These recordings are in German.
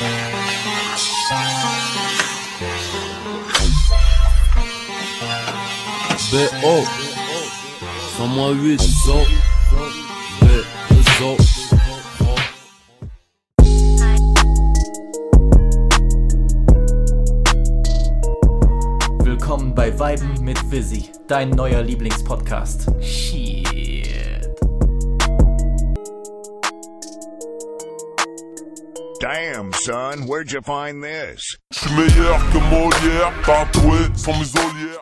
BO 100 so B so Willkommen bei Weiben mit Visi, dein neuer Lieblingspodcast. Shit. Son, where'd you find this?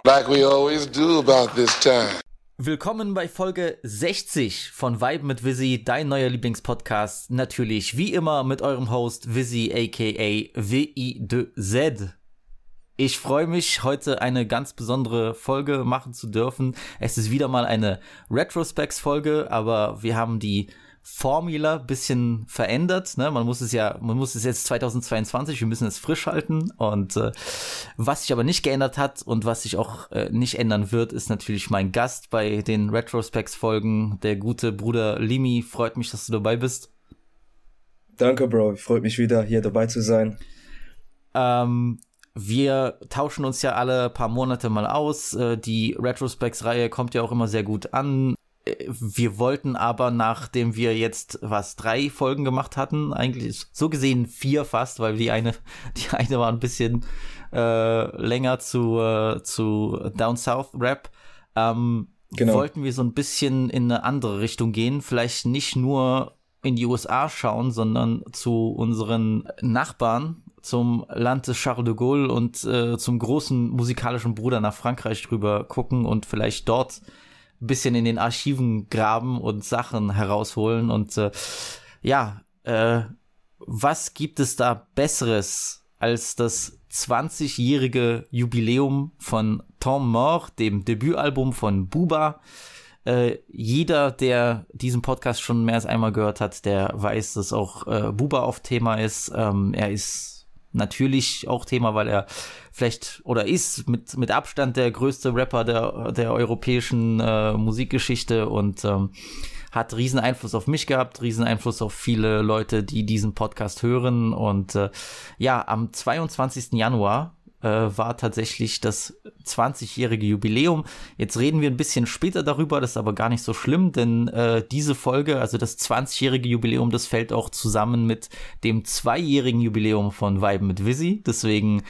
Like we always do about this time. Willkommen bei Folge 60 von Vibe mit Visi, dein neuer Lieblingspodcast. Natürlich wie immer mit eurem Host Visi aka VI2Z. Ich freue mich, heute eine ganz besondere Folge machen zu dürfen. Es ist wieder mal eine Retrospects-Folge, aber wir haben die Formula bisschen verändert. Ne? Man muss es ja, man muss es jetzt 2022, wir müssen es frisch halten. Und äh, was sich aber nicht geändert hat und was sich auch äh, nicht ändern wird, ist natürlich mein Gast bei den Retrospects-Folgen, der gute Bruder Limi. Freut mich, dass du dabei bist. Danke, Bro. Freut mich wieder, hier dabei zu sein. Ähm, wir tauschen uns ja alle paar Monate mal aus. Äh, Die Retrospects-Reihe kommt ja auch immer sehr gut an. Wir wollten aber, nachdem wir jetzt was drei Folgen gemacht hatten, eigentlich so gesehen vier fast, weil die eine, die eine war ein bisschen äh, länger zu äh, zu Down South Rap. Ähm, Genau. Wollten wir so ein bisschen in eine andere Richtung gehen, vielleicht nicht nur in die USA schauen, sondern zu unseren Nachbarn, zum Land des Charles de Gaulle und äh, zum großen musikalischen Bruder nach Frankreich drüber gucken und vielleicht dort ein bisschen in den Archiven graben und Sachen herausholen. Und äh, ja, äh, was gibt es da Besseres als das 20-jährige Jubiläum von Tom Mort, dem Debütalbum von Buba? Äh, jeder, der diesen Podcast schon mehr als einmal gehört hat, der weiß, dass auch äh, Buba oft Thema ist. Ähm, er ist natürlich auch Thema, weil er vielleicht oder ist mit, mit Abstand der größte Rapper der, der europäischen äh, Musikgeschichte und ähm, hat riesen Einfluss auf mich gehabt, riesen Einfluss auf viele Leute, die diesen Podcast hören. Und äh, ja, am 22. Januar äh, war tatsächlich das 20-jährige Jubiläum. Jetzt reden wir ein bisschen später darüber, das ist aber gar nicht so schlimm, denn äh, diese Folge, also das 20-jährige Jubiläum, das fällt auch zusammen mit dem zweijährigen Jubiläum von Vibe mit Visi. Deswegen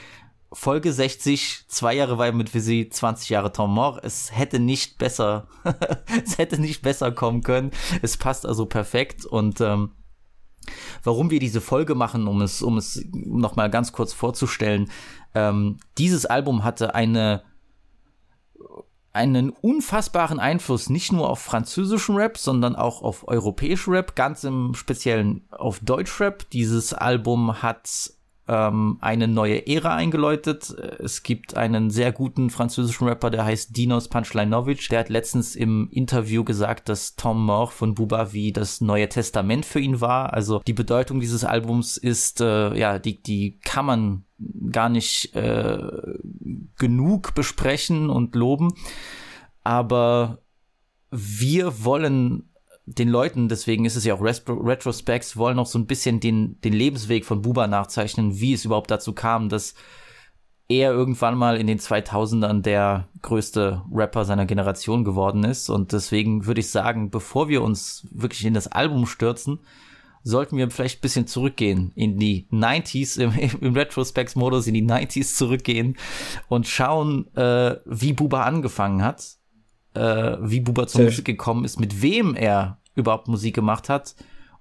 Folge 60, zwei Jahre Vibe mit Visi, 20 Jahre Tom Moore. Es hätte nicht besser, es hätte nicht besser kommen können. Es passt also perfekt und ähm, warum wir diese Folge machen, um es, um es nochmal ganz kurz vorzustellen. Ähm, dieses Album hatte eine, einen unfassbaren Einfluss nicht nur auf französischen Rap, sondern auch auf europäischen Rap, ganz im Speziellen auf Deutschrap. Dieses Album hat ähm, eine neue Ära eingeläutet. Es gibt einen sehr guten französischen Rapper, der heißt Dinos Punchlinovic. Der hat letztens im Interview gesagt, dass Tom Moore von Buba wie das Neue Testament für ihn war. Also die Bedeutung dieses Albums ist, äh, ja, die, die kann man gar nicht äh, genug besprechen und loben. Aber wir wollen den Leuten, deswegen ist es ja auch Retro Retrospects, wollen auch so ein bisschen den, den Lebensweg von Buba nachzeichnen, wie es überhaupt dazu kam, dass er irgendwann mal in den 2000ern der größte Rapper seiner Generation geworden ist. Und deswegen würde ich sagen, bevor wir uns wirklich in das Album stürzen, sollten wir vielleicht ein bisschen zurückgehen in die 90s, im, im Retrospects-Modus in die 90s zurückgehen und schauen, äh, wie Buba angefangen hat, äh, wie Buba zur Musik gekommen ist, mit wem er überhaupt Musik gemacht hat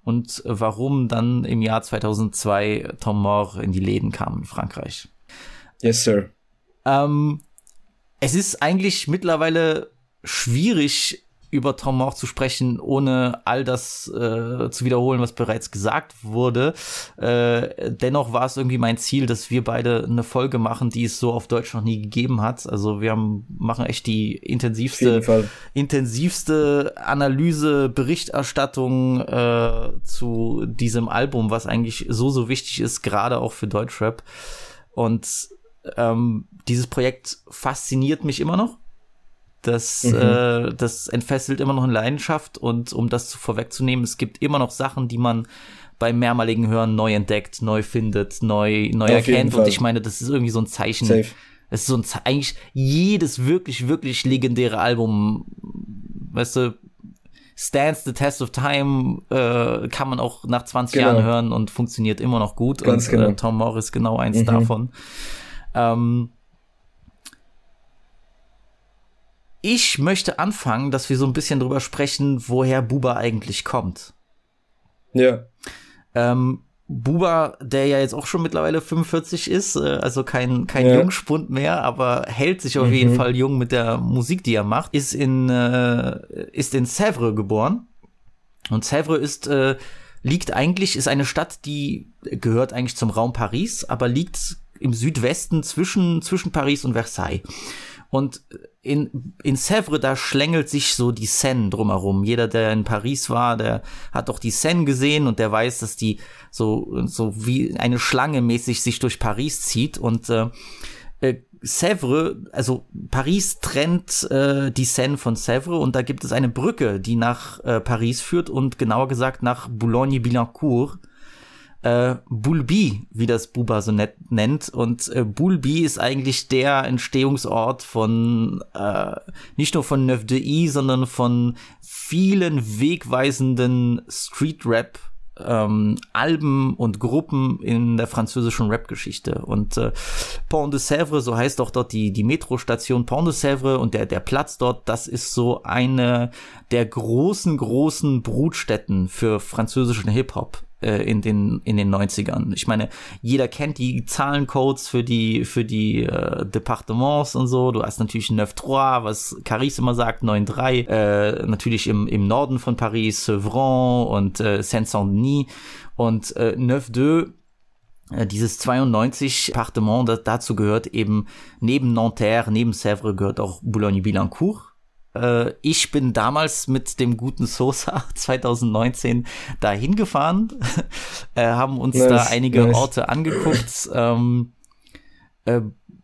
und warum dann im Jahr 2002 Tom Moore in die Läden kam in Frankreich. Yes, sir. Ähm, es ist eigentlich mittlerweile schwierig, über Tom Moore zu sprechen, ohne all das äh, zu wiederholen, was bereits gesagt wurde. Äh, dennoch war es irgendwie mein Ziel, dass wir beide eine Folge machen, die es so auf Deutsch noch nie gegeben hat. Also wir haben, machen echt die intensivste, intensivste Analyse, Berichterstattung äh, zu diesem Album, was eigentlich so, so wichtig ist, gerade auch für Deutschrap. Und ähm, dieses Projekt fasziniert mich immer noch. Das, Mhm. äh, das entfesselt immer noch eine Leidenschaft und um das zu vorwegzunehmen, es gibt immer noch Sachen, die man beim mehrmaligen Hören neu entdeckt, neu findet, neu, neu Auf erkennt. Und ich meine, das ist irgendwie so ein Zeichen. Safe. Es ist so ein Ze eigentlich jedes wirklich, wirklich legendäre Album, weißt du, stands the test of time, äh, kann man auch nach 20 Genau. Jahren hören und funktioniert immer noch gut. Ganz und genau. äh, Tom Morris genau eins Mhm. davon. Ähm, ich möchte anfangen, dass wir so ein bisschen drüber sprechen, woher Buba eigentlich kommt. Ja. Ähm, Buba, der ja jetzt auch schon mittlerweile 45 ist, äh, also kein, kein Ja. Jungspund mehr, aber hält sich auf jeden Fall jung mit der Musik, die er macht, ist in, äh, ist in Sèvres geboren. Und Sèvres ist, äh, liegt eigentlich, ist eine Stadt, die gehört eigentlich zum Raum Paris, aber liegt im Südwesten zwischen, zwischen Paris und Versailles. Und in, in Sèvres, da schlängelt sich so die Seine drumherum. Jeder, der in Paris war, der hat doch die Seine gesehen und der weiß, dass die so, so wie eine Schlange mäßig sich durch Paris zieht. Und äh, äh, Sèvres, also Paris trennt äh, die Seine von Sèvres und da gibt es eine Brücke, die nach äh, Paris führt und genauer gesagt nach Boulogne-Billancourt äh, Bulbi, wie das Buba so nett nennt. Und äh, Bulbi ist eigentlich der Entstehungsort von äh, nicht nur von Neuf de I, sondern von vielen wegweisenden Street-Rap. Ähm, Alben und Gruppen in der französischen Rap-Geschichte. Und äh, Pont de Sèvres, so heißt auch dort die, die Metrostation Pont de Sèvres und der, der Platz dort, das ist so eine der großen, großen Brutstätten für französischen Hip-Hop äh, in den in den 90ern. Ich meine, jeder kennt die Zahlencodes für die für die äh, Departements und so. Du hast natürlich 9-3, was Caris immer sagt, 9-3, äh, natürlich im im Norden von Paris, Sevran und äh, Saint-Saint-Denis und äh, 9-2 äh, dieses 92 Departement, das dazu gehört eben neben Nanterre, neben Sèvres gehört auch Boulogne-Billancourt. Äh, ich bin damals mit dem guten Sosa 2019 da hingefahren, äh, haben uns Nice, da einige nice. Orte angeguckt. Ähm, äh,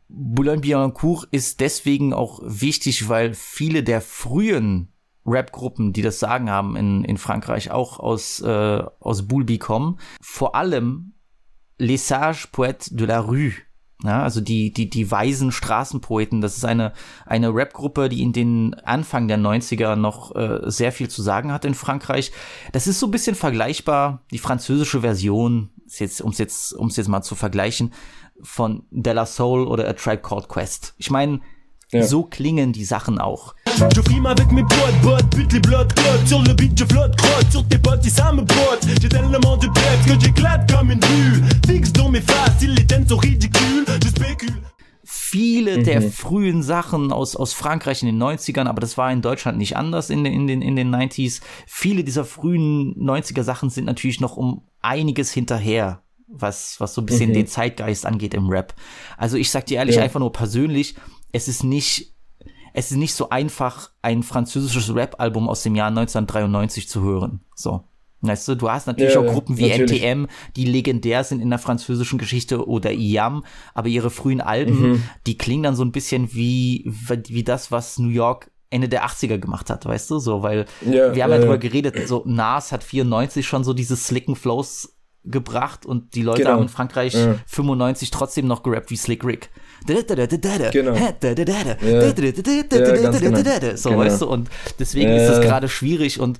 Boulogne-Billancourt ist deswegen auch wichtig, weil viele der frühen Rap-Gruppen, die das Sagen haben in, in Frankreich, auch aus, äh, aus Boulby kommen. Vor allem Les Sages Poètes de la Rue. Ja, also die, die, die weisen Straßenpoeten, das ist eine, eine Rap-Gruppe, die in den Anfang der 90er noch äh, sehr viel zu sagen hat in Frankreich. Das ist so ein bisschen vergleichbar, die französische Version, ist jetzt, um es jetzt, um's jetzt mal zu vergleichen, von De La Soul oder A Tribe Called Quest. Ich meine, Ja. so klingen die Sachen auch. Je frime avec mes potes, bottes, bute les blocs, codes Sur le beat, je flotte, crotte sur tes potes, si ça me botte J'ai tellement de peps que j'éclate comme une bulle Fixe dans mes faces, les thèmes sont ridicules Je spécule viele der frühen Sachen aus, aus Frankreich in den 90ern, aber das war in Deutschland nicht anders in, den- in, den, in den 90s. Viele dieser frühen 90er Sachen sind natürlich noch um einiges hinterher, was, was so ein bisschen den Zeitgeist angeht im Rap. Also ich sag dir ehrlich, Ja. einfach nur persönlich, es ist nicht, es ist nicht so einfach, ein französisches Rap-Album aus dem Jahr 1993 zu hören. So. Weißt du, du hast natürlich Ja, auch Gruppen wie natürlich. NTM, die legendär sind in der französischen Geschichte oder IAM, aber ihre frühen Alben, Mhm. die klingen dann so ein bisschen wie, wie das, was New York Ende der 80er gemacht hat, weißt du, so, weil Ja, wir haben ja, ja drüber geredet, so Nas hat 94 schon so diese slicken Flows gebracht und die Leute Genau. haben in Frankreich Ja. 95 trotzdem noch gerappt wie Slick Rick. Genau. Genau. Ja. So, Genau. weißt du, und deswegen ist das gerade schwierig und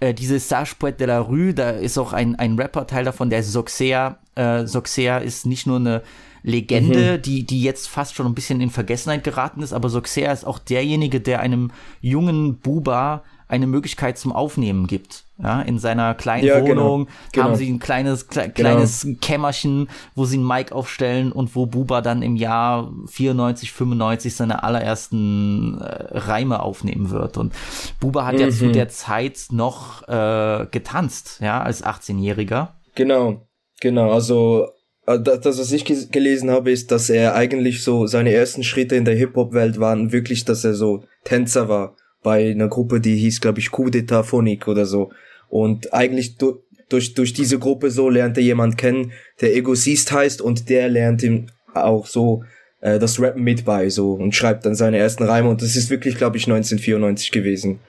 äh, diese Sage Poète de la Rue, da ist auch ein, ein Rapper Teil davon, der Soxea. Äh, Soxea ist nicht nur eine Legende, die, die jetzt fast schon ein bisschen in Vergessenheit geraten ist, aber Soxea ist auch derjenige, der einem jungen Buba eine Möglichkeit zum Aufnehmen gibt. Ja, in seiner kleinen Ja, genau. Wohnung Genau. haben sie ein kleines, kle kleines Kämmerchen, wo sie ein Mic aufstellen und wo Buba dann im Jahr 94, 95 seine allerersten äh, Reime aufnehmen wird. Und Buba hat ja Mhm. zu der Zeit noch äh, getanzt, ja, als 18-Jähriger. Genau, genau. Also äh, das, was ich gelesen habe, ist, dass er eigentlich so seine ersten Schritte in der Hip-Hop-Welt waren wirklich, dass er so Tänzer war bei einer Gruppe, die hieß, glaube ich, Coup d'Etat Phonique oder so. Und eigentlich du, durch, durch diese Gruppe so lernt er jemand kennen, der Egosist heißt und der lernt ihm auch so äh, das Rappen mit bei so und schreibt dann seine ersten Reime und das ist wirklich, glaube ich, 1994 gewesen.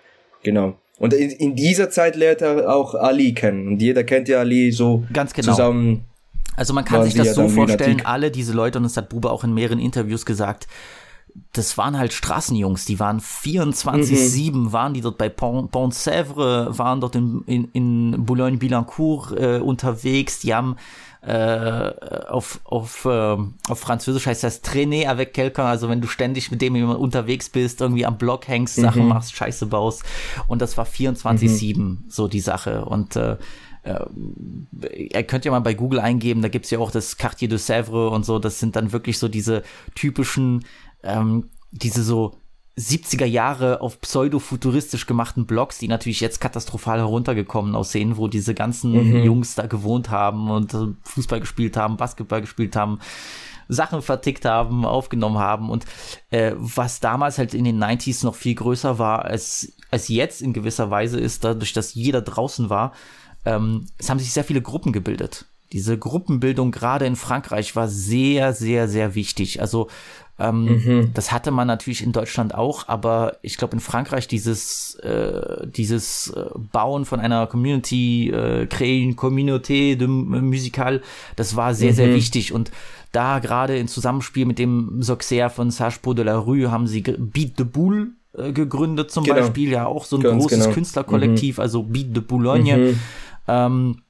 Genau. Und in, in dieser Zeit lernt er auch Ali kennen. Und jeder kennt ja Ali so Ganz genau. zusammen. Also man kann sich das ja so vorstellen, alle diese Leute, und das hat Buba auch in mehreren Interviews gesagt, das waren halt Straßenjungs, die waren 24-7, waren die dort bei Pont, Pont Sèvres, waren dort in, in, in Boulogne-Billancourt äh, unterwegs, die haben äh, auf, auf, äh, auf Französisch heißt das traîner avec quelqu'un, also wenn du ständig mit dem jemand unterwegs bist, irgendwie am Block hängst, Sachen machst, Scheiße baust. Und das war 24-7 so die Sache. Und äh, ihr könnt ja mal bei Google eingeben, da gibt's ja auch das Quartier de Sèvres und so, das sind dann wirklich so diese typischen, ähm, diese so 70er Jahre auf pseudo-futuristisch gemachten Blogs, die natürlich jetzt katastrophal heruntergekommen aussehen, wo diese ganzen Jungs da gewohnt haben und äh, Fußball gespielt haben, Basketball gespielt haben, Sachen vertickt haben, aufgenommen haben und äh, was damals halt in den 90s noch viel größer war als, als jetzt in gewisser Weise ist, dadurch, dass jeder draußen war, ähm, es haben sich sehr viele Gruppen gebildet. Diese Gruppenbildung gerade in Frankreich war sehr, sehr, sehr wichtig. Also ähm, das hatte man natürlich in Deutschland auch, aber ich glaube in Frankreich dieses äh, dieses äh, Bauen von einer Community, äh, créer une communauté de musical, das war sehr, sehr wichtig und da gerade in Zusammenspiel mit dem Soxer von Sage Pot de la Rue haben sie Beat de Boule äh, gegründet zum Genau. Beispiel, ja auch so ein Ganz großes genau. Künstlerkollektiv, also Beat de Boulogne. Ähm,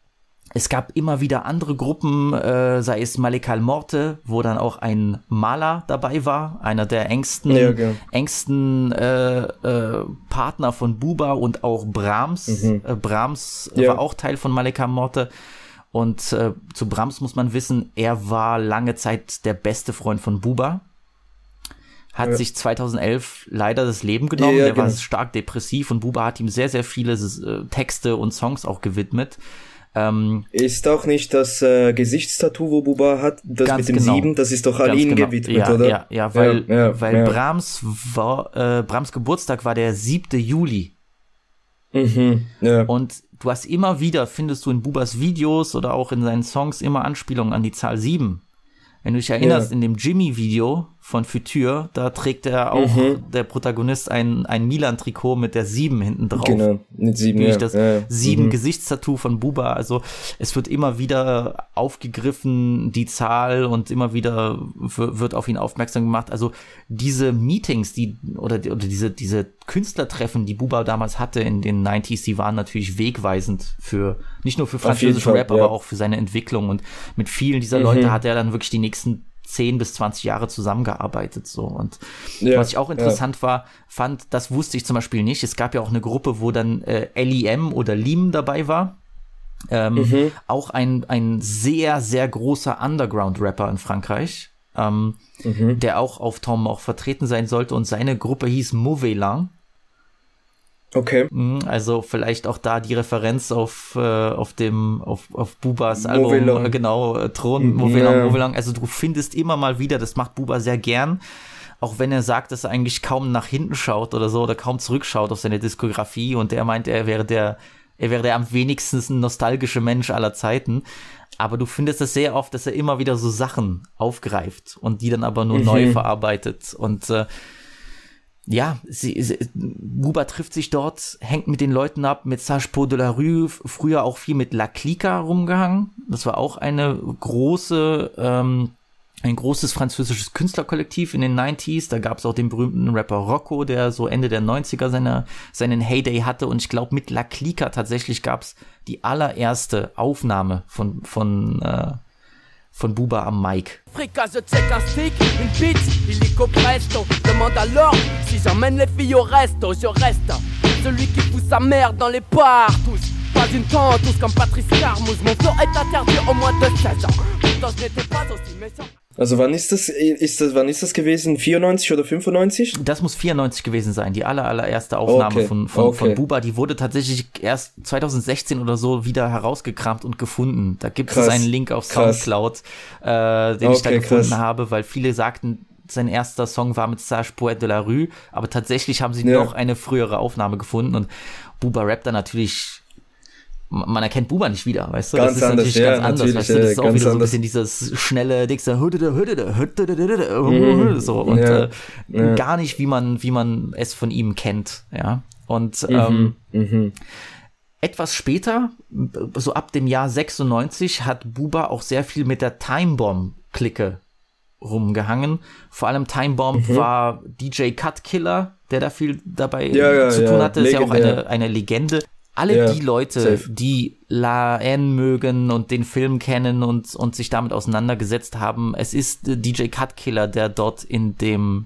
es gab immer wieder andere Gruppen, äh, sei es Malekal Morte, wo dann auch ein Maler dabei war, einer der engsten, Ja, genau. engsten äh, äh, Partner von Buba und auch Brahms. Äh, Brahms Ja. war auch Teil von Malekal Morte. Und äh, zu Brahms muss man wissen, er war lange Zeit der beste Freund von Buba. Hat sich 2011 leider das Leben genommen. Ja, ja, der war genau. stark depressiv und Buba hat ihm sehr, sehr viele äh, Texte und Songs auch gewidmet. Ähm, Ist auch nicht das äh, Gesichtstattoo, wo Buba hat, das mit dem genau. Sieben, das ist doch Aline genau. gewidmet, ja, oder? Ja, ja, weil, Ja, weil. Brahms war, äh, Brahms Geburtstag war der 7. Juli. Mhm. Und du hast immer wieder, findest du in Bubas Videos oder auch in seinen Songs immer Anspielungen an die Zahl 7. Wenn du dich erinnerst, in dem Jimmy-Video von Future, da trägt er auch Mhm. der Protagonist ein, ein Milan-Trikot mit der 7 hinten drauf. Genau, mit sieben, Wirklich ja. das ja. sieben Mhm. Gesichtstattoo von Buba. Also es wird immer wieder aufgegriffen, die Zahl und immer wieder wird auf ihn aufmerksam gemacht. Also diese Meetings, die oder, oder diese, diese Künstlertreffen, die Buba damals hatte in den 90s, die waren natürlich wegweisend für nicht nur für französischen Fall, Rap, ja. Mhm. aber auch für seine Entwicklung. Und mit vielen dieser Leute hat er dann wirklich die nächsten 10 bis 20 Jahre zusammengearbeitet so und Ja, was ich auch interessant war, fand, das wusste ich zum Beispiel nicht. Es gab ja auch eine Gruppe, wo dann äh, LIM oder LIM dabei war. Ähm, Mhm. Auch ein, ein sehr, sehr großer Underground-Rapper in Frankreich, ähm, Mhm. der auch auf Tom auch vertreten sein sollte und seine Gruppe hieß Lang. Okay. Mhm, Also vielleicht auch da die Referenz auf, äh, auf dem, auf, auf Bubas Mauvais Album, äh, genau, äh, Thron, Mhm, Lang, ja. Lang. Also du findest immer mal wieder, das macht Buba sehr gern, auch wenn er sagt, dass er eigentlich kaum nach hinten schaut oder so oder kaum zurückschaut auf seine Diskografie und er meint, er wäre der, er wäre der am wenigsten nostalgische Mensch aller Zeiten. Aber du findest es sehr oft, dass er immer wieder so Sachen aufgreift und die dann aber nur neu verarbeitet und äh, ja, sie, sie, Buba trifft sich dort, hängt mit den Leuten ab, mit Sage Pot de la Rue, früher auch viel mit La Clica rumgehangen. Das war auch eine große, ähm, ein großes französisches Künstlerkollektiv in den 90s. Da gab es auch den berühmten Rapper Rocco, der so Ende der 90er seine, seinen Heyday hatte. Und ich glaube, mit La Clica tatsächlich gab es die allererste Aufnahme von, von, äh, von Buba am check un stick, une bite, illico presto. Demande alors si j'emmène les filles au resto, je reste celui qui fout sa mère dans les bars, tous. Pas une tente, tous comme Patrice Carmouze. Mon flow est interdit au moins de 16 ans. Pourtant, je n'étais pas aussi méchant. Also wann ist das, ist das, wann ist das gewesen? 94 oder 95? Das muss 94 gewesen sein, die aller, allererste Aufnahme Okay, von, von, okay. von Buba. Die wurde tatsächlich erst 2016 oder so wieder herausgekramt und gefunden. Da gibt es Krass, einen Link auf krass. Soundcloud, äh, den ich da Okay, gefunden krass. habe, weil viele sagten, sein erster Song war mit Sage Poet de la Rue, aber tatsächlich haben sie Ja. noch eine frühere Aufnahme gefunden und Buba rappt da natürlich man erkennt Buba nicht wieder, weißt du? Ganz das ist anders, natürlich ja, ganz anders, weißt du? Das ja, ist auch wieder so ein bisschen dieses schnelle, Hüdede, so und Mhm. Ja, äh, ja. gar nicht, wie man, wie man es von ihm kennt, ja. Und ähm, Mhm. etwas später, so ab dem Jahr 96, hat Buba auch sehr viel mit der Time Bomb Clique rumgehangen. Vor allem Time Bomb war DJ Cut Killer, der da viel dabei Mhm. Ja, ja, zu ja, tun hatte. Ist ja auch eine, eine Legende. Alle Ja, die Leute, safe. die La N mögen und den Film kennen und, und sich damit auseinandergesetzt haben, es ist äh, DJ Cut Killer, der dort in dem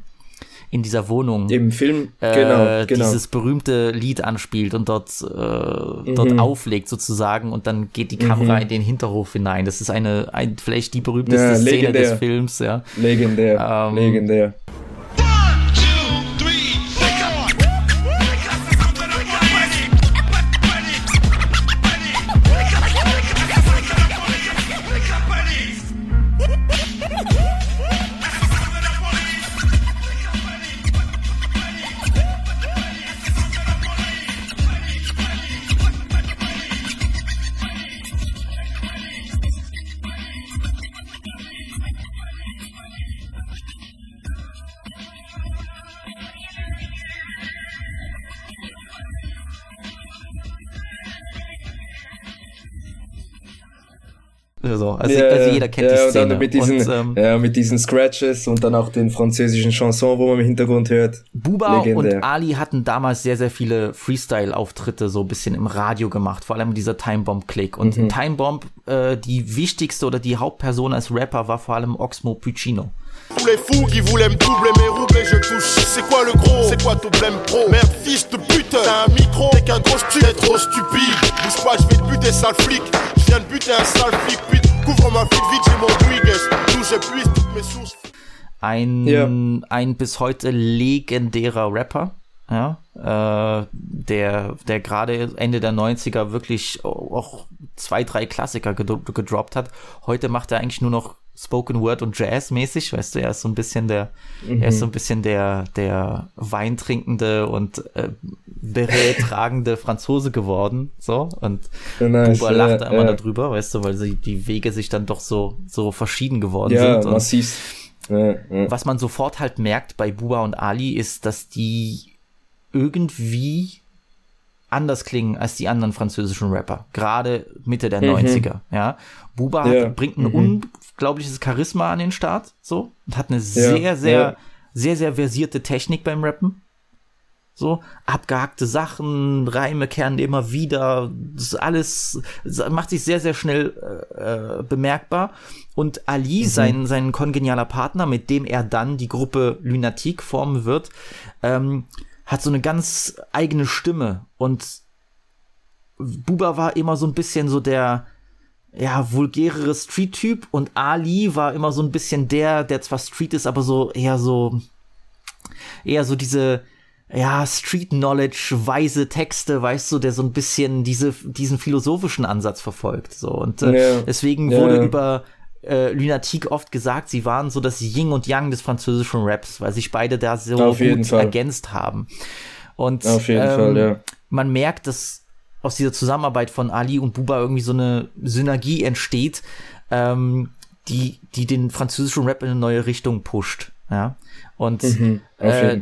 in dieser Wohnung Im Film, äh, genau, genau. dieses berühmte Lied anspielt und dort, äh, dort Mhm. auflegt sozusagen und dann geht die Kamera in den Hinterhof hinein. Das ist eine, ein, vielleicht die berühmteste Ja, Szene des Films, ja. legendär, Ähm, legendär. Also, also, Ja, also jeder kennt ja, die und Szene. dann mit diesen, und, ähm, ja, mit diesen Scratches und dann auch den französischen Chanson, wo man im Hintergrund hört. Buba Legendär. und Ali hatten damals sehr, sehr viele Freestyle-Auftritte so ein bisschen im Radio gemacht, vor allem dieser Time Bomb Click. Und Mhm. Time Bomb, äh, die wichtigste oder die Hauptperson als Rapper war vor allem Oxmo Puccino. Tous les fous qui voulaient me doubler mes roubles je touche. C'est quoi le gros C'est quoi ton blême pro Merde, fils de pute T'as un micro T'es qu'un gros stu T'es trop stupide Bouge pas, je vais te buter, sale flic viens de buter un sale flic Pute, couvre ma flic vite, j'ai mon Dwiggles D'où j'épuise toutes mes sources Ein, Ja. ein bis heute legendärer Rapper. Ja, äh, der, der gerade Ende der 90er wirklich auch zwei, drei Klassiker gedro gedroppt hat. Heute macht er eigentlich nur noch Spoken Word und Jazz mäßig, weißt du, er ist so ein bisschen der, er ist so ein bisschen der, der weintrinkende und äh, Beret tragende Franzose geworden, so, und Nice, Buba lacht ja, immer ja. darüber, weißt du, weil sie, die Wege sich dann doch so, so verschieden geworden Ja, sind. Und massiv. Ja, ja. was man sofort halt merkt bei Buba und Ali ist, dass die irgendwie anders klingen als die anderen französischen Rapper. Gerade Mitte der 90er, ja. Buba Mhm. Ja, hat, bringt ein mhm. unglaubliches Charisma an den Start, so. Und hat eine sehr, sehr, ja. sehr, sehr versierte Technik beim Rappen. So, abgehackte Sachen, Reime kehren immer wieder, das alles macht sich sehr, sehr schnell äh, äh, bemerkbar. Und Ali, sein, sein kongenialer Partner, mit dem er dann die Gruppe Lunatic formen wird, ähm, hat so eine ganz eigene Stimme. Und Buba war immer so ein bisschen so der, ja, vulgärere Street-Typ und Ali war immer so ein bisschen der, der zwar Street ist, aber so eher so, eher so diese, ja, Street Knowledge, weise Texte, weißt du, der so ein bisschen diese, diesen philosophischen Ansatz verfolgt, so. Und äh, Ja. deswegen wurde ja. über äh, Lunatic oft gesagt, sie waren so das Yin und Yang des französischen Raps, weil sich beide da so Auf gut ergänzt haben. Und Auf jeden ähm, Fall, ja. man merkt, dass aus dieser Zusammenarbeit von Ali und Buba irgendwie so eine Synergie entsteht, ähm, die, die den französischen Rap in eine neue Richtung pusht. Ja. Und Mhm, äh.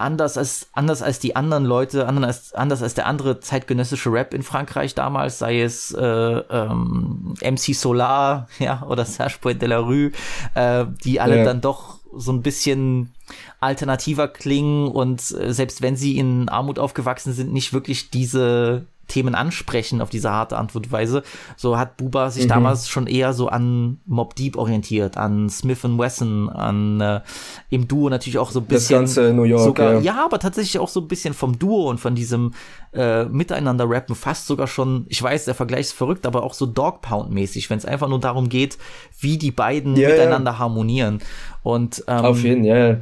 Anders als anders als die anderen Leute, anders als, anders als der andere zeitgenössische Rap in Frankreich damals, sei es äh, ähm, MC Solar, ja, oder Serge Poet de la Rue, äh, die alle Ja. dann doch so ein bisschen alternativer klingen und äh, selbst wenn sie in Armut aufgewachsen sind, nicht wirklich diese Themen ansprechen auf diese harte Antwortweise. So hat Buba Mhm. sich damals schon eher so an Mob Deep orientiert, an Smith Wesson, an äh, im Duo natürlich auch so ein Das bisschen ganze New York, sogar ja. ja, aber tatsächlich auch so ein bisschen vom Duo und von diesem äh, Miteinander rappen, fast sogar schon, ich weiß, der Vergleich ist verrückt, aber auch so Dog Pound mäßig, wenn es einfach nur darum geht, wie die beiden Ja, ja. miteinander harmonieren. Und ähm, Auf jeden, ja, ja.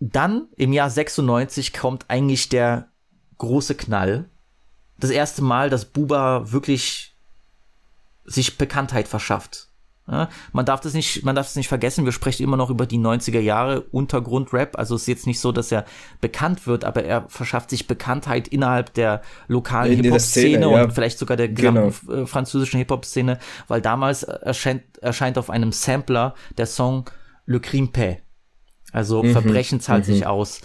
dann im Jahr 96 kommt eigentlich der große Knall. Das erste Mal, dass Buba wirklich sich Bekanntheit verschafft. Ja, man darf das nicht, man darf das nicht vergessen. Wir sprechen immer noch über die 90er Jahre Untergrundrap. Also es ist jetzt nicht so, dass er bekannt wird, aber er verschafft sich Bekanntheit innerhalb der lokalen In Hip-Hop-Szene Szene, ja. und vielleicht sogar der Genau. gesamten äh, französischen Hip-Hop-Szene, weil damals erscheint, erscheint auf einem Sampler der Song Le Crime Paix. Also Mhm. Verbrechen zahlt sich aus.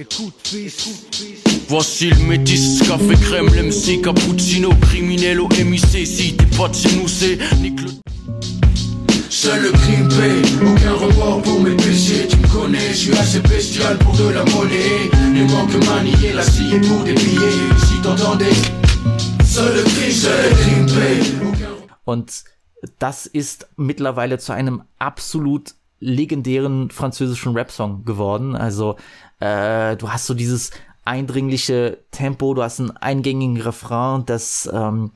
Écoute, fils. Voici le métis, café crème, l'MC, cappuccino, criminel au MIC. Si t'es pas de chez nous, c'est nique le. Seul le crime paye, aucun report pour mes péchés. Tu me connais, je suis assez bestial pour de la monnaie. Ne manque manier la scie pour des billets. Si t'entendais, seul le crime, seul le crime paye. aucun Und das ist mittlerweile zu einem absolut legendären französischen Rap-Song geworden. Also äh, du hast so dieses eindringliche Tempo, du hast einen eingängigen Refrain, das ähm,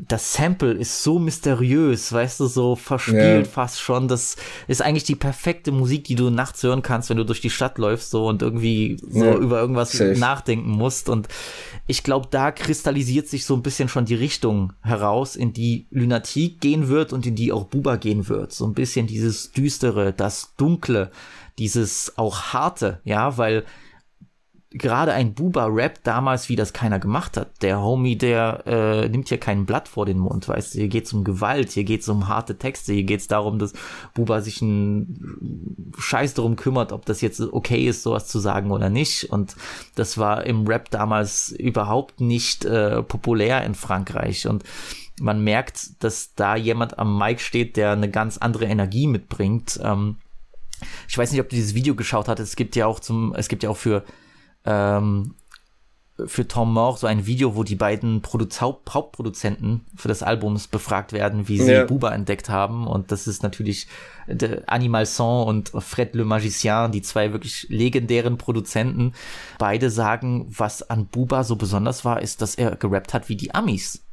das Sample ist so mysteriös, weißt du, so verspielt Ja. fast schon. Das ist eigentlich die perfekte Musik, die du nachts hören kannst, wenn du durch die Stadt läufst so und irgendwie so Ja, über irgendwas safe. nachdenken musst. Und ich glaube, da kristallisiert sich so ein bisschen schon die Richtung heraus, in die Lunatik gehen wird und in die auch Buba gehen wird. So ein bisschen dieses Düstere, das Dunkle, dieses auch Harte, ja, weil gerade ein Buba-Rap damals, wie das keiner gemacht hat. Der Homie, der äh, nimmt hier kein Blatt vor den Mund, weißt du, hier geht's um Gewalt, hier geht's um harte Texte, hier geht's darum, dass Buba sich einen Scheiß darum kümmert, ob das jetzt okay ist, sowas zu sagen oder nicht. Und das war im Rap damals überhaupt nicht äh, populär in Frankreich. Und man merkt, dass da jemand am Mic steht, der eine ganz andere Energie mitbringt. Ähm, ich weiß nicht, ob du dieses Video geschaut hast. Es gibt ja auch zum, es gibt ja auch für ähm, für Tom Mort so ein Video, wo die beiden Produz Haupt Hauptproduzenten für das Albums befragt werden, wie sie Ja. Buba entdeckt haben. Und das ist natürlich der Animal Son und Fred Le Magicien, die zwei wirklich legendären Produzenten. Beide sagen, was an Buba so besonders war, ist, dass er gerappt hat wie die Amis.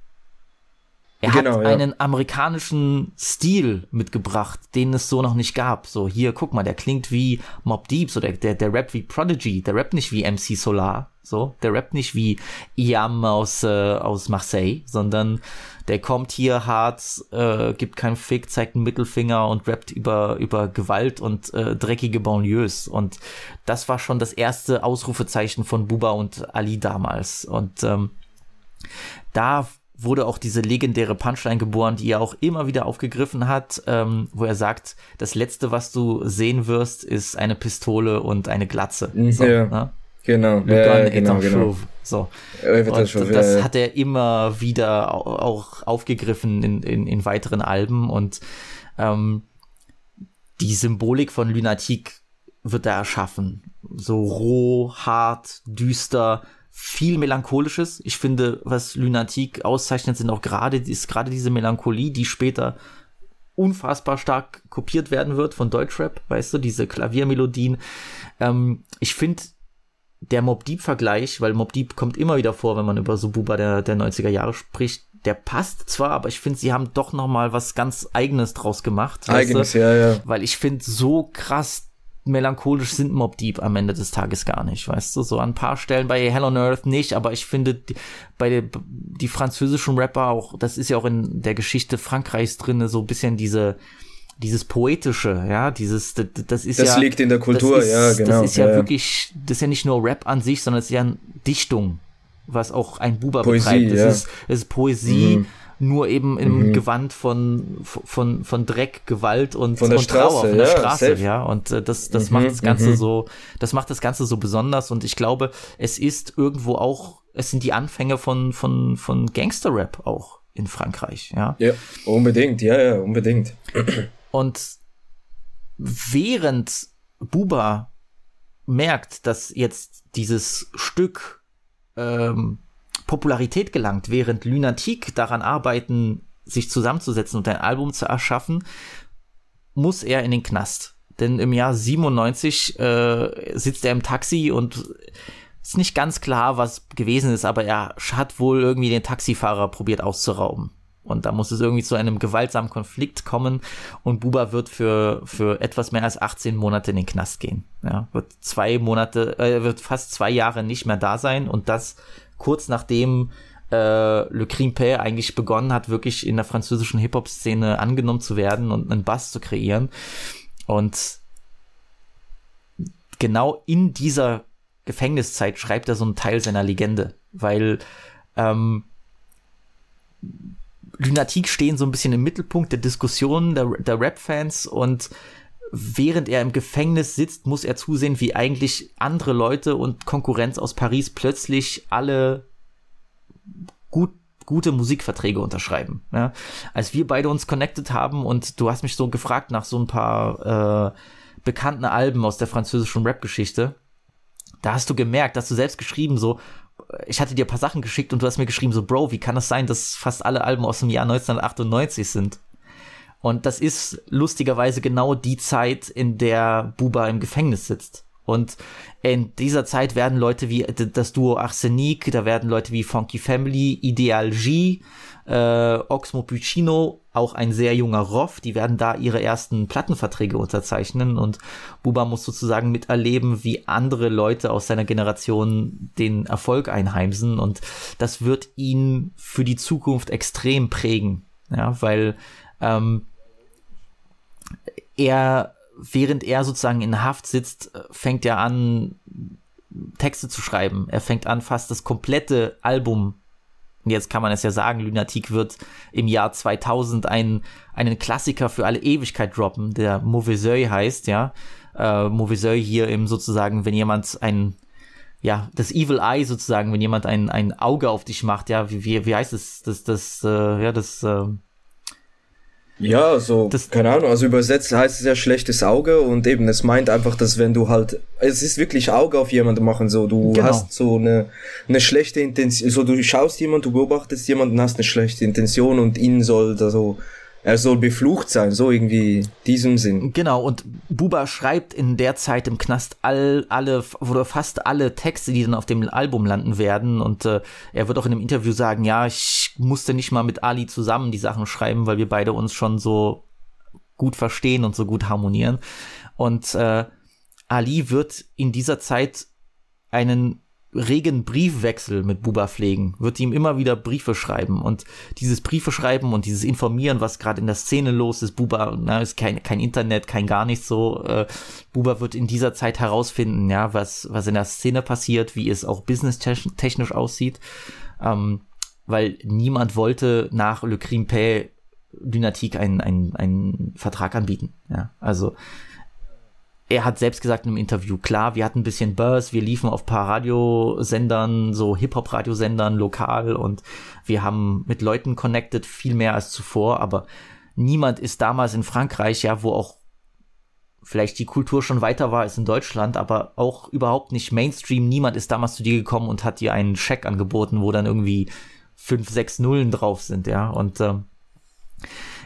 Er Genau, hat ja. einen amerikanischen Stil mitgebracht, den es so noch nicht gab. So, hier, guck mal, der klingt wie Mob Deep, so der, der, der rappt wie Prodigy, der rappt nicht wie MC Solar, so, der rappt nicht wie Iam aus, äh, aus Marseille, sondern der kommt hier hart, äh, gibt keinen Fick, zeigt einen Mittelfinger und rappt über, über Gewalt und äh, dreckige Banlieues. Und das war schon das erste Ausrufezeichen von Buba und Ali damals. Und ähm, da wurde auch diese legendäre Punchline geboren, die er auch immer wieder aufgegriffen hat, ähm, wo er sagt, das letzte, was du sehen wirst, ist eine Pistole und eine Glatze. So, ja. ne? Genau, ja, ja, genau, genau. So. Und das hat er immer wieder au- auch aufgegriffen in, in, in weiteren Alben und ähm, die Symbolik von Lunatik wird er erschaffen. So roh, hart, düster, viel melancholisches. Ich finde, was Lunatik auszeichnet, sind auch gerade ist gerade diese Melancholie, die später unfassbar stark kopiert werden wird von Deutschrap, weißt du, diese Klaviermelodien. Ähm, ich finde der Mob Deep Vergleich, weil Mob Deep kommt immer wieder vor, wenn man über so Buba der, der 90er Jahre spricht, der passt zwar, aber ich finde, sie haben doch noch mal was ganz eigenes draus gemacht. weißt Eigenes, du? ja, ja. Weil ich finde, so krass melancholisch sind Mob Deep am Ende des Tages gar nicht, weißt du? So an ein paar Stellen bei Hell on Earth nicht, aber ich finde, die, bei der, die französischen Rapper auch, das ist ja auch in der Geschichte Frankreichs drinne so ein bisschen diese, dieses poetische, ja, dieses, das, das ist Das ja. liegt in der Kultur, das ist, ja, genau, Das ist ja, ja, wirklich, das ist ja nicht nur Rap an sich, sondern es ist ja eine Dichtung, was auch ein Buba Poesie, betreibt. Das ja. ist, es ist Poesie, Mhm. Nur eben im Mhm. Gewand von, von, von Dreck, Gewalt und, Von der und Trauer, Straße, von der ja, Straße, safe. ja. Und äh, das, das Mhm, macht das Ganze mhm. so, das macht das Ganze so besonders und ich glaube, es ist irgendwo auch, es sind die Anfänge von, von, von Gangster-Rap auch in Frankreich, ja. Ja, unbedingt, ja, ja, unbedingt. Und während Buba merkt, dass jetzt dieses Stück ähm, Popularität gelangt, während Lunatic daran arbeiten, sich zusammenzusetzen und ein Album zu erschaffen, muss er in den Knast. Denn im Jahr 97 äh, sitzt er im Taxi und ist nicht ganz klar, was gewesen ist, aber er hat wohl irgendwie den Taxifahrer probiert auszurauben. Und da muss es irgendwie zu einem gewaltsamen Konflikt kommen und Buba wird für, für etwas mehr als 18 Monate in den Knast gehen. Ja, wird zwei Monate, äh, wird fast zwei Jahre nicht mehr da sein und das kurz nachdem äh, Le Crime Père eigentlich begonnen hat, wirklich in der französischen Hip-Hop-Szene angenommen zu werden und einen Bass zu kreieren. Und genau in dieser Gefängniszeit schreibt er so einen Teil seiner Legende, weil ähm, Lunatik stehen so ein bisschen im Mittelpunkt der Diskussion der, der Rap-Fans und während er im Gefängnis sitzt, muss er zusehen, wie eigentlich andere Leute und Konkurrenz aus Paris plötzlich alle gut gute Musikverträge unterschreiben. Ja? Als wir beide uns connected haben und du hast mich so gefragt nach so ein paar äh, bekannten Alben aus der französischen Rap-Geschichte, da hast du gemerkt, dass du selbst geschrieben so, ich hatte dir ein paar Sachen geschickt und du hast mir geschrieben so, Bro, wie kann es das sein, dass fast alle Alben aus dem Jahr 1998 sind? Und das ist lustigerweise genau die Zeit, in der Buba im Gefängnis sitzt. Und in dieser Zeit werden Leute wie das Duo Arsenic, da werden Leute wie Funky Family, Ideal G, äh, Oxmo Puccino, auch ein sehr junger Roff, die werden da ihre ersten Plattenverträge unterzeichnen. Und Buba muss sozusagen miterleben, wie andere Leute aus seiner Generation den Erfolg einheimsen. Und das wird ihn für die Zukunft extrem prägen, ja, weil ähm, er während er sozusagen in Haft sitzt, fängt er an, Texte zu schreiben. Er fängt an, fast das komplette Album, jetzt kann man es ja sagen, Lunatic wird im Jahr 2000 ein, einen Klassiker für alle Ewigkeit droppen, der Mauvais heißt, ja. Äh, Mauvais hier im sozusagen, wenn jemand ein, ja, das Evil Eye sozusagen, wenn jemand ein, ein Auge auf dich macht, ja, wie, wie, wie heißt es, das, das, äh, ja, das, äh, ja, so, das, keine Ahnung, also übersetzt heißt es ja schlechtes Auge und eben, es meint einfach, dass wenn du halt, es ist wirklich Auge auf jemanden machen, so, du genau. hast so eine, eine schlechte Intention, so, du schaust jemanden, du beobachtest jemanden, hast eine schlechte Intention und ihn soll da so, er soll beflucht sein, so irgendwie diesem Sinn. Genau, und Buba schreibt in der Zeit im Knast all, alle, oder fast alle Texte, die dann auf dem Album landen werden. Und äh, er wird auch in einem Interview sagen, ja, ich musste nicht mal mit Ali zusammen die Sachen schreiben, weil wir beide uns schon so gut verstehen und so gut harmonieren. Und äh, Ali wird in dieser Zeit einen regen Briefwechsel mit Buba pflegen, wird ihm immer wieder Briefe schreiben. Und dieses Briefe schreiben und dieses Informieren, was gerade in der Szene los ist, Buba, na, ist kein, kein Internet, kein gar nichts so, äh, Buba wird in dieser Zeit herausfinden, ja, was, was in der Szene passiert, wie es auch businesstechnisch aussieht, ähm, weil niemand wollte nach Le Crime Pay Dynatik einen, einen, einen Vertrag anbieten, ja, also er hat selbst gesagt einem Interview, klar, wir hatten ein bisschen Buzz, wir liefen auf paar Radiosendern, so Hip-Hop-Radiosendern lokal und wir haben mit Leuten connected, viel mehr als zuvor, aber niemand ist damals in Frankreich, ja, wo auch vielleicht die Kultur schon weiter war als in Deutschland, aber auch überhaupt nicht Mainstream. Niemand ist damals zu dir gekommen und hat dir einen Scheck angeboten, wo dann irgendwie fünf, sechs Nullen drauf sind, ja, und ähm,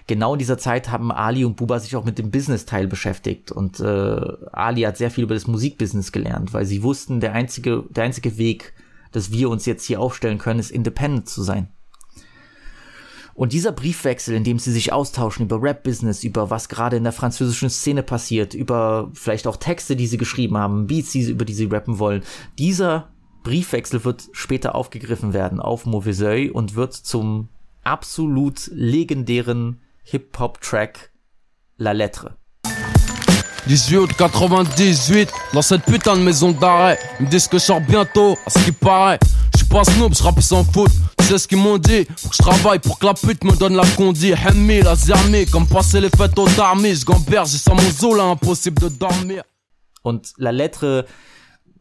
genau in dieser Zeit haben Ali und Buba sich auch mit dem Business-Teil beschäftigt und äh, Ali hat sehr viel über das Musikbusiness gelernt, weil sie wussten, der einzige, der einzige Weg, dass wir uns jetzt hier aufstellen können, ist independent zu sein. Und dieser Briefwechsel, in dem sie sich austauschen über Rap-Business, über was gerade in der französischen Szene passiert, über vielleicht auch Texte, die sie geschrieben haben, Beats, die sie, über die sie rappen wollen, dieser Briefwechsel wird später aufgegriffen werden auf Mauvais und wird zum absolut legendären hip-hop-track La Lettre. 18 98, dans cette putain de maison d'arrêt. Ils me disent que je sors bientôt, à ce qui paraît. Je suis pas snoop, je rappe sans foot. Tu sais ce qu'ils m'ont dit? Je travaille pour que la pute me donne la condi. Hemmi, la zermi, comme passer les fêtes au tarmi. Je gamberge, j'ai sans mon zoo là, impossible de dormir. Und La Lettre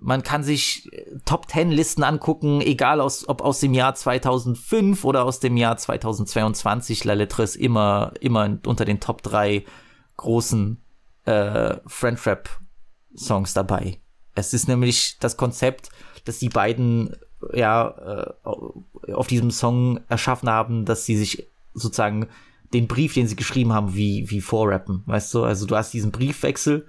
man kann sich äh, Top 10 Listen angucken, egal aus, ob aus dem Jahr 2005 oder aus dem Jahr 2022. La Lettre ist immer, immer unter den Top 3 großen äh, Friend Rap Songs dabei. Es ist nämlich das Konzept, dass die beiden ja äh, auf diesem Song erschaffen haben, dass sie sich sozusagen den Brief, den sie geschrieben haben, wie, wie vorrappen, weißt du? Also du hast diesen Briefwechsel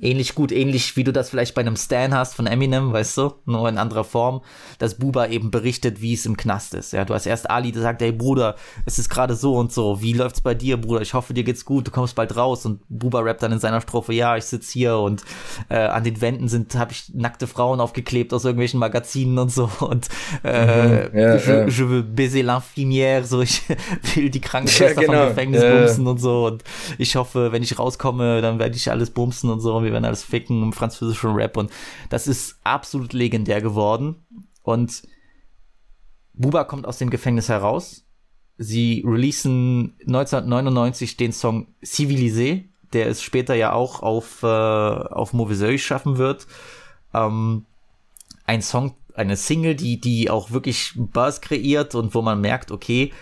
ähnlich gut, ähnlich wie du das vielleicht bei einem Stan hast von Eminem, weißt du, nur in anderer Form, dass Buba eben berichtet, wie es im Knast ist. Ja, du hast erst Ali, der sagt, hey Bruder, es ist gerade so und so, wie läuft's bei dir, Bruder? Ich hoffe, dir geht's gut, du kommst bald raus. Und Buba rappt dann in seiner Strophe, ja, ich sitz hier und äh, an den Wänden sind, habe ich nackte Frauen aufgeklebt aus irgendwelchen Magazinen und so. Und äh, mhm, ja, je, ja. je veux baiser l'infirmière, so ich will die Krankenschwester ja, genau. vom Gefängnis bumsen und so. Und ich hoffe, wenn ich rauskomme, dann werde ich alles bumsen und so. Und wir werden alles ficken im französischen Rap und das ist absolut legendär geworden. Und Buba kommt aus dem Gefängnis heraus. Sie releasen 1999 den Song Civilisé, der es später ja auch auf, äh, auf Mauvais schaffen wird. Ähm, ein Song, eine Single, die, die auch wirklich Buzz kreiert und wo man merkt, okay,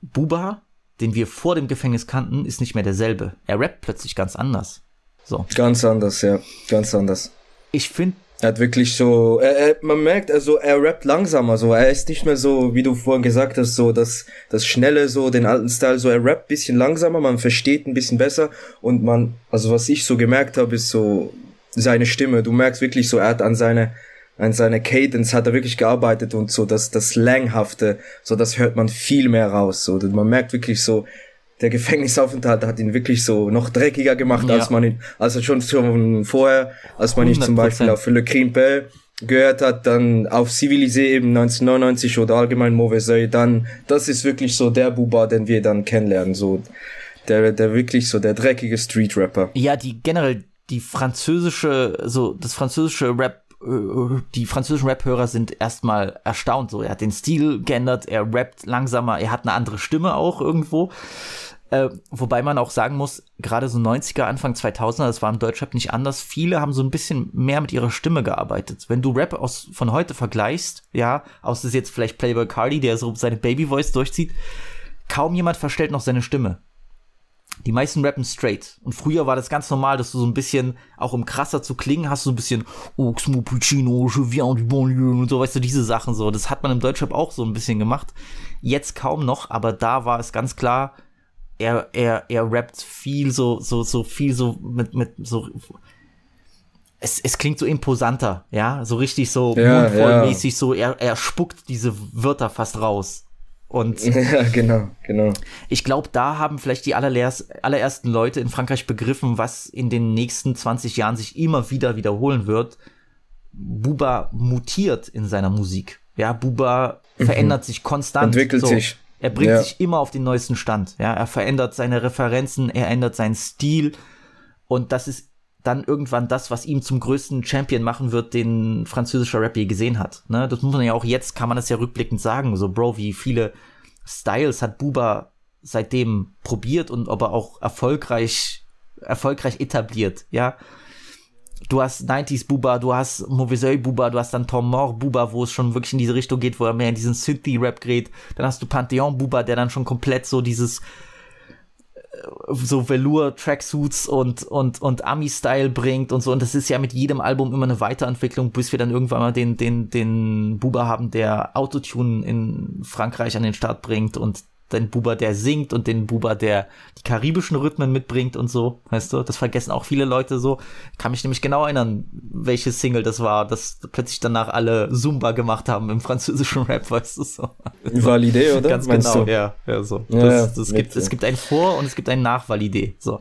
Buba, den wir vor dem Gefängnis kannten, ist nicht mehr derselbe. Er rappt plötzlich ganz anders. So. Ganz anders, ja. Ganz anders. Ich finde, er hat wirklich so, er, er, man merkt, also er rappt langsamer, so, er ist nicht mehr so, wie du vorhin gesagt hast, so das, das Schnelle, so den alten Style, so er rappt bisschen langsamer, man versteht ein bisschen besser und man, also was ich so gemerkt habe, ist so seine Stimme, du merkst wirklich so, er hat an seine, an seiner Cadence hat er wirklich gearbeitet und so das, das Langhafte, so das hört man viel mehr raus, so, man merkt wirklich so, der Gefängnisaufenthalt hat ihn wirklich so noch dreckiger gemacht, ja. als man ihn, also schon vorher, als man ihn zum Beispiel auf Le Crime gehört hat, dann auf Civilisé eben 1999 oder allgemein Mauvais dann, das ist wirklich so der Buba, den wir dann kennenlernen, so, der, der wirklich so der dreckige Street Rapper. Ja, die generell, die französische, so, das französische Rap äh, die französischen Rap-Hörer sind erstmal erstaunt. So, er hat den Stil geändert, er rappt langsamer, er hat eine andere Stimme auch irgendwo. Äh, wobei man auch sagen muss, gerade so 90er, Anfang 2000er, das war im Deutschrap nicht anders. Viele haben so ein bisschen mehr mit ihrer Stimme gearbeitet. Wenn du Rap aus, von heute vergleichst, ja, aus ist jetzt vielleicht Playboy Cardi, der so seine Baby Voice durchzieht, kaum jemand verstellt noch seine Stimme. Die meisten rappen straight. Und früher war das ganz normal, dass du so ein bisschen, auch um krasser zu klingen, hast du so ein bisschen Oxmo Puccino, je viens du banlieue und so, weißt du, diese Sachen so. Das hat man im Deutschrap auch so ein bisschen gemacht. Jetzt kaum noch, aber da war es ganz klar, er, er, er rappt viel so, so, so viel so mit, mit so, es, es klingt so imposanter, ja, so richtig so ja, mundvollmäßig, ja. so, er, er spuckt diese Wörter fast raus. Und ja, genau, genau. Ich glaube, da haben vielleicht die allerersten Leute in Frankreich begriffen, was in den nächsten 20 Jahren sich immer wieder wiederholen wird. Buba mutiert in seiner Musik. Ja, Buba mhm. verändert sich konstant. Entwickelt so. sich. Er bringt ja. sich immer auf den neuesten Stand. Ja, er verändert seine Referenzen, er ändert seinen Stil und das ist dann irgendwann das, was ihm zum größten Champion machen wird, den französischer Rap je gesehen hat. Ne? Das muss man ja auch jetzt, kann man das ja rückblickend sagen. So, Bro, wie viele Styles hat Buba seitdem probiert und ob er auch erfolgreich, erfolgreich etabliert, ja du hast 90s Buba, du hast Mauvais Buba, du hast dann Tom Moore Buba, wo es schon wirklich in diese Richtung geht, wo er mehr in diesen Synthie-Rap geht. Dann hast du Pantheon Buba, der dann schon komplett so dieses äh, so Velour-Tracksuits und, und, und Ami-Style bringt und so. Und das ist ja mit jedem Album immer eine Weiterentwicklung, bis wir dann irgendwann mal den, den, den Buba haben, der Autotune in Frankreich an den Start bringt und den Buba, der singt und den Buba, der die karibischen Rhythmen mitbringt und so, weißt du? Das vergessen auch viele Leute so. kann mich nämlich genau erinnern, welche Single das war, dass plötzlich danach alle Zumba gemacht haben im französischen Rap, weißt du so. Validé, oder? Ganz Meinst genau, du? ja, ja, so. Ja, das, das gibt, es gibt ein Vor- und es gibt ein Nach-Validé, so.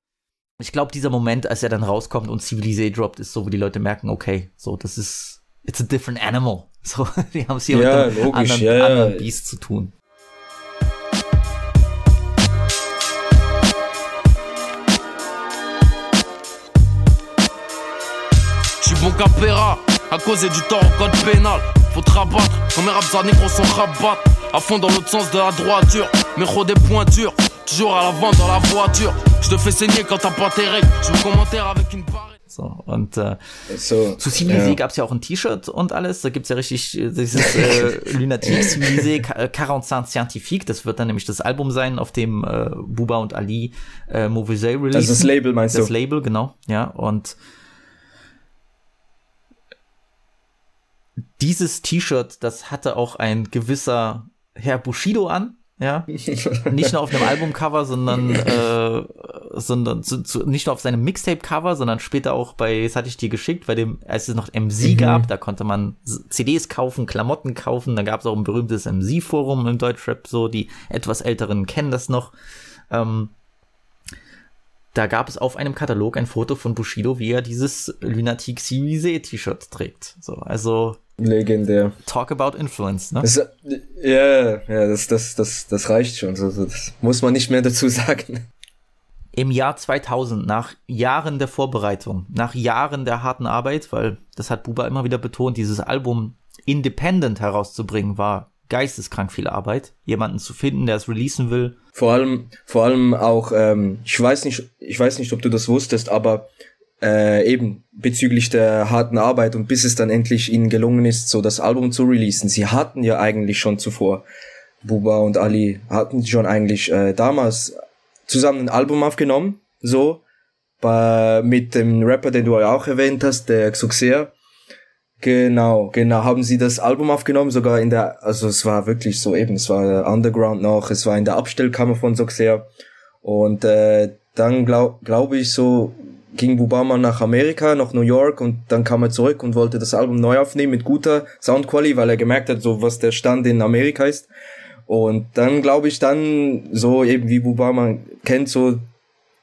Ich glaube, dieser Moment, als er dann rauskommt und Civilizé droppt, ist so, wo die Leute merken, okay, so, das ist, it's a different animal. So, die haben es hier ja, mit einem logisch, anderen, ja, anderen Biest zu tun. Bon capéra, à cause du tort au code pénal. Faut te rabattre, quand mes raps à négro sont rabattent. À fond dans l'autre sens de la droiture, méro des pointures. Toujours à l'avant dans la voiture. Je te fais saigner quand t'as pas tes règles. Je me commentaire avec une barre. So, und äh, so, zu Civilisé ja. gab es ja auch ein T-Shirt und alles. Da gibt's ja richtig äh, dieses äh, Lunatic Civilisé 45 äh, Scientifique. Das wird dann nämlich das Album sein, auf dem äh, Buba und Ali äh, Mauvais release. Das ist das Label, meinst das du? Das Label, genau. Ja, und dieses T-Shirt, das hatte auch ein gewisser Herr Bushido an. Ja, nicht nur auf einem Albumcover, sondern, äh, sondern zu, zu, nicht nur auf seinem Mixtape-Cover, sondern später auch bei, das hatte ich dir geschickt, bei dem, als es noch MC mhm. gab, da konnte man CDs kaufen, Klamotten kaufen, da gab es auch ein berühmtes MC-Forum im Deutschrap, so die etwas älteren kennen das noch. Ähm, da gab es auf einem Katalog ein Foto von Bushido, wie er dieses Lunatic Civisé T-Shirt trägt. So, also Legendär. Talk about Influence, ne? Ja, ja, das, das, das, das reicht schon. Das muss man nicht mehr dazu sagen. Im Jahr 2000, nach Jahren der Vorbereitung, nach Jahren der harten Arbeit, weil das hat Buba immer wieder betont, dieses Album independent herauszubringen, war geisteskrank viel Arbeit, jemanden zu finden, der es releasen will. Vor allem, vor allem auch, ähm, ich weiß nicht, ich weiß nicht, ob du das wusstest, aber äh, eben bezüglich der harten Arbeit und bis es dann endlich ihnen gelungen ist, so das Album zu releasen. Sie hatten ja eigentlich schon zuvor, Buba und Ali hatten schon eigentlich äh, damals zusammen ein Album aufgenommen, so bei, mit dem Rapper, den du ja auch erwähnt hast, der Xuxer. Genau, genau, haben sie das Album aufgenommen, sogar in der, also es war wirklich so eben, es war Underground noch, es war in der Abstellkammer von Xuxer und äh, dann glaube glaub ich so ging Bubama nach Amerika, nach New York und dann kam er zurück und wollte das Album neu aufnehmen mit guter Soundqualität, weil er gemerkt hat, so was der Stand in Amerika ist. Und dann glaube ich dann so eben wie Bubama kennt so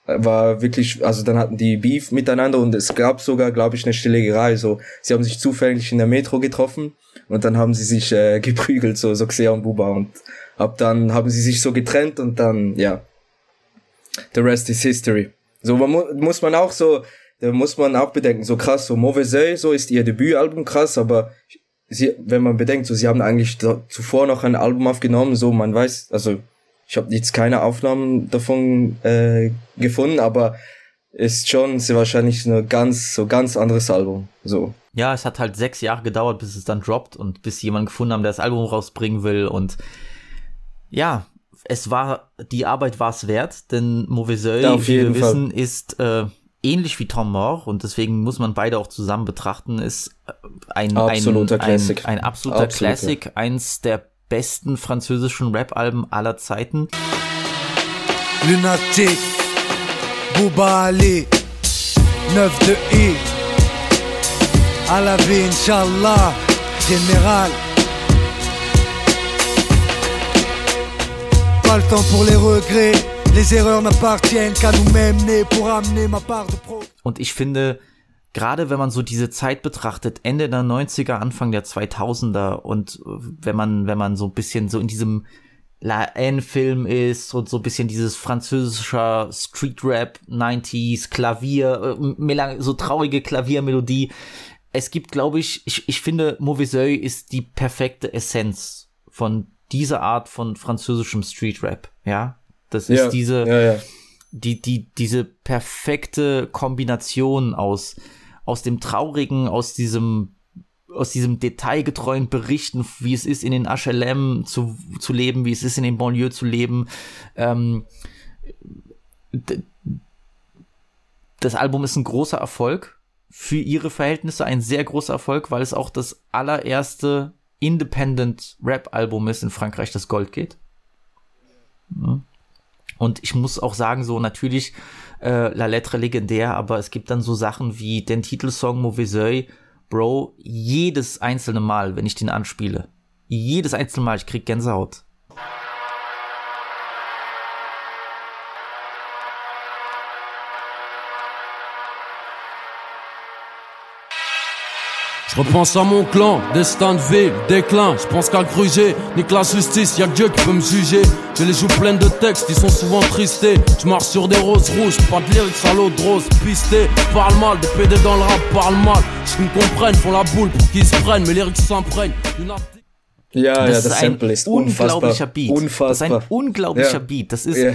war wirklich, also dann hatten die Beef miteinander und es gab sogar, glaube ich, eine Schlägerei. So, sie haben sich zufällig in der Metro getroffen und dann haben sie sich äh, geprügelt, so Soxea und Buba und ab dann haben sie sich so getrennt und dann, ja, the rest is history. So man mu muss man auch so, da muss man auch bedenken, so krass, so Mauvais so ist ihr Debütalbum krass, aber sie, wenn man bedenkt, so sie haben eigentlich zuvor noch ein Album aufgenommen, so man weiß, also ich habe jetzt keine Aufnahmen davon äh, gefunden, aber ist schon sehr wahrscheinlich ein ganz so ganz anderes Album. So. Ja, es hat halt sechs Jahre gedauert, bis es dann droppt und bis jemand gefunden haben, der das Album rausbringen will und ja, es war die Arbeit war es wert, denn Mauvais ja, wie wir Fall. wissen, ist äh, ähnlich wie Tom Moore und deswegen muss man beide auch zusammen betrachten, ist äh, ein absoluter ein, Classic, ein, ein absoluter Absolut, Classic, eins der besten französischen Rap-Alben aller Zeiten. Lunatic, Bouba Ali, 9 de I, à la vie, Pas le temps pour les regrets, les erreurs n'appartiennent qu'à nous-mêmes, nés pour amener ma part de pro. Und ich finde, gerade wenn man so diese Zeit betrachtet, Ende der 90er, Anfang der 2000er und äh, wenn man, wenn man so ein bisschen so in diesem La N-Film ist und so ein bisschen dieses französischer Street Rap 90s Klavier, äh, so traurige Klaviermelodie. Es gibt, glaube ich, ich, ich finde, Mauvais ist die perfekte Essenz von dieser Art von französischem Street Rap, ja. Das ist ja, diese, ja, ja. die, die, diese perfekte Kombination aus aus dem Traurigen, aus diesem aus diesem detailgetreuen Berichten, wie es ist, in den HLM zu, zu leben, wie es ist, in den Banlieue zu leben. Ähm, das Album ist ein großer Erfolg. Für ihre Verhältnisse ein sehr großer Erfolg, weil es auch das allererste Independent Rap-Album ist in Frankreich, das Gold geht. Und ich muss auch sagen, so natürlich äh, La Lettre legendär, aber es gibt dann so Sachen wie den Titelsong Mauvais Bro, jedes einzelne Mal, wenn ich den anspiele, jedes einzelne Mal, ich krieg Gänsehaut. Je repense à mon clan, destin de ville, déclin. Je pense qu'à gruger, nique la justice, y'a Dieu qui peut me juger. J'ai les joues pleines de textes, ils sont souvent tristés. Je marche sur des roses rouges, pas de lyrics à l'eau de rose, pisté. Parle mal, des PD dans le rap, parle mal. Je me comprennent, font la boule pour qu'ils se prennent, mes lyrics s'imprègnent. Ja, das ja, das Sample ist unfassbar. Beat. Unfassbar. Das ist ein unglaublicher ja. Beat. Das ist, yeah.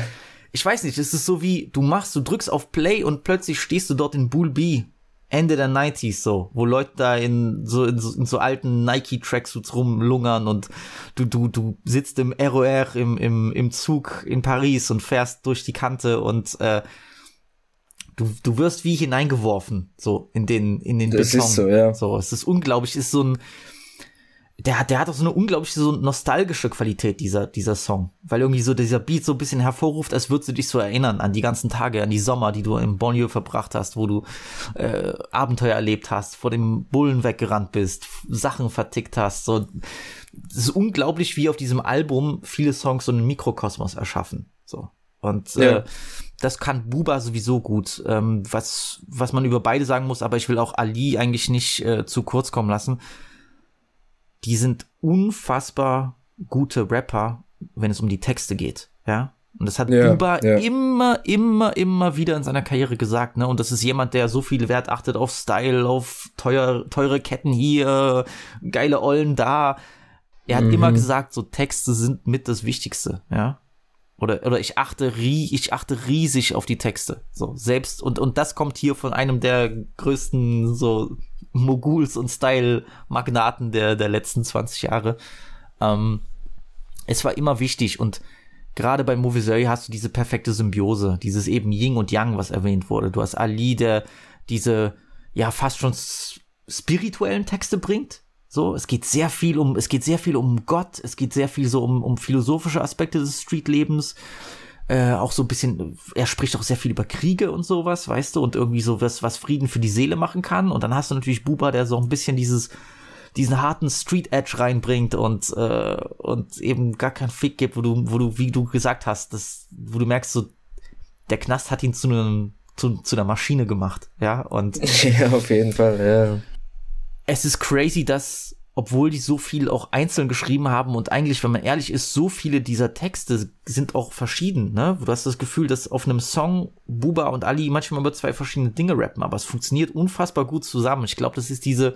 ich weiß nicht, es ist so wie, du machst, du drückst auf Play und plötzlich stehst du dort in Bull B Ende der 90s so, wo Leute da in so, in so, in so alten Nike-Tracksuits rumlungern und du, du, du sitzt im ROR im, im, im Zug in Paris und fährst durch die Kante und äh, du, du wirst wie hineingeworfen, so in den, in den das Beton. Ist so, ja. so, es ist unglaublich, es ist so ein, der hat, der hat auch so eine unglaubliche, so nostalgische Qualität, dieser, dieser Song. Weil irgendwie so dieser Beat so ein bisschen hervorruft, als würdest du dich so erinnern an die ganzen Tage, an die Sommer, die du im Bonnieu verbracht hast, wo du äh, Abenteuer erlebt hast, vor dem Bullen weggerannt bist, Sachen vertickt hast. So, es ist unglaublich, wie auf diesem Album viele Songs so einen Mikrokosmos erschaffen. So. Und ja. äh, das kann Buba sowieso gut. Ähm, was, was man über beide sagen muss, aber ich will auch Ali eigentlich nicht äh, zu kurz kommen lassen die sind unfassbar gute Rapper, wenn es um die Texte geht, ja. Und das hat ja, Buba ja. immer, immer, immer wieder in seiner Karriere gesagt, ne? Und das ist jemand, der so viel Wert achtet auf Style, auf teuer, teure Ketten hier, geile Ollen da. Er hat Mhm. immer gesagt, so Texte sind mit das Wichtigste, ja. Oder, oder ich achte, rie, ich achte riesig auf die Texte. So, selbst, und, und das kommt hier von einem der größten, so, Moguls und Style-Magnaten der, der letzten 20 Jahre. Ähm, es war immer wichtig und gerade bei Moviseuil hast du diese perfekte Symbiose, dieses eben Yin und Yang, was erwähnt wurde. Du hast Ali, der diese, ja, fast schon spirituellen Texte bringt. So, es geht sehr viel um, es geht sehr viel um Gott, es geht sehr viel so um, um philosophische Aspekte des Streetlebens. Äh, auch so ein bisschen, er spricht auch sehr viel über Kriege und sowas, weißt du, und irgendwie so was, was Frieden für die Seele machen kann. Und dann hast du natürlich Buba, der so ein bisschen dieses, diesen harten Street Edge reinbringt und, äh, und eben gar keinen Fick gibt, wo du, wo du, wie du gesagt hast, das, wo du merkst, so, der Knast hat ihn zu einem, zu, zu einer Maschine gemacht, ja, und Ja, auf jeden Fall, ja. es ist crazy, dass, obwohl die so viel auch einzeln geschrieben haben und eigentlich, wenn man ehrlich ist, so viele dieser Texte sind auch verschieden, ne? Du hast das Gefühl, dass auf einem Song Buba und Ali manchmal über zwei verschiedene Dinge rappen, aber es funktioniert unfassbar gut zusammen. Ich glaube, das ist diese,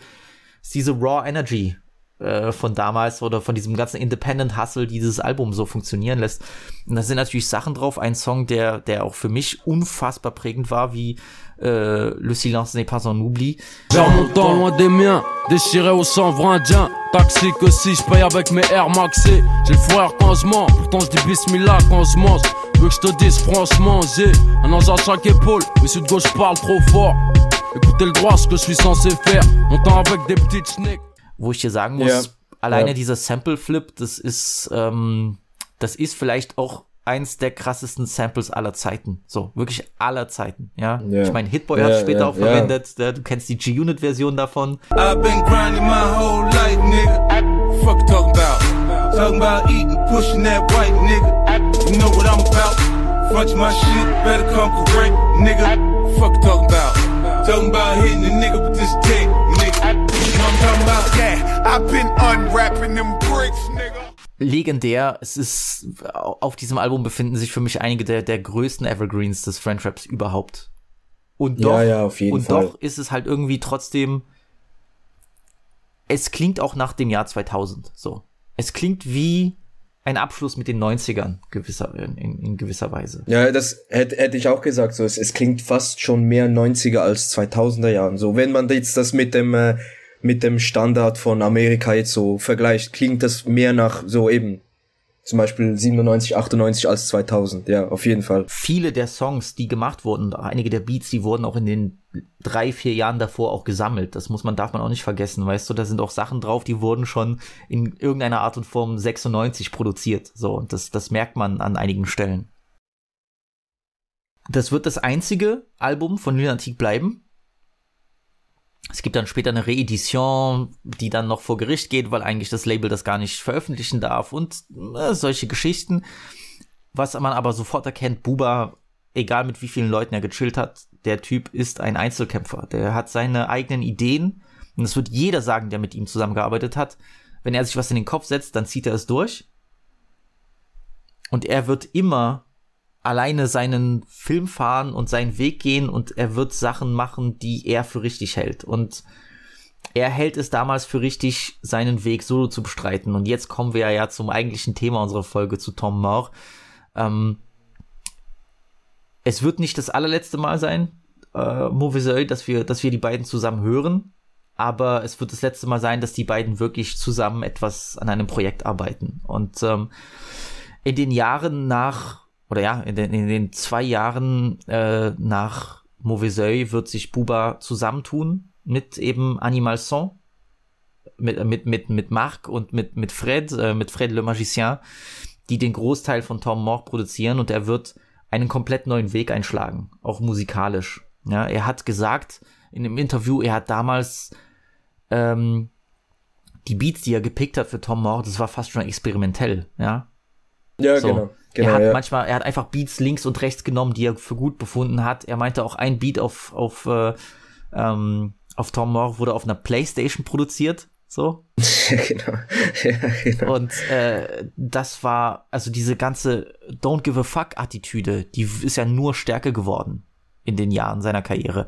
ist diese Raw Energy äh, von damals oder von diesem ganzen Independent Hustle, die dieses Album so funktionieren lässt. Und da sind natürlich Sachen drauf. Ein Song, der, der auch für mich unfassbar prägend war, wie äh, Le silence n'est pas un oubli. Wo ich dir sagen muss, Ja. alleine Ja. dieser Sample Flip, das ist, ähm, das ist vielleicht auch eins der krassesten Samples aller Zeiten. So, wirklich aller Zeiten, ja. Ja. Ich meine, Hitboy Ja, hat später ja, auch verwendet, ja, du kennst die G-Unit-Version davon. I've been grinding my whole life, nigga. Fuck you talking about? Talking about eating, pushing that white nigga. You know what I'm about? Front my shit, better come correct, nigga. Fuck you talking about? Talking about hitting a nigga with this dick, nigga. You know what I'm talking about? I've been unwrapping them bricks, nigga. Legendär, es ist, auf diesem Album befinden sich für mich einige der, der größten Evergreens des French Raps überhaupt. Und Ja, doch, ja, auf jeden und Fall. doch ist es halt irgendwie trotzdem, es klingt auch nach dem Jahr 2000, so. Es klingt wie ein Abschluss mit den 90ern, gewisser, in, in, in gewisser Weise. Ja, das hätte, hätte ich auch gesagt. So, es, es klingt fast schon mehr 90er als 2000er Jahren. So, wenn man jetzt das mit dem äh, mit dem Standard von Amerika jetzt so vergleicht, klingt das mehr nach so eben zum Beispiel 97, 98 als 2000. Ja, auf jeden Fall. Viele der Songs, die gemacht wurden, einige der Beats, die wurden auch in den drei, vier Jahren davor auch gesammelt. Das muss man, darf man auch nicht vergessen, weißt du, da sind auch Sachen drauf, die wurden schon in irgendeiner Art und Form 96 produziert. So, und das, das merkt man an einigen Stellen. Das wird das einzige Album von Lunatic bleiben. Es gibt dann später eine Reedition, die dann noch vor Gericht geht, weil eigentlich das Label das gar nicht veröffentlichen darf und äh, solche Geschichten. Was man aber sofort erkennt, Buba, egal mit wie vielen Leuten er gechillt hat, der Typ ist ein Einzelkämpfer. Der hat seine eigenen Ideen und das wird jeder sagen, der mit ihm zusammengearbeitet hat. Wenn er sich was in den Kopf setzt, dann zieht er es durch. Und er wird immer alleine seinen Film fahren und seinen Weg gehen und er wird Sachen machen, die er für richtig hält. Und er hält es damals für richtig, seinen Weg solo zu bestreiten. Und jetzt kommen wir ja zum eigentlichen Thema unserer Folge, zu Tom Moore. Ähm, es wird nicht das allerletzte Mal sein, äh, Mauvais dass wir, dass wir die beiden zusammen hören. Aber es wird das letzte Mal sein, dass die beiden wirklich zusammen etwas an einem Projekt arbeiten. Und ähm, in den Jahren nach, oder ja, in den, in den zwei Jahren äh, nach Mauvais wird sich Buba zusammentun mit eben Animal Son, mit, mit, mit, mit Marc und mit, mit Fred, äh, mit Fred Le Magicien, die den Großteil von Tom Moore produzieren und er wird einen komplett neuen Weg einschlagen, auch musikalisch. Ja, er hat gesagt in dem Interview, er hat damals ähm, die Beats, die er gepickt hat für Tom Moore, das war fast schon experimentell, ja. Ja, So. genau. Genau er hat ja. manchmal, er hat einfach Beats links und rechts genommen, die er für gut befunden hat. Er meinte auch ein Beat auf, auf, äh, ähm, auf Tom Moore wurde auf einer Playstation produziert, so. ja, genau. Ja, genau. Und äh, das war, also diese ganze Don't give a fuck Attitüde, die ist ja nur stärker geworden in den Jahren seiner Karriere.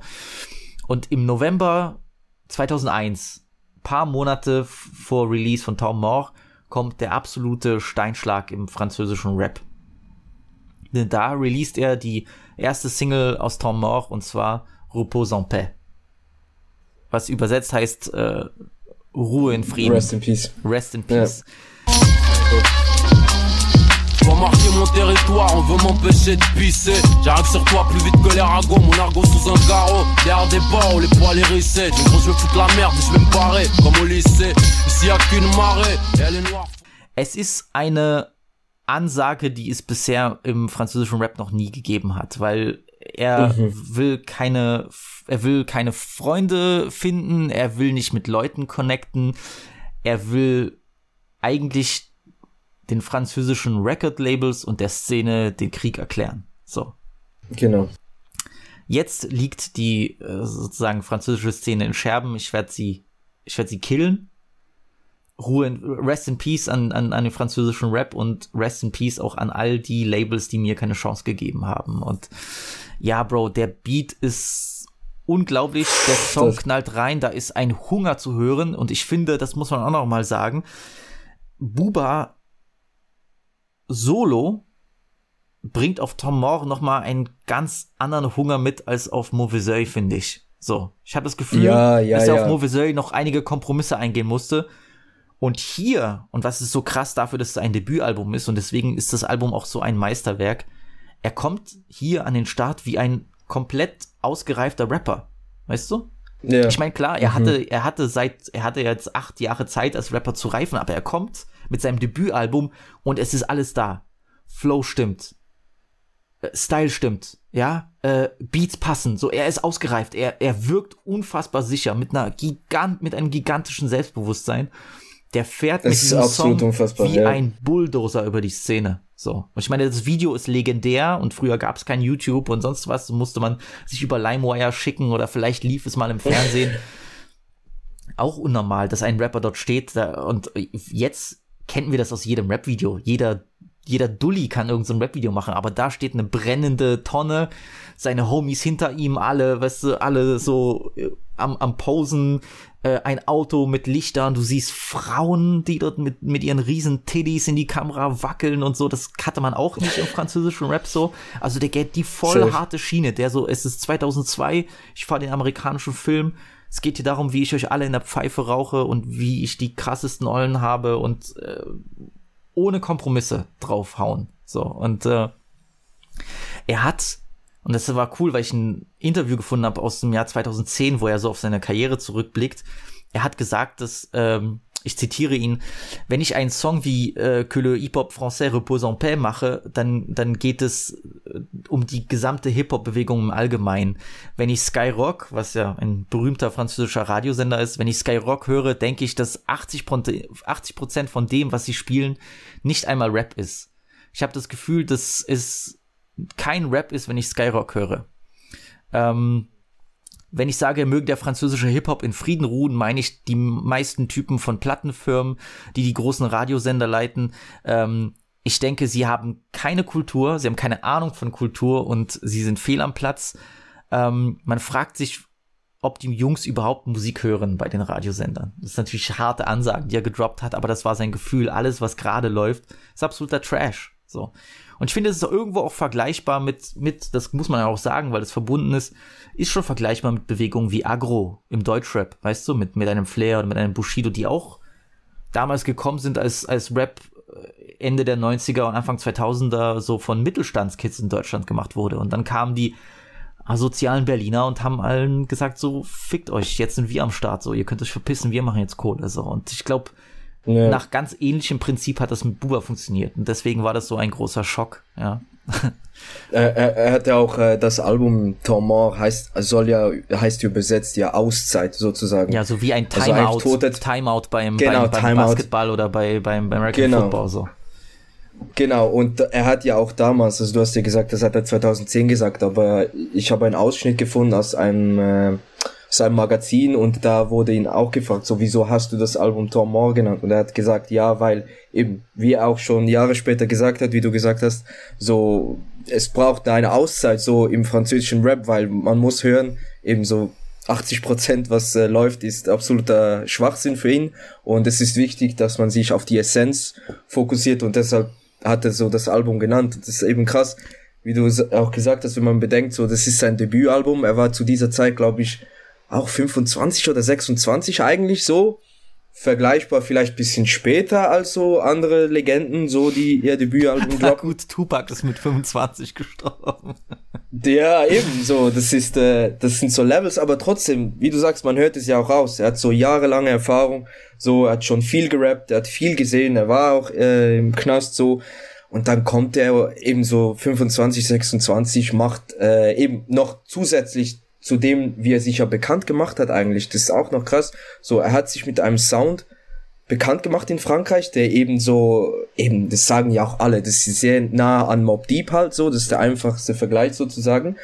Und im November 2001, paar Monate vor Release von Tom Moore, kommt der absolute Steinschlag im französischen Rap. Denn da released er die erste Single aus Tom Mort und zwar Repos en paix. Was übersetzt heißt äh, Ruhe in Frieden. Rest in Peace. Rest in Peace. Je vais marquer mon territoire, on veut m'empêcher de pisser. J'arrive sur toi plus vite que les ragots, mon argot sous un carreau. Derrière des barreaux, les poils hérissés. Du gros, je veux foutre la merde, je vais me barrer, comme au lycée. Ici y'a qu'une marée, et elle est noire. Es ist eine Ansage, die es bisher im französischen Rap noch nie gegeben hat, weil er Mhm. will keine, er will keine Freunde finden, er will nicht mit Leuten connecten, er will eigentlich den französischen Record-Labels und der Szene den Krieg erklären. So. Genau. Jetzt liegt die äh, sozusagen französische Szene in Scherben. Ich werde sie, ich werde sie killen. Ruhe, in, Rest in Peace an, an, an den französischen Rap und Rest in Peace auch an all die Labels, die mir keine Chance gegeben haben. Und ja, Bro, der Beat ist unglaublich. Der Song Das- knallt rein. Da ist ein Hunger zu hören. Und ich finde, das muss man auch noch mal sagen. Buba Solo bringt auf Tom Moore noch mal einen ganz anderen Hunger mit als auf Mauvais finde ich. So, ich habe das Gefühl, Ja, ja, dass er ja. auf Mauvais noch einige Kompromisse eingehen musste. Und hier, und was ist so krass dafür, dass es ein Debütalbum ist, und deswegen ist das Album auch so ein Meisterwerk, er kommt hier an den Start wie ein komplett ausgereifter Rapper. Weißt du? Ja. Ich meine, klar, er Mhm. hatte, er hatte seit, er hatte jetzt acht Jahre Zeit als Rapper zu reifen, aber er kommt mit seinem Debütalbum und es ist alles da. Flow stimmt. Äh, Style stimmt, ja, äh, Beats passen, so, er ist ausgereift, er, er wirkt unfassbar sicher, mit einer Gigant, mit einem gigantischen Selbstbewusstsein. Der fährt Das mit diesem Song unfassbar, wie ja. ein Bulldozer über die Szene. So. Und ich meine, das Video ist legendär und früher gab es kein YouTube und sonst was. So musste man sich über LimeWire schicken oder vielleicht lief es mal im Fernsehen. Auch unnormal, dass ein Rapper dort steht da, und jetzt kennen wir das aus jedem Rap-Video. Jeder, jeder Dulli kann irgendein so ein Rap-Video machen, aber da steht eine brennende Tonne, seine Homies hinter ihm, alle, weißt du, alle so äh, am, am Posen, äh, ein Auto mit Lichtern, du siehst Frauen, die dort mit, mit ihren riesen Tiddies in die Kamera wackeln und so, das hatte man auch nicht im französischen Rap so. Also der geht die voll Safe. harte Schiene, der so, es ist 2002, ich fahre den amerikanischen Film, es geht hier darum, wie ich euch alle in der Pfeife rauche und wie ich die krassesten Ollen habe und äh, ohne Kompromisse draufhauen. So, und äh, er hat, und das war cool, weil ich ein Interview gefunden habe aus dem Jahr 2010, wo er so auf seine Karriere zurückblickt. Er hat gesagt, dass, ähm, ich zitiere ihn, wenn ich einen Song wie äh, Que le Hip-Hop français repose en paix mache, dann, dann geht es äh, um die gesamte Hip-Hop-Bewegung im Allgemeinen. Wenn ich Skyrock, was ja ein berühmter französischer Radiosender ist, wenn ich Skyrock höre, denke ich, dass 80 Prozent von dem, was sie spielen, nicht einmal Rap ist. Ich habe das Gefühl, dass es kein Rap ist, wenn ich Skyrock höre. Ähm, wenn ich sage, möge der französische Hip-Hop in Frieden ruhen, meine ich die meisten Typen von Plattenfirmen, die die großen Radiosender leiten. Ähm, ich denke, sie haben keine Kultur, sie haben keine Ahnung von Kultur und sie sind fehl am Platz. Ähm, man fragt sich, ob die Jungs überhaupt Musik hören bei den Radiosendern. Das ist natürlich harte Ansagen, die er gedroppt hat, aber das war sein Gefühl. Alles, was gerade läuft, ist absoluter Trash. So. Und ich finde, es ist irgendwo auch vergleichbar mit, mit, das muss man ja auch sagen, weil es verbunden ist, ist schon vergleichbar mit Bewegungen wie Agro im Deutschrap, weißt du, mit, mit einem Flair oder mit einem Bushido, die auch damals gekommen sind als, als Rap äh, Ende der 90er und Anfang 2000er so von Mittelstandskids in Deutschland gemacht wurde. Und dann kamen die asozialen Berliner und haben allen gesagt, so, fickt euch, jetzt sind wir am Start, so, ihr könnt euch verpissen, wir machen jetzt Kohle, so. Und ich glaube, Ja. nach ganz ähnlichem Prinzip hat das mit Buba funktioniert. Und deswegen war das so ein großer Schock, ja. Er, er, er hat ja auch äh, das Album Torment heißt soll ja heißt übersetzt ja Auszeit sozusagen. Ja, so wie ein Also Timeout, tote- Timeout beim, Genau, beim, beim Timeout. Basketball oder bei, beim, beim American Genau. Football, so. Genau, und er hat ja auch damals, also du hast ja gesagt, das hat er 2010 gesagt, aber ich habe einen Ausschnitt gefunden aus einem, äh, aus einem Magazin und da wurde ihn auch gefragt, so wieso hast du das Album Tom genannt? Und er hat gesagt, ja, weil eben, wie er auch schon Jahre später gesagt hat, wie du gesagt hast, so, es braucht eine Auszeit so im französischen Rap, weil man muss hören, eben so, 80 Prozent, was äh, läuft, ist absoluter Schwachsinn für ihn. Und es ist wichtig, dass man sich auf die Essenz fokussiert und deshalb hat er so das Album genannt. Das ist eben krass, wie du auch gesagt hast, wenn man bedenkt, so, das ist sein Debütalbum. Er war zu dieser Zeit, glaube ich, auch 25 oder 26 eigentlich so vergleichbar vielleicht bisschen später als so andere Legenden, so die ihr Debütalbum droppen. gut, Tupac ist mit 25 gestorben. Ja, eben so, das ist äh, das sind so Levels, aber trotzdem, wie du sagst, man hört es ja auch raus. Er hat so jahrelange Erfahrung, so er hat schon viel gerappt, er hat viel gesehen, er war auch äh, im Knast so und dann kommt er eben so 25, 26 macht äh, eben noch zusätzlich zu dem, wie er sich ja bekannt gemacht hat eigentlich. Das ist auch noch krass. So, er hat sich mit einem Sound bekannt gemacht in Frankreich, der eben so, eben, das sagen ja auch alle, das ist sehr nah an Mob Deep halt so, das ist der einfachste Vergleich sozusagen.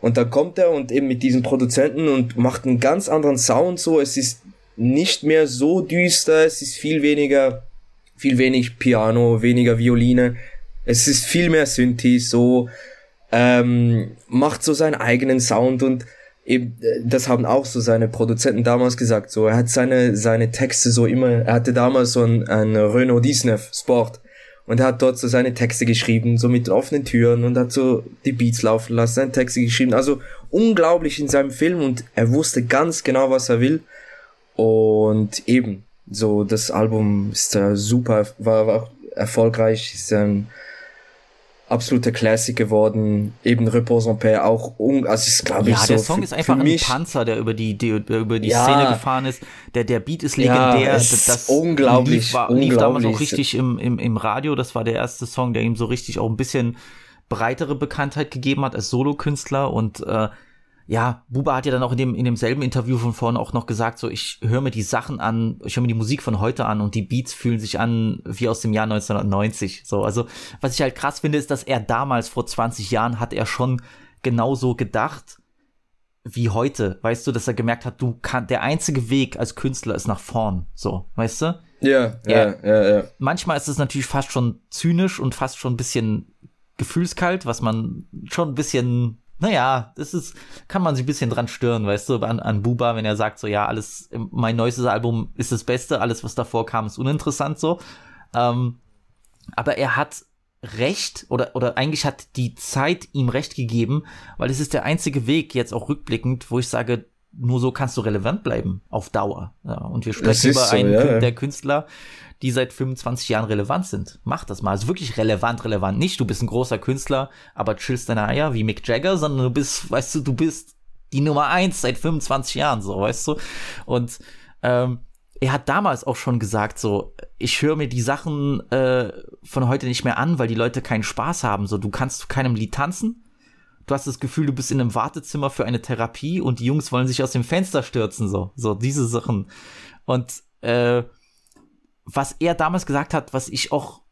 Und dann kommt er und eben mit diesen Produzenten und macht einen ganz anderen Sound so, es ist nicht mehr so düster, es ist viel weniger, viel wenig Piano, weniger Violine, es ist viel mehr Synthi, so, ähm, macht so seinen eigenen Sound und eben, äh, das haben auch so seine Produzenten damals gesagt, so, er hat seine, seine Texte so immer, er hatte damals so ein, ein Renault 19 Sport und er hat dort so seine Texte geschrieben, so mit offenen Türen und hat so die Beats laufen lassen, seine Texte geschrieben, also unglaublich in seinem Film und er wusste ganz genau, was er will und eben, so, das Album ist äh, super, war, war erfolgreich, ist ähm, absoluter Classic geworden. Eben Repose en Paix auch, un also ist glaube ja, ich so. Ja, der Song ist einfach ein Panzer, der über die, die über die ja, Szene gefahren ist. Der, der Beat ist legendär. Ja, es das unglaublich, lief, war, unglaublich. lief damals auch richtig im, im, im Radio. Das war der erste Song, der ihm so richtig auch ein bisschen breitere Bekanntheit gegeben hat als Solokünstler und äh, ja, Buba hat ja dann auch in dem in demselben Interview von vorne auch noch gesagt, so ich höre mir die Sachen an, ich höre mir die Musik von heute an und die Beats fühlen sich an wie aus dem Jahr 1990. So, also was ich halt krass finde, ist, dass er damals vor 20 Jahren hat er schon genauso gedacht wie heute, weißt du, dass er gemerkt hat, du kann der einzige Weg als Künstler ist nach vorn, so, weißt du? Ja, ja, ja, ja. Manchmal ist es natürlich fast schon zynisch und fast schon ein bisschen gefühlskalt, was man schon ein bisschen naja, das ist, kann man sich ein bisschen dran stören, weißt du, an, an Buba, wenn er sagt so, ja, alles, mein neuestes Album ist das Beste, alles, was davor kam, ist uninteressant so. Ähm, aber er hat recht, oder, oder eigentlich hat die Zeit ihm recht gegeben, weil es ist der einzige Weg, jetzt auch rückblickend, wo ich sage, nur so kannst du relevant bleiben, auf Dauer. Ja, und wir sprechen über so, einen ja. der Künstler, die seit 25 Jahren relevant sind. Mach das mal. Also wirklich relevant, relevant. Nicht, du bist ein großer Künstler, aber chillst deine Eier wie Mick Jagger, sondern du bist, weißt du, du bist die Nummer eins seit 25 Jahren, so, weißt du? Und ähm, er hat damals auch schon gesagt, so, ich höre mir die Sachen äh, von heute nicht mehr an, weil die Leute keinen Spaß haben. So, du kannst zu keinem Lied tanzen. Du hast das Gefühl, du bist in einem Wartezimmer für eine Therapie und die Jungs wollen sich aus dem Fenster stürzen, so, so diese Sachen. Und äh, was er damals gesagt hat, was ich auch,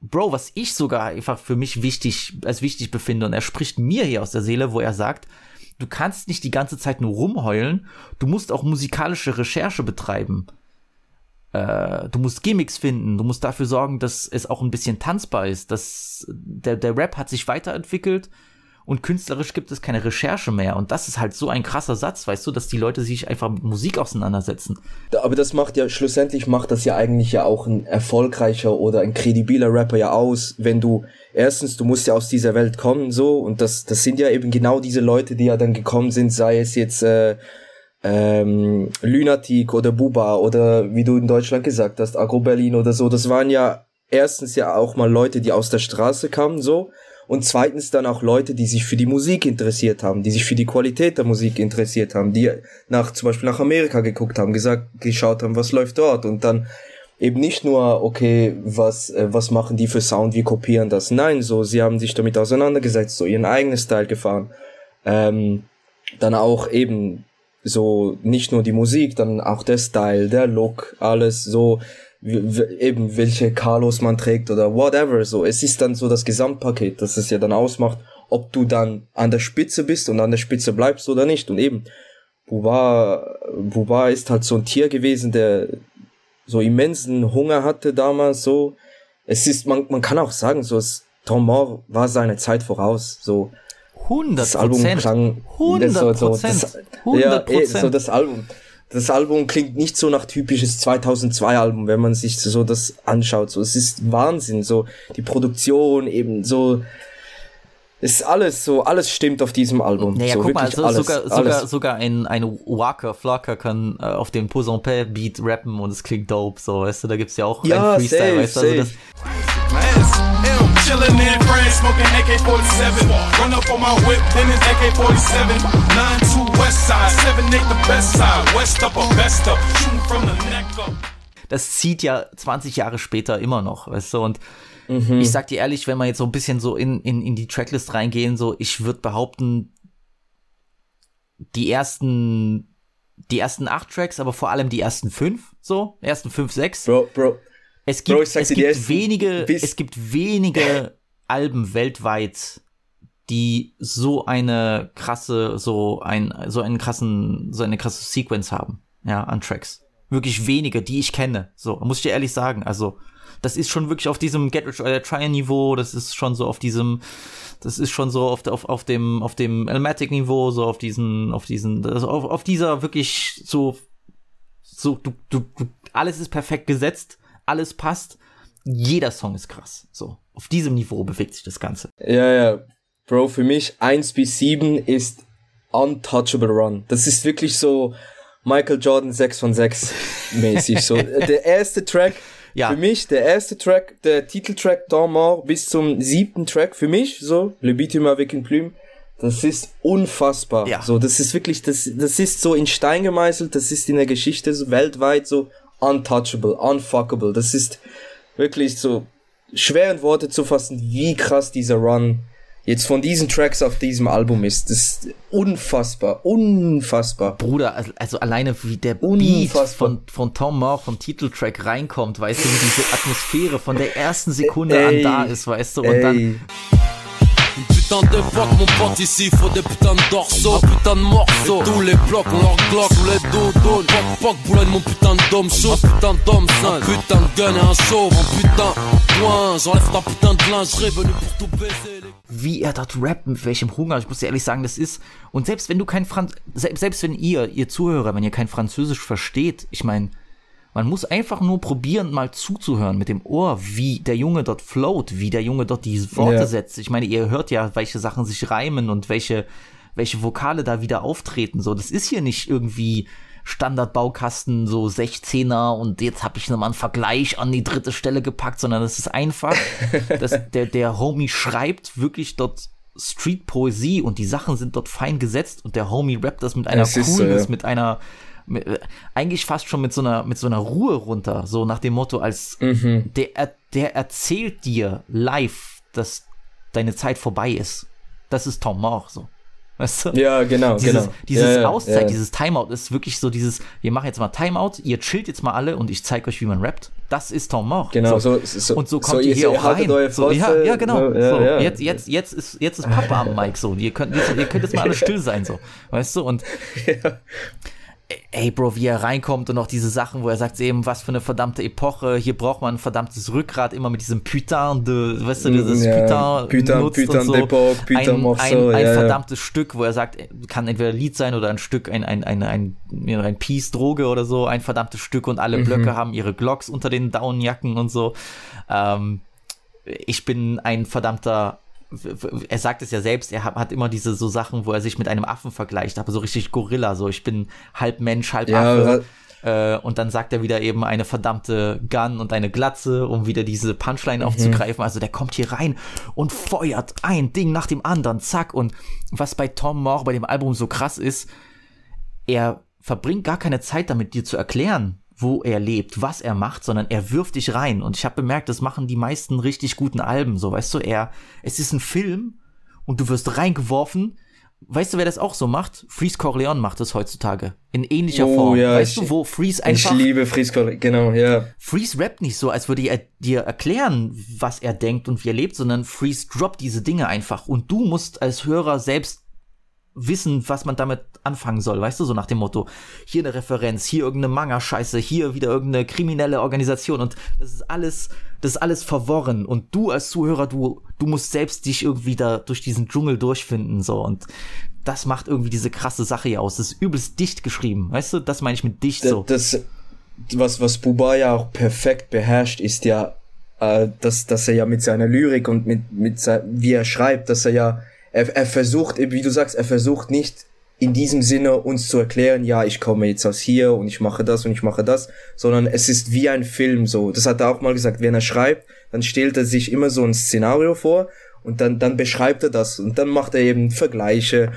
Bro, was ich sogar einfach für mich wichtig, als wichtig befinde, und er spricht mir hier aus der Seele, wo er sagt, du kannst nicht die ganze Zeit nur rumheulen, du musst auch musikalische Recherche betreiben. Äh, du musst Gimmicks finden, du musst dafür sorgen, dass es auch ein bisschen tanzbar ist, dass der, der Rap hat sich weiterentwickelt, und künstlerisch gibt es keine Recherche mehr. Und das ist halt so ein krasser Satz, weißt du, dass die Leute sich einfach mit Musik auseinandersetzen. Aber das macht ja, schlussendlich macht das ja eigentlich ja auch ein erfolgreicher oder ein kredibiler Rapper ja aus, wenn du, erstens, du musst ja aus dieser Welt kommen, so, und das, das sind ja eben genau diese Leute, die ja dann gekommen sind, sei es jetzt, äh, ähm, Lunatic oder Buba oder wie du in Deutschland gesagt hast, Agro Berlin oder so, das waren ja erstens ja auch mal Leute, die aus der Straße kamen, so, und zweitens dann auch Leute, die sich für die Musik interessiert haben, die sich für die Qualität der Musik interessiert haben, die nach zum Beispiel nach Amerika geguckt haben, gesagt, geschaut haben, was läuft dort und dann eben nicht nur, okay, was, äh, was machen die für Sound, wie kopieren das. Nein, so, sie haben sich damit auseinandergesetzt, so ihren eigenen Style gefahren. Ähm, dann auch eben so nicht nur die Musik, dann auch der Style, der Look, alles so eben welche Carlos man trägt oder whatever. So, es ist dann so das Gesamtpaket, das es ja dann ausmacht, ob du dann an der Spitze bist und an der Spitze bleibst oder nicht. Und eben, Buba, Buba ist halt so ein Tier gewesen, der so immensen Hunger hatte damals. So, es ist, man, man kann auch sagen, so es Tomor war seine Zeit voraus. So, 100 das Album klang 100 das, so, so, das, 100 ja, eh, so das Album. Das Album klingt nicht so nach typisches 2002 Album, wenn man sich so das anschaut. So, es ist Wahnsinn. So die Produktion eben so ist alles so, alles stimmt auf diesem Album. Naja, so, guck mal, wirklich so, alles, sogar, alles. sogar, sogar ein, ein Walker, Flocker kann äh, auf dem Posampé Beat rappen und es klingt dope, so, weißt du, da gibt's ja auch Ja, einen Freestyle, safe, weißt du, also das, Chillin' in France, smoking AK-47. Run up on my whip, then it's AK-47. 9-2 West Side, 7-8 the best side. West up or best up, shooting from the neck up. das zieht ja 20 Jahre später immer noch, weißt du, und Mhm. ich sag dir ehrlich, wenn wir jetzt so ein bisschen so in, in, in die Tracklist reingehen, so, ich würde behaupten, die ersten, die ersten acht Tracks, aber vor allem die ersten fünf, so, ersten fünf, sechs. Bro, Bro, Es gibt, Bro, es gibt wenige, es gibt wenige Alben weltweit, die so eine krasse, so ein, so einen krassen, so eine krasse Sequence haben, ja, an Tracks. Wirklich wenige, die ich kenne. So, muss ich dir ehrlich sagen. Also, das ist schon wirklich auf diesem Get Rich or Try Niveau, das ist schon so auf diesem, das ist schon so auf, auf, auf dem, auf dem Elmatic Niveau, so auf diesen, auf diesen, also auf, auf dieser wirklich so, so, du, du, du, alles ist perfekt gesetzt, alles passt, jeder Song ist krass. So, auf diesem Niveau bewegt sich das Ganze. Ja, ja. Bro, für mich 1 bis 7 ist Untouchable Run. Das ist wirklich so Michael Jordan 6 von 6 mäßig. So, der erste Track, Ja. für mich, der erste Track, der Titeltrack Dans Mort bis zum siebten Track, für mich, so, Le Bitume avec une plume, das ist unfassbar. Ja. So, das ist wirklich, das, das ist so in Stein gemeißelt, das ist in der Geschichte so weltweit so untouchable, unfuckable. Das ist wirklich so schwer in Worte zu fassen, wie krass dieser Run jetzt von diesen Tracks auf diesem Album ist. Das ist unfassbar, unfassbar. Bruder, also, also alleine wie der Beat Unfassbar. von, von Tom Moore vom Titeltrack reinkommt, weißt du, wie diese Atmosphäre von der ersten Sekunde Ey, an da ist, weißt du, und dann, Putain d'époque, mon pote, ici faut des putains de dorsaux, putain de morceaux. Tous les blocs, on leur glock, tous les dodos. Poc, poc, boulogne, mon putain de dôme chaud, putain d'homme sain, putain de gun et un chauve, un putain de loin. J'enlève ta putain de lingerie, venu pour tout baiser. wie er dort rappt, mit welchem Hunger, ich muss dir ehrlich sagen, das ist, und selbst wenn du kein Franz, selbst, selbst wenn ihr, ihr Zuhörer, wenn ihr kein Französisch versteht, ich meine, man muss einfach nur probieren, mal zuzuhören mit dem Ohr, wie der Junge dort float, wie der Junge dort die Worte Ja. setzt. Ich meine, ihr hört ja, welche Sachen sich reimen und welche, welche Vokale da wieder auftreten. So, das ist hier nicht irgendwie Standardbaukasten, so 16er und jetzt habe ich nochmal einen Vergleich an die dritte Stelle gepackt, sondern das ist einfach, dass der, der Homie schreibt wirklich dort Street-Poesie und die Sachen sind dort fein gesetzt und der Homie rappt das mit einer Es ist Coolness, ja. mit einer mit, eigentlich fast schon mit so einer mit so einer Ruhe runter, so nach dem Motto als Mhm. der er- der erzählt dir live, dass deine Zeit vorbei ist. Das ist Tom Moore so. Weißt du? ja, genau, Dieses, genau. dieses ja, Auszeit, ja. dieses Timeout ist wirklich so dieses, wir machen jetzt mal Timeout, ihr chillt jetzt mal alle und ich zeige euch, wie man rappt. Das ist Tom Moore. Genau, so, so, und so kommt ihr ihr- hier auch rein. So, ja, Fresse, ja, genau. so, ja, so. Jetzt, jetzt, jetzt ist, jetzt ist Papa am Mic so. Ihr könnt, jetzt, ihr könnt jetzt mal alle still sein, so. Weißt du? Und ey, Bro, wie er reinkommt und auch diese Sachen, wo er sagt eben, was für eine verdammte Epoche, hier braucht man ein verdammtes Rückgrat, immer mit diesem Putain de, weißt du, dieses Ja, Putain, Putain, nutzt Putain und so. d'époque, Putain ein, ein, ein ja, ja. verdammtes Stück, wo er sagt, kann entweder ein Lied sein oder ein Stück, ein, ein, ein, ein, ein, ein Piece Droge oder so, ein verdammtes Stück und Mhm. alle Blöcke haben ihre Glocks unter den Downjacken und so. Ähm, ich bin ein verdammter er sagt es ja selbst, er hat, immer diese so Sachen, wo er sich mit einem Affen vergleicht, aber so richtig Gorilla, so ich bin halb Mensch, halb Ja, Affe. Äh, und dann sagt er wieder eben eine verdammte Gun und eine Glatze, um wieder diese Punchline Mhm. aufzugreifen. Also der kommt hier rein und feuert ein Ding nach dem anderen, zack. Und was bei Tom Moore bei dem Album so krass ist, er verbringt gar keine Zeit damit, dir zu erklären, wo er lebt, was er macht, sondern er wirft dich rein. Und ich habe bemerkt, das machen die meisten richtig guten Alben so, weißt du, er, es ist ein Film und du wirst reingeworfen. Weißt du, wer das auch so macht? Freeze Corleone macht das heutzutage. In ähnlicher Oh, Form. ja, weißt ich- du, wo Freeze Ich einfach. liebe Frisco, genau, ja. Freeze rappt nicht so, als würde er dir erklären, was er denkt und wie er lebt, sondern Freeze droppt diese Dinge einfach. Und du musst als Hörer selbst wissen, was man damit anfangen soll, weißt du, so nach dem Motto, hier eine Referenz, hier irgendeine Manga-Scheiße, hier wieder irgendeine kriminelle Organisation und das ist alles, das ist alles verworren und du als Zuhörer, du, du musst selbst dich irgendwie da durch diesen Dschungel durchfinden, so und das macht irgendwie diese krasse Sache hier aus. Das ist übelst dicht geschrieben, weißt du, das meine ich mit dicht so. Das, was, was Buba ja auch perfekt beherrscht, ist ja, äh, dass, dass er ja mit seiner Lyrik und mit, mit wie er schreibt, dass er ja er, er versucht, wie du sagst, er versucht nicht in diesem Sinne uns zu erklären, ja, ich komme jetzt aus hier und ich mache das und ich mache das, sondern es ist wie ein Film so. Das hat er auch mal gesagt, wenn er schreibt, dann stellt er sich immer so ein Szenario vor und dann, dann beschreibt er das und dann macht er eben Vergleiche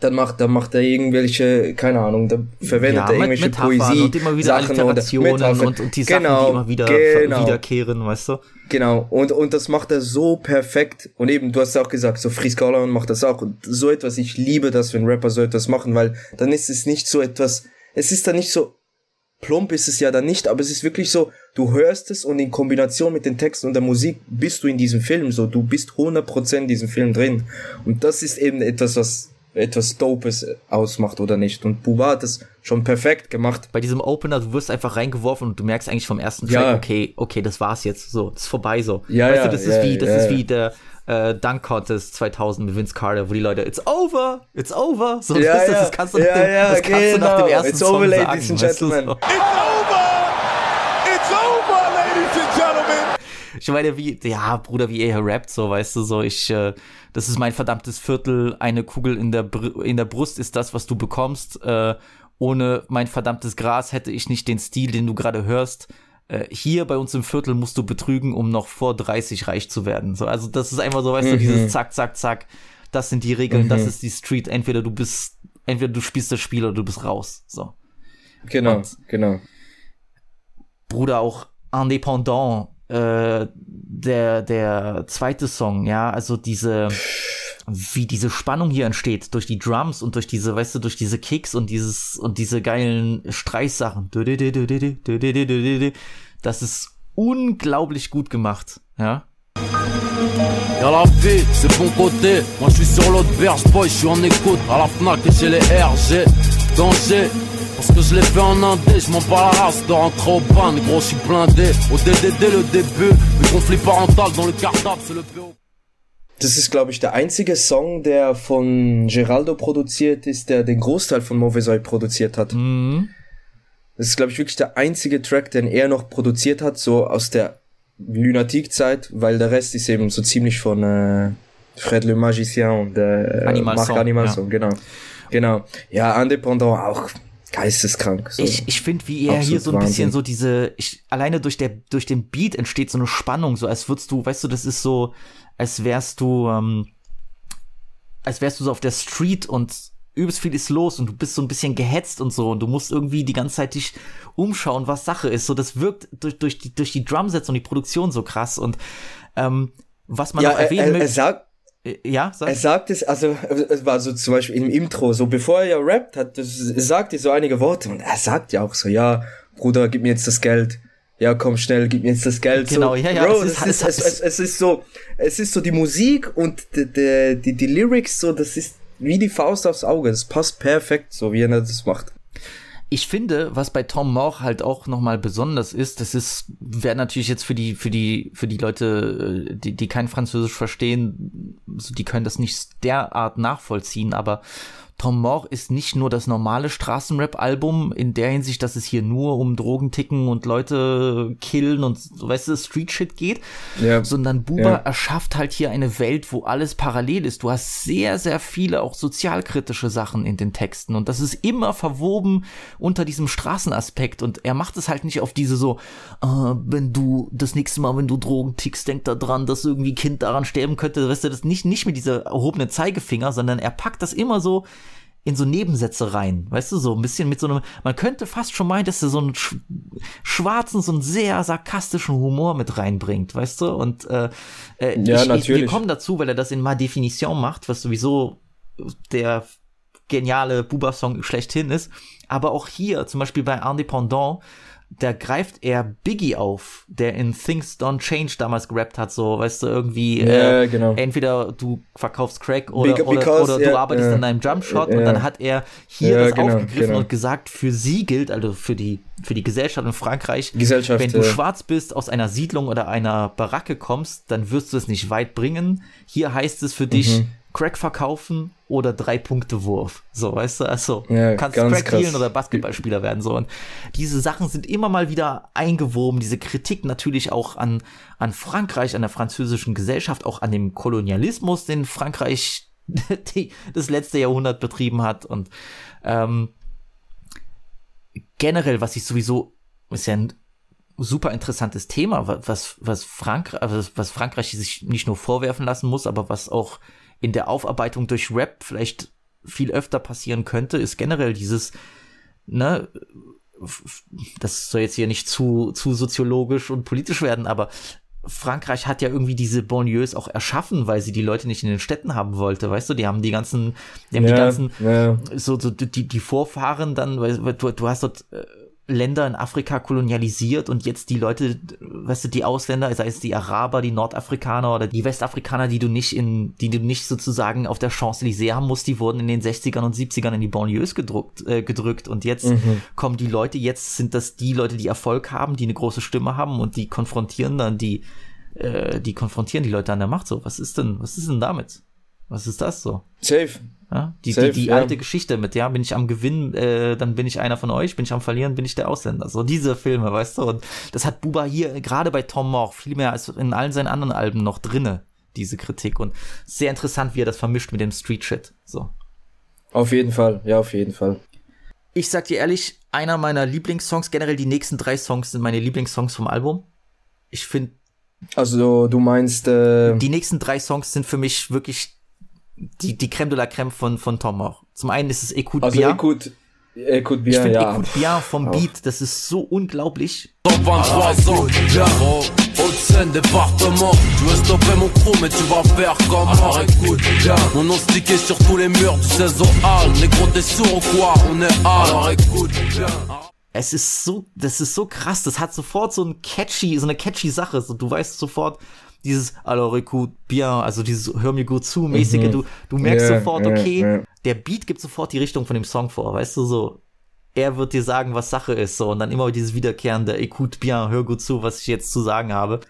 dann macht, dann macht er irgendwelche, keine Ahnung, dann verwendet Ja, er irgendwelche Metaphern Poesie, und immer wieder Sachen oder Alliterationen Metaphern. und, und die Sachen, genau, die immer wieder genau, wiederkehren, weißt du? Genau, und, und das macht er so perfekt. Und eben, du hast auch gesagt, so Fries Garland macht das auch. Und so etwas, ich liebe das, wenn Rapper so etwas machen, weil dann ist es nicht so etwas, es ist dann nicht so, plump ist es ja dann nicht, aber es ist wirklich so, du hörst es und in Kombination mit den Texten und der Musik bist du in diesem Film so, du bist 100% in diesem Film drin. Und das ist eben etwas, was etwas Dopes ausmacht oder nicht. Und Buba hat das schon perfekt gemacht. Bei diesem Opener, du wirst einfach reingeworfen und du merkst eigentlich vom ersten Track, Ja. okay, okay, das war's jetzt, so, das ist vorbei so. Ja, weißt ja, du, das ja, ist wie, das ja, ist ja. wie der äh, Dunk Contest 2000 mit Vince Carter, wo die Leute, it's over, it's over, so, Ja, das, ja, das kannst du nach ja, dem, ja, das kannst du nach dem genau. ersten It's Song over, sagen, ladies and weißt du, gentlemen. so. It's over, ladies and gentlemen. Ich meine, wie, ja, Bruder, wie er rappt, so, weißt du, so, ich, äh, das ist mein verdammtes Viertel, eine Kugel in der, Br in der Brust ist das, was du bekommst, äh, ohne mein verdammtes Gras hätte ich nicht den Stil, den du gerade hörst. Äh, hier bei uns im Viertel musst du betrügen, um noch vor 30 reich zu werden. So, also das ist einfach so, weißt du, Mhm. dieses Zack, Zack, Zack. Das sind die Regeln, das Mhm. ist die Street. Entweder du bist, entweder du spielst das Spiel oder du bist raus. So. Genau, Und- genau. Bruder, auch Indépendant, äh, der, der zweite Song, ja, also diese, wie diese Spannung hier entsteht, durch die Drums und durch diese, weißt du, durch diese Kicks und dieses, und diese geilen Streichsachen. Das ist unglaublich gut gemacht, ja. Y'a la vie, c'est bon côté. Moi je suis sur l'autre berge, boy, je suis en écoute. À la Fnac et chez les RG. Danger. Parce que je l'ai fait en indé, je m'en bats la race de rentrer au ban, gros, je suis blindé. Au DDD le début, le conflit parental dans le cartable, c'est le PO. Das ist, glaube ich, der einzige Song, der von Geraldo produziert ist, der den Großteil von Movesoy produziert hat. Mhm. Das ist, glaube ich, wirklich der einzige Track, den er noch produziert hat, so aus der Lunatic-Zeit, weil der Rest ist eben so ziemlich von äh, Fred le Magicien und äh, Animal Marc Song, Animal ja. Song, genau. Genau. Ja, Independent auch geisteskrank. So. Ich, ich finde, wie er hier so ein bisschen Wahnsinn. so diese, ich, alleine durch der, durch den Beat entsteht so eine Spannung, so als würdest du, weißt du, das ist so, als wärst du, ähm, als wärst du so auf der Street und übelst viel ist los und du bist so ein bisschen gehetzt und so und du musst irgendwie die ganze Zeit dich umschauen, was Sache ist. So, das wirkt durch, durch die, durch die Drumsets und die Produktion so krass und, ähm, was man ja, noch er, erwähnen er, will. er sagt, ja, sag. Er sagt es, also es war so zum Beispiel im Intro, so bevor er ja rappt hat, das, er sagt er so einige Worte und er sagt ja auch so, ja, Bruder, gib mir jetzt das Geld. Ja, komm schnell, gib mir jetzt das Geld. Genau, so, ja, ja, Bro, es das ist- ist, es- es, es, es ist so, es ist so die Musik und die, die, die, die Lyrics so, das ist wie die Faust aufs Auge. Das passt perfekt, so wie er das macht. Ich finde, was bei Tom Moore halt auch nochmal besonders ist, das ist, wäre natürlich jetzt für die, für die, für die Leute, äh, die, die kein Französisch verstehen, die können das nicht derart nachvollziehen, aber Tom Moore ist nicht nur das normale Straßenrap-Album in der Hinsicht, dass es hier nur um Drogenticken und Leute killen und, so, weißt du, Street-Shit geht, Ja. sondern Buba Ja. erschafft halt hier eine Welt, wo alles parallel ist. Du hast sehr, sehr viele auch sozialkritische Sachen in den Texten und das ist immer verwoben unter diesem Straßenaspekt und er macht es halt nicht auf diese so, äh, wenn du das nächste Mal, wenn du Drogen tickst, denk da dran, dass irgendwie Kind daran sterben könnte, weißt du, das nicht, nicht mit dieser erhobenen Zeigefinger, sondern er packt das immer so in so Nebensätze rein, weißt du, so ein bisschen mit so einem, man könnte fast schon meinen, dass er so einen sch schwarzen, so einen sehr sarkastischen Humor mit reinbringt, weißt du, und äh, äh, Ja, ich, ich, wir natürlich. kommen dazu, weil er das in Ma Definition macht, was sowieso der geniale Buba-Song schlechthin ist, aber auch hier, zum Beispiel bei Independant, da greift er Biggie auf, der in Things Don't Change damals gerappt hat, so, weißt du, irgendwie, Ja, äh, genau. entweder du verkaufst Crack oder, Beca- oder, because, oder du ja, arbeitest ja. an deinem Jumpshot und dann hat er hier das genau, aufgegriffen genau. und gesagt, für sie gilt, also für die, für die Gesellschaft in Frankreich, Gesellschaft, wenn du schwarz bist, aus einer Siedlung oder einer Baracke kommst, dann wirst du es nicht weit bringen. Hier heißt es für dich, Mhm. Crack verkaufen oder drei Punkte Wurf. So, weißt du, also Ja, kannst Crack krass. dealen oder Basketballspieler werden so und diese Sachen sind immer mal wieder eingewoben, diese Kritik natürlich auch an an Frankreich, an der französischen Gesellschaft, auch an dem Kolonialismus, den Frankreich die, das letzte Jahrhundert betrieben hat und ähm, generell, was ich sowieso ist ja ein super interessantes Thema, wa- was, was, Frank was Frankreich sich nicht nur vorwerfen lassen muss, aber was auch in der Aufarbeitung durch Rap vielleicht viel öfter passieren könnte, ist generell dieses, ne, das soll jetzt hier nicht zu, zu soziologisch und politisch werden, aber Frankreich hat ja irgendwie diese Banlieues auch erschaffen, weil sie die Leute nicht in den Städten haben wollte, weißt du, die haben die ganzen, die haben die Ja, ganzen, ja. so, so die, die Vorfahren dann, weil, weil du, du hast dort äh, Länder in Afrika kolonialisiert und jetzt die Leute, weißt du, die Ausländer, sei es die Araber, die Nordafrikaner oder die Westafrikaner, die du nicht in, die du nicht sozusagen auf der Champs-Élysées haben musst, die wurden in den 60ern und 70ern in die Banlieues gedruckt, äh, gedrückt und jetzt Mhm. kommen die Leute, jetzt sind das die Leute, die Erfolg haben, die eine große Stimme haben und die konfrontieren dann die, äh, die konfrontieren die Leute an der Macht so. Was ist denn, was ist denn damit? Was ist das so? Safe. Ja, die, Safe, die, die ja. alte Geschichte mit, ja, bin ich am Gewinn, äh, dann bin ich einer von euch, bin ich am Verlieren, bin ich der Ausländer. So diese Filme, weißt du? Und das hat Buba hier gerade bei Tom Moore viel mehr als in allen seinen anderen Alben noch drinne, diese Kritik. Und sehr interessant, wie er das vermischt mit dem Street Shit. So. Auf jeden Fall, ja, auf jeden Fall. Ich sag dir ehrlich, einer meiner Lieblingssongs, generell die nächsten drei Songs sind meine Lieblingssongs vom Album. Ich finde, Also du meinst, äh, die nächsten drei Songs sind für mich wirklich die, die Crème de la Crème von, von Tom Moore. Zum einen ist es Écoute also Bien. écoute, écoute Ich bien, finde ja. Écoute Bien vom Auch. Beat, das ist so unglaublich. Dans 23 ans, Garo, Haute-Seine, département. Tu veux stopper mon crew, mais tu vas faire comme Alors écoute, bien. Mon nom stické sur tous les murs du 16 au hall. Négro, t'es sourd ou quoi On est hall. Alors écoute, bien. Es ist so, das ist so krass, das hat sofort so ein catchy, so eine catchy Sache. So, du weißt sofort, dieses Alors écoute bien, also dieses Hör mir gut zu mäßige, Mhm. du, du merkst Ja, sofort, ja, okay, ja. der Beat gibt sofort die Richtung von dem Song vor, weißt du, so. Er wird dir sagen, was Sache ist, so, und dann immer dieses wiederkehrende Écoute bien, hör gut zu, was ich jetzt zu sagen habe.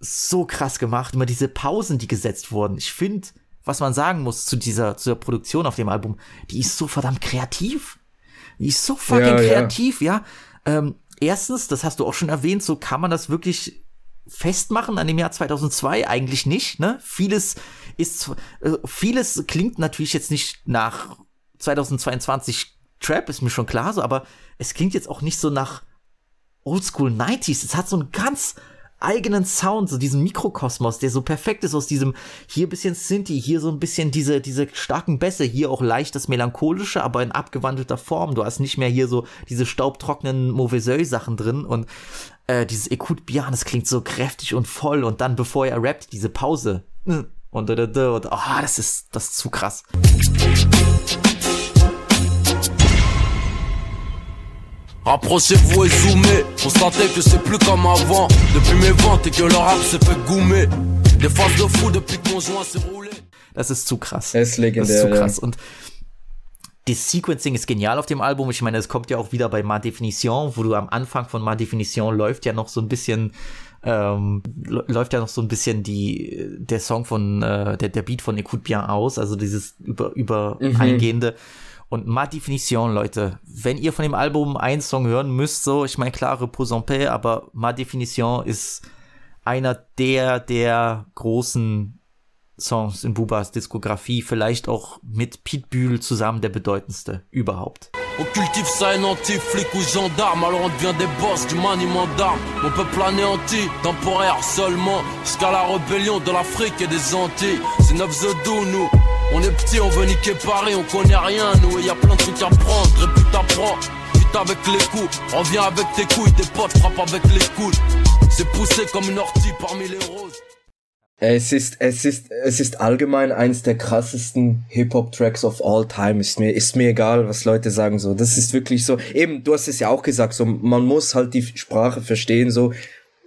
So krass gemacht, immer diese Pausen, die gesetzt wurden. Ich finde, was man sagen muss zu dieser, zu der Produktion auf dem Album, die ist so verdammt kreativ. Die ist so fucking Ja, ja. kreativ, ja. Ähm, erstens, das hast du auch schon erwähnt, so kann man das wirklich festmachen an dem Jahr 2002 eigentlich nicht, ne? Vieles ist äh, vieles klingt natürlich jetzt nicht nach 2022 Trap, ist mir schon klar so, aber es klingt jetzt auch nicht so nach Oldschool 90s. Es hat so einen ganz eigenen Sound, so diesen Mikrokosmos, der so perfekt ist aus diesem hier bisschen Synthi, hier so ein bisschen diese diese starken Bässe, hier auch leicht das melancholische, aber in abgewandelter Form. Du hast nicht mehr hier so diese staubtrockenen Mauvais Sachen drin und äh, dieses Écoute bien, das klingt so kräftig und voll und dann bevor er rappt, diese Pause. Und und, und, und ah, das ist das ist zu krass. Rapprochez-vous et zoomez. Constatez que c'est plus comme avant. Depuis mes ventes et que le rap s'est fait goumer. Des phases de fou depuis que mon joint s'est roulé. Das ist zu krass. Er ist legendär, Das ist zu krass. Und das Sequencing ist genial auf dem Album. Ich meine, es kommt ja auch wieder bei Ma Definition, wo du am Anfang von Ma Definition läuft ja noch so ein bisschen, ähm, lä- läuft ja noch so ein bisschen die, der Song von, äh, der, der Beat von Écoute Bien aus, also dieses über, über Mhm. eingehende. Und Ma Definition, Leute, wenn ihr von dem Album einen Song hören müsst, so, ich meine, klar, Repos en paix, aber Ma Definition ist einer der, der großen Songs in Bubas Diskografie, vielleicht auch mit Pitbull zusammen der bedeutendste überhaupt. On cultive ça anéanti, flic ou gendarme, alors on devient des boss du maniement d'armes. Mon peuple anéanti, temporaire seulement, jusqu'à la rébellion de l'Afrique et des Antilles. C'est 9 the do, nous. On est petits, on veut niquer Paris, on connaît rien, nous. Et y a plein de trucs à prendre, à prendre. Vite avec les coups, reviens avec tes couilles, tes potes frappent avec les coudes. C'est poussé comme une ortie parmi les roses. Es ist, es ist, es ist allgemein eins der krassesten Hip-Hop-Tracks of all time. Ist mir, ist mir egal, was Leute sagen, so. Das ist wirklich so. Eben, du hast es ja auch gesagt, so, man muss halt die Sprache verstehen, so,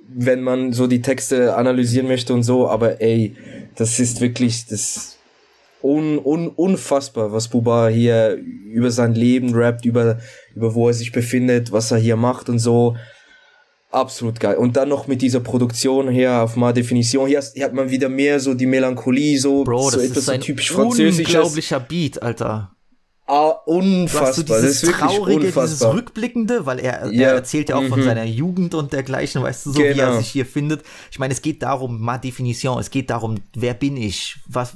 wenn man so die Texte analysieren möchte und so, aber ey, das ist wirklich, das, un, un, unfassbar, was Buba hier über sein Leben rappt, über, über wo er sich befindet, was er hier macht und so. Absolut geil. Und dann noch mit dieser Produktion her auf mal Definition. Hier, hier hat man wieder mehr so die Melancholie, so, Bro, so etwas so typisch französisches. unglaublicher Beat, Alter. Ah, Du hast so unfassbar. das dieses traurige, dieses unfassbar. Rückblickende, weil er, Ja, er erzählt ja auch von mhm. seiner Jugend und dergleichen, weißt du, so wie er Genau. sich hier findet. Ich meine, es geht darum, mal Definition, es geht darum, wer bin ich? Was,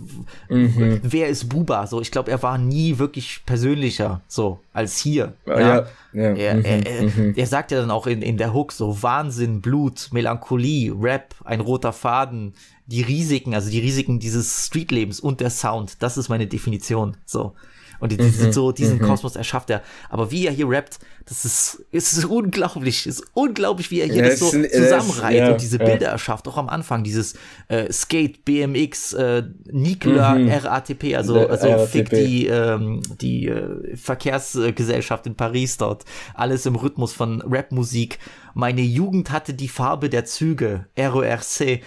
Mhm. wer ist Buba? So, ich glaube, er war nie wirklich persönlicher, so, als hier. Ja, ja, ja, Er, mhm, er, er, mhm. er sagt ja dann auch in, in der Hook so Wahnsinn, Blut, Melancholie, Rap, ein roter Faden, die Risiken, also die Risiken dieses Streetlebens und der Sound, das ist meine Definition, so. Und die, die, Mhm, so diesen mhm. Kosmos erschafft er. Aber wie er hier rappt, das ist, ist unglaublich. Es ist unglaublich, wie er hier Ja, das so es- zusammenreiht ja, und diese ja. Bilder erschafft. Auch am Anfang, dieses äh, Skate, BMX, äh, Nikola, Mhm. RATP, also, also RATP. fick die, ähm, die äh, Verkehrsgesellschaft in Paris dort. Alles im Rhythmus von Rapmusik. Meine Jugend hatte die Farbe der Züge, RORC.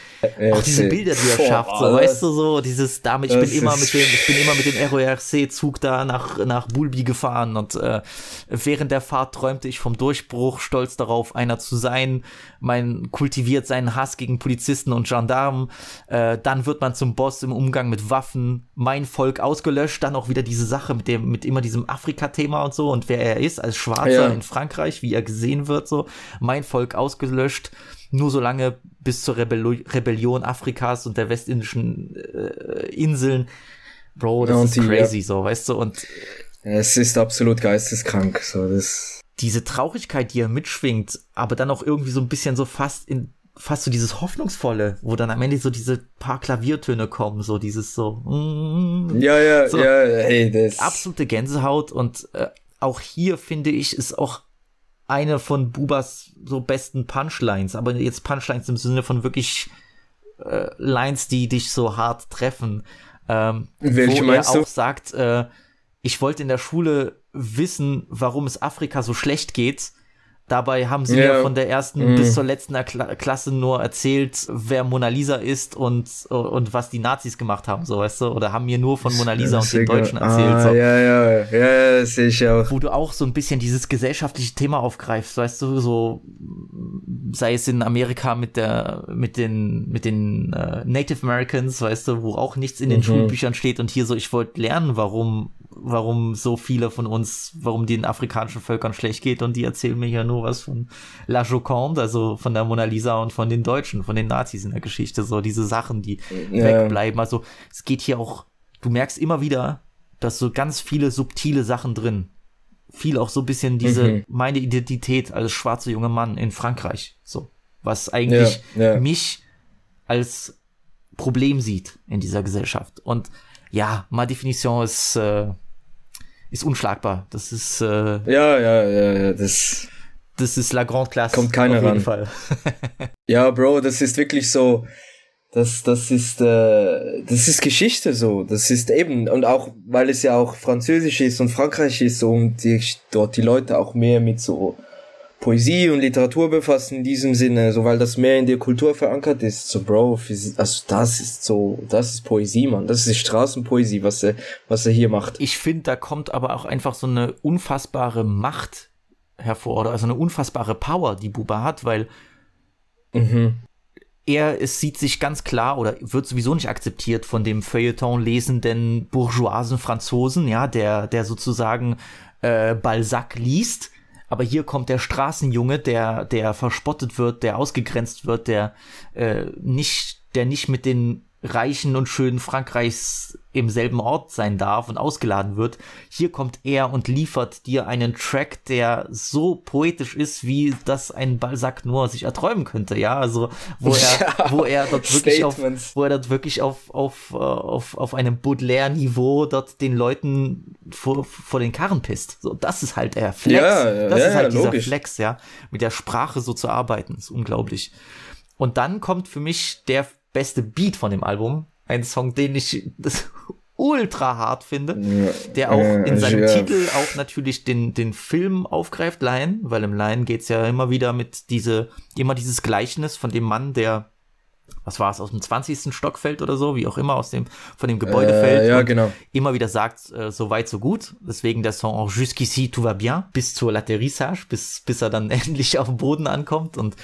Auch diese Bilder, die er schafft, so, weißt du, so, dieses, damit, ich bin immer mit dem, ich bin immer mit dem RORC-Zug da nach, nach Bulbi gefahren und äh, während der Fahrt träumte ich vom Durchbruch, stolz darauf, einer zu sein. Man kultiviert seinen Hass gegen Polizisten und Gendarmen. Äh, dann wird man zum Boss im Umgang mit Waffen. Mein Volk ausgelöscht. Dann auch wieder diese Sache mit dem, mit immer diesem Afrika-Thema und so und wer er ist als Schwarzer Ja. in Frankreich, wie er gesehen wird, so. Mein Volk ausgelöscht. Nur so lange bis zur Rebello Rebellion Afrikas und der westindischen äh, Inseln. Bro, das ist Anti, ja. crazy, so, weißt du, und Es ist absolut geisteskrank, so, das. diese Traurigkeit, die er mitschwingt, aber dann auch irgendwie so ein bisschen so fast in fast so dieses hoffnungsvolle, wo dann am Ende so diese paar Klaviertöne kommen, so dieses so mm, Ja, ja, so, ja, hey, das. absolute Gänsehaut und äh, auch hier finde ich ist auch eine von Bubas so besten Punchlines, aber jetzt Punchlines im Sinne von wirklich äh, Lines, die dich so hart treffen. Ähm, Welche wo er du? auch sagt, äh, ich wollte in der Schule wissen, warum es Afrika so schlecht geht. Dabei haben sie Ja. mir von der ersten Mhm. bis zur letzten Kla Klasse nur erzählt, wer Mona Lisa ist und, und was die Nazis gemacht haben, so weißt du, oder haben mir nur von Mona Lisa und den Deutschen erzählt. Ah, so ja, ja, ja, ja, das sehe ich auch. wo du auch so ein bisschen dieses gesellschaftliche Thema aufgreifst, weißt du, so sei es in Amerika mit der mit den mit den äh, Native Americans, weißt du, wo auch nichts in den Mhm. Schulbüchern steht und hier so ich wollte lernen, warum warum so viele von uns, warum den afrikanischen Völkern schlecht geht und die erzählen mir ja nur was von La Joconde, also von der Mona Lisa und von den Deutschen, von den Nazis in der Geschichte, so diese Sachen, die Ja. wegbleiben. Also es geht hier auch, du merkst immer wieder, dass so ganz viele subtile Sachen drin. Viel auch so ein bisschen diese, Mhm. meine Identität als schwarzer junger Mann in Frankreich. So. Was eigentlich Ja, ja. mich als Problem sieht in dieser Gesellschaft. Und ja, ma Definition ist, äh, ist unschlagbar. Das ist, äh, Ja, ja, ja, ja, das. das ist la grande classe. Kommt keiner auf jeden ran. Fall. Ja, Bro, das ist wirklich so. Das, das ist, äh, das ist Geschichte so. Das ist eben, und auch, weil es ja auch Französisch ist und Frankreich ist so und die, dort die Leute auch mehr mit so Poesie und Literatur befassen in diesem Sinne, so weil das mehr in der Kultur verankert ist. So, Bro, also das ist so, das ist Poesie, Mann. Das ist Straßenpoesie, was er, was er hier macht. Ich finde, da kommt aber auch einfach so eine unfassbare Macht hervor oder also eine unfassbare Power, die Buba hat, weil Mhm. er es sieht sich ganz klar oder wird sowieso nicht akzeptiert von dem Feuilleton lesenden bourgeoisen Franzosen, ja, der der sozusagen äh, Balzac liest. Aber hier kommt der Straßenjunge, der der verspottet wird, der ausgegrenzt wird, der äh, nicht der nicht mit den reichen und schönen Frankreichs im selben Ort sein darf und ausgeladen wird. Hier kommt er und liefert dir einen Track, der so poetisch ist, wie das ein Balzac nur sich erträumen könnte, ja, also wo er, Ja, wo er dort wirklich auf, wo er dort wirklich auf, auf, äh, auf, auf einem Baudelaire-Niveau dort den Leuten vor, vor den Karren pisst. So, das ist halt der Flex. Ja, ja, das ja, ist halt dieser logisch. Flex, ja. Mit der Sprache so zu arbeiten, ist unglaublich. Und dann kommt für mich der beste Beat von dem Album. Ein Song, den ich das ultra hart finde, der auch in seinem ja. Titel auch natürlich den, den Film aufgreift, Lion, weil im Lion geht's ja immer wieder mit diese, immer dieses Gleichnis von dem Mann, der, was war es, aus dem 20. Stock fällt oder so, wie auch immer, aus dem, von dem Gebäude Äh, fällt. ja, und genau. Immer wieder sagt, äh, so weit, so gut. Deswegen der Song auch Jusqu'ici, tout va bien, bis zur Laterissage, bis, bis er dann endlich auf dem Boden ankommt. Und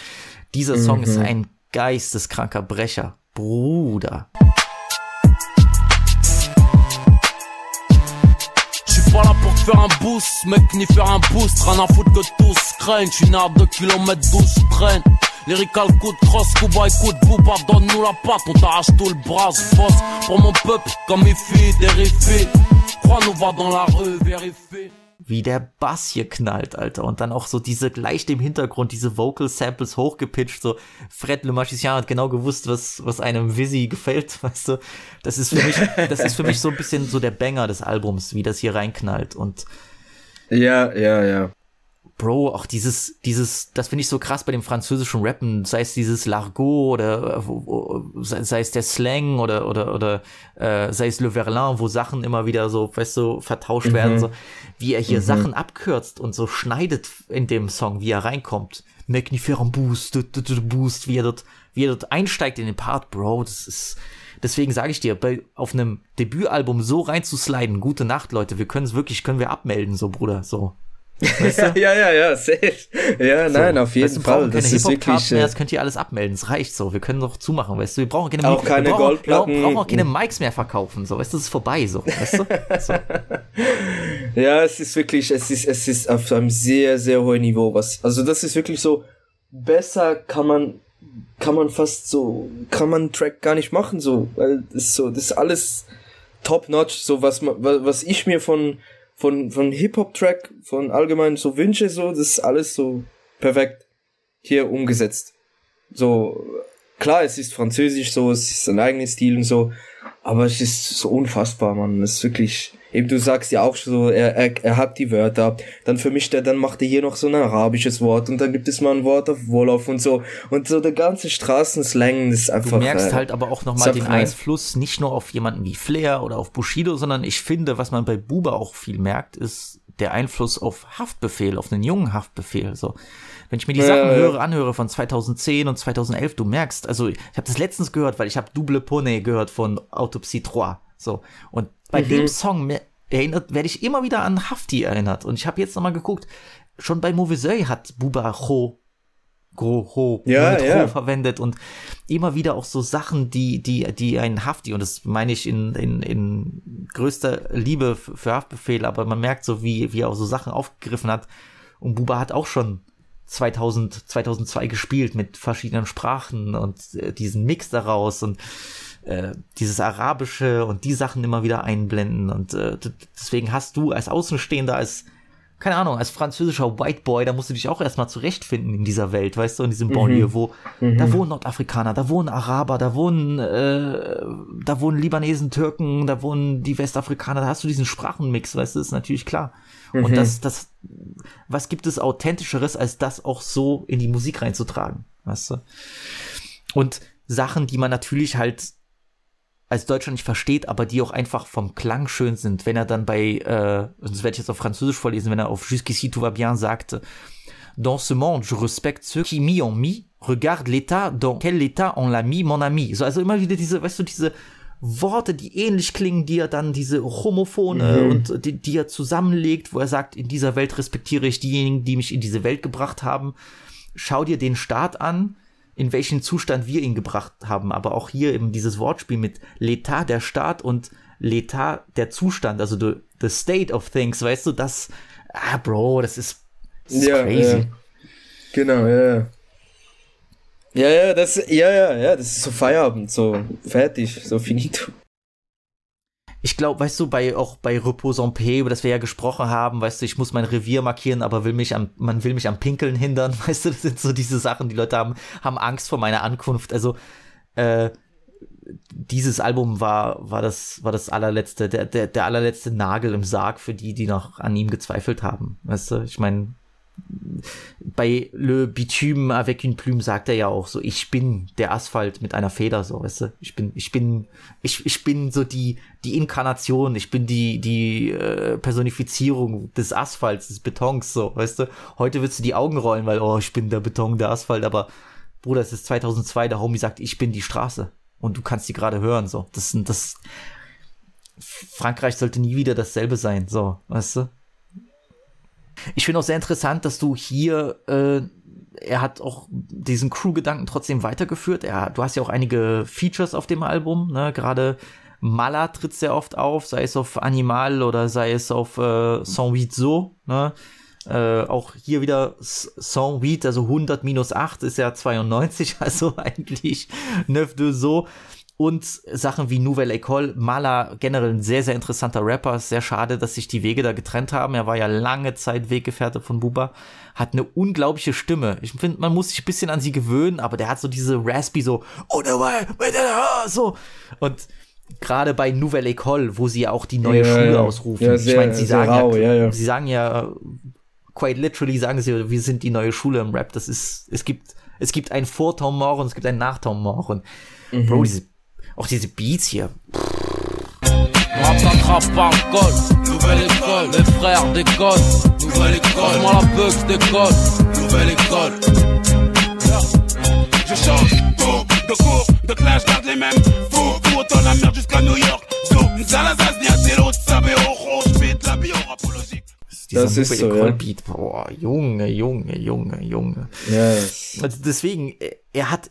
dieser Song ist Mhm. ein geisteskranker Brecher. Bruder. Pas là pour faire un boost, mec, ni faire un boost. Rien à foutre que tous craignent. Je suis né à 2 km 12, je traîne. Lyrical coup de cross, Kuba écoute Booba, donne-nous la patte, on t'arrache tout le bras, boss pour mon peuple, comme il fait, terrifié. Crois-nous, va dans la rue, vérifie. Wie der Bass hier knallt, Alter. Und dann auch so diese leicht im Hintergrund, diese Vocal Samples hochgepitcht, so Fred Le Magicien hat genau gewusst, was, was einem Visi gefällt, weißt du. Das ist für mich, das ist für mich so ein bisschen so der Banger des Albums, wie das hier reinknallt. Und Ja, ja, ja. Bro, auch dieses, dieses, das finde ich so krass bei dem französischen Rappen, sei es dieses Largot oder sei, sei es der Slang oder oder oder äh, sei es Le Verlin, wo Sachen immer wieder so, weißt du, vertauscht Mhm. werden, so wie er hier Mhm. Sachen abkürzt und so schneidet in dem Song, wie er reinkommt. Magniferent Boost, du, du, du, Boost, wie er dort, wie er dort einsteigt in den Part, Bro, das ist Deswegen sage ich dir, bei, auf einem Debütalbum so reinzusliden, gute Nacht, Leute, wir können es wirklich, können wir abmelden, so Bruder, so. Weißt du? ja, ja, ja, safe. Ja, So, nein, auf jeden weißt du, wir Fall. Das ist wirklich. mehr, Äh, das könnt ihr alles abmelden. Es reicht so. Wir können doch zumachen, weißt du. Wir brauchen keine Auch keine wir brauchen, Goldplatten. Wir brauchen auch keine Mics mehr verkaufen, so. Weißt du, das ist vorbei, so. Weißt du? So. ja, es ist wirklich, es ist, es ist auf einem sehr, sehr hohen Niveau. Was, also das ist wirklich so, besser kann man, kann man fast so, kann man einen Track gar nicht machen, so, weil das ist so, das ist alles top notch, so was was ich mir von, von, von Hip-Hop-Track, von allgemein so wünsche, so, das ist alles so perfekt hier umgesetzt. So, klar, es ist französisch, so, es ist ein eigenes Stil und so, aber es ist so unfassbar, man. Es ist wirklich, eben du sagst ja auch so, er, er, er hat die Wörter, dann vermischt er, dann macht er hier noch so ein arabisches Wort und dann gibt es mal ein Wort auf Wolof und so. Und so der ganze Straßenslang ist einfach. Du merkst äh, halt aber auch nochmal den. Einfluss nicht nur auf jemanden wie Flair oder auf Bushido, sondern ich finde, was man bei Buba auch viel merkt, ist der Einfluss auf Haftbefehl, auf einen jungen Haftbefehl. So, wenn ich mir die Sachen ja. höre, anhöre von 2010 und 2011, du merkst, also ich habe das letztens gehört, weil ich habe Double Pone gehört von Autopsie 3. So und bei Mhm. dem Song erinnert werde ich immer wieder an Hafti erinnert und ich habe jetzt nochmal geguckt, schon bei Mauvais hat Buba Cho Gro, Ho, Ja, mit ja. Ho verwendet und immer wieder auch so Sachen, die, die, die einen Hafti, und das meine ich in, in, in größter Liebe für Haftbefehl, aber man merkt so, wie, wie er auch so Sachen aufgegriffen hat. Und Buba hat auch schon 2000, 2002 gespielt mit verschiedenen Sprachen und äh, diesen Mix daraus und äh, dieses Arabische und die Sachen immer wieder einblenden. Und äh, deswegen hast du als Außenstehender, als, keine Ahnung, als französischer White Boy, da musst du dich auch erstmal zurechtfinden in dieser Welt, weißt du, in diesem Mhm. Banlieue, wo Mhm. da wohnen Nordafrikaner, da wohnen Araber, da wohnen, äh, da wohnen Libanesen, Türken, da wohnen die Westafrikaner, da hast du diesen Sprachenmix, weißt du, ist natürlich klar. Mhm. Und das, das, was gibt es authentischeres, als das auch so in die Musik reinzutragen, weißt du? Und Sachen, die man natürlich halt als Deutscher nicht versteht, aber die auch einfach vom Klang schön sind, wenn er dann bei, äh, das werde ich jetzt auf Französisch vorlesen, wenn er auf Jusqu'ici tout va bien sagte, Dans ce monde, je respecte ceux qui m'y ont mis, regarde l'état, dans quel état on l'a mis, mon ami. So, also immer wieder diese, weißt du, diese Worte, die ähnlich klingen, die er dann, diese Homophone Mhm. und die, die er zusammenlegt, wo er sagt, in dieser Welt respektiere ich diejenigen, die mich in diese Welt gebracht haben. Schau dir den Staat an, in welchen Zustand wir ihn gebracht haben. Aber auch hier eben dieses Wortspiel mit L'état, der Staat und L'état, der Zustand, also the, the state of things, weißt du, das, ah, Bro, das ist, das ist ja, crazy. Ja. Genau, ja, ja. Ja, ja, das, ja, ja, ja, das ist so Feierabend, so fertig, so finito. Ich glaube, weißt du, bei auch bei Repos en paix, über das wir ja gesprochen haben, weißt du, ich muss mein Revier markieren, aber will mich am, man will mich am Pinkeln hindern, weißt du, das sind so diese Sachen, die Leute haben, haben Angst vor meiner Ankunft. Also, äh, dieses Album war, war das, war das allerletzte, der, der, der allerletzte Nagel im Sarg für die, die noch an ihm gezweifelt haben. Weißt du, ich meine, bei Le Bitume avec une Plume sagt er ja auch so, ich bin der Asphalt mit einer Feder, so, weißt du? Ich bin, ich bin, ich, ich bin so die, die Inkarnation, ich bin die, die äh, Personifizierung des Asphalts, des Betons, so, weißt du? Heute willst du die Augen rollen, weil, oh, ich bin der Beton, der Asphalt, aber Bruder, es ist 2002, der Homie sagt, ich bin die Straße. Und du kannst die gerade hören, so. Das, das, Frankreich sollte nie wieder dasselbe sein, so, weißt du? Ich finde auch sehr interessant, dass du hier, äh, er hat auch diesen Crew-Gedanken trotzdem weitergeführt. Er, du hast ja auch einige Features auf dem Album, ne? Gerade Mala tritt sehr oft auf, sei es auf Animal oder sei es auf äh, So, ne? Äh, auch hier wieder Huit, also 100 minus 8 ist ja 92, also eigentlich Neuf de So und Sachen wie Nouvelle École. Mala generell ein sehr, sehr interessanter Rapper. Ist sehr schade, dass sich die Wege da getrennt haben. Er war ja lange Zeit Weggefährte von Buba. Hat eine unglaubliche Stimme. Ich finde, man muss sich ein bisschen an sie gewöhnen, aber der hat so diese Raspy so, oh, so. Und gerade bei Nouvelle École, wo sie ja auch die neue ja, Schule ja. ausrufen. Ja, sehr, ich meine, sie sagen rau, ja, sie sagen ja, quite literally sagen sie, wir sind die neue Schule im Rap. Das ist, es gibt, es gibt ein Vortom und es gibt ein Nachtom und mhm. Bro, diese auch diese Beats hier. Rap s'attrape par le col, nouvelle école, les frères d'école, nouvelle école, moi la bugs d'école, nouvelle école. Je change tout de cours, de clash, garde les mêmes fous, fous autant la merde jusqu'à New York. So, Salazar, Niatelo, Sabeo, Rose, Beat, la bio apologique. Das ist so, ja. Beat. Boah, Junge, Junge, Junge, Junge. Yes. Also deswegen, er hat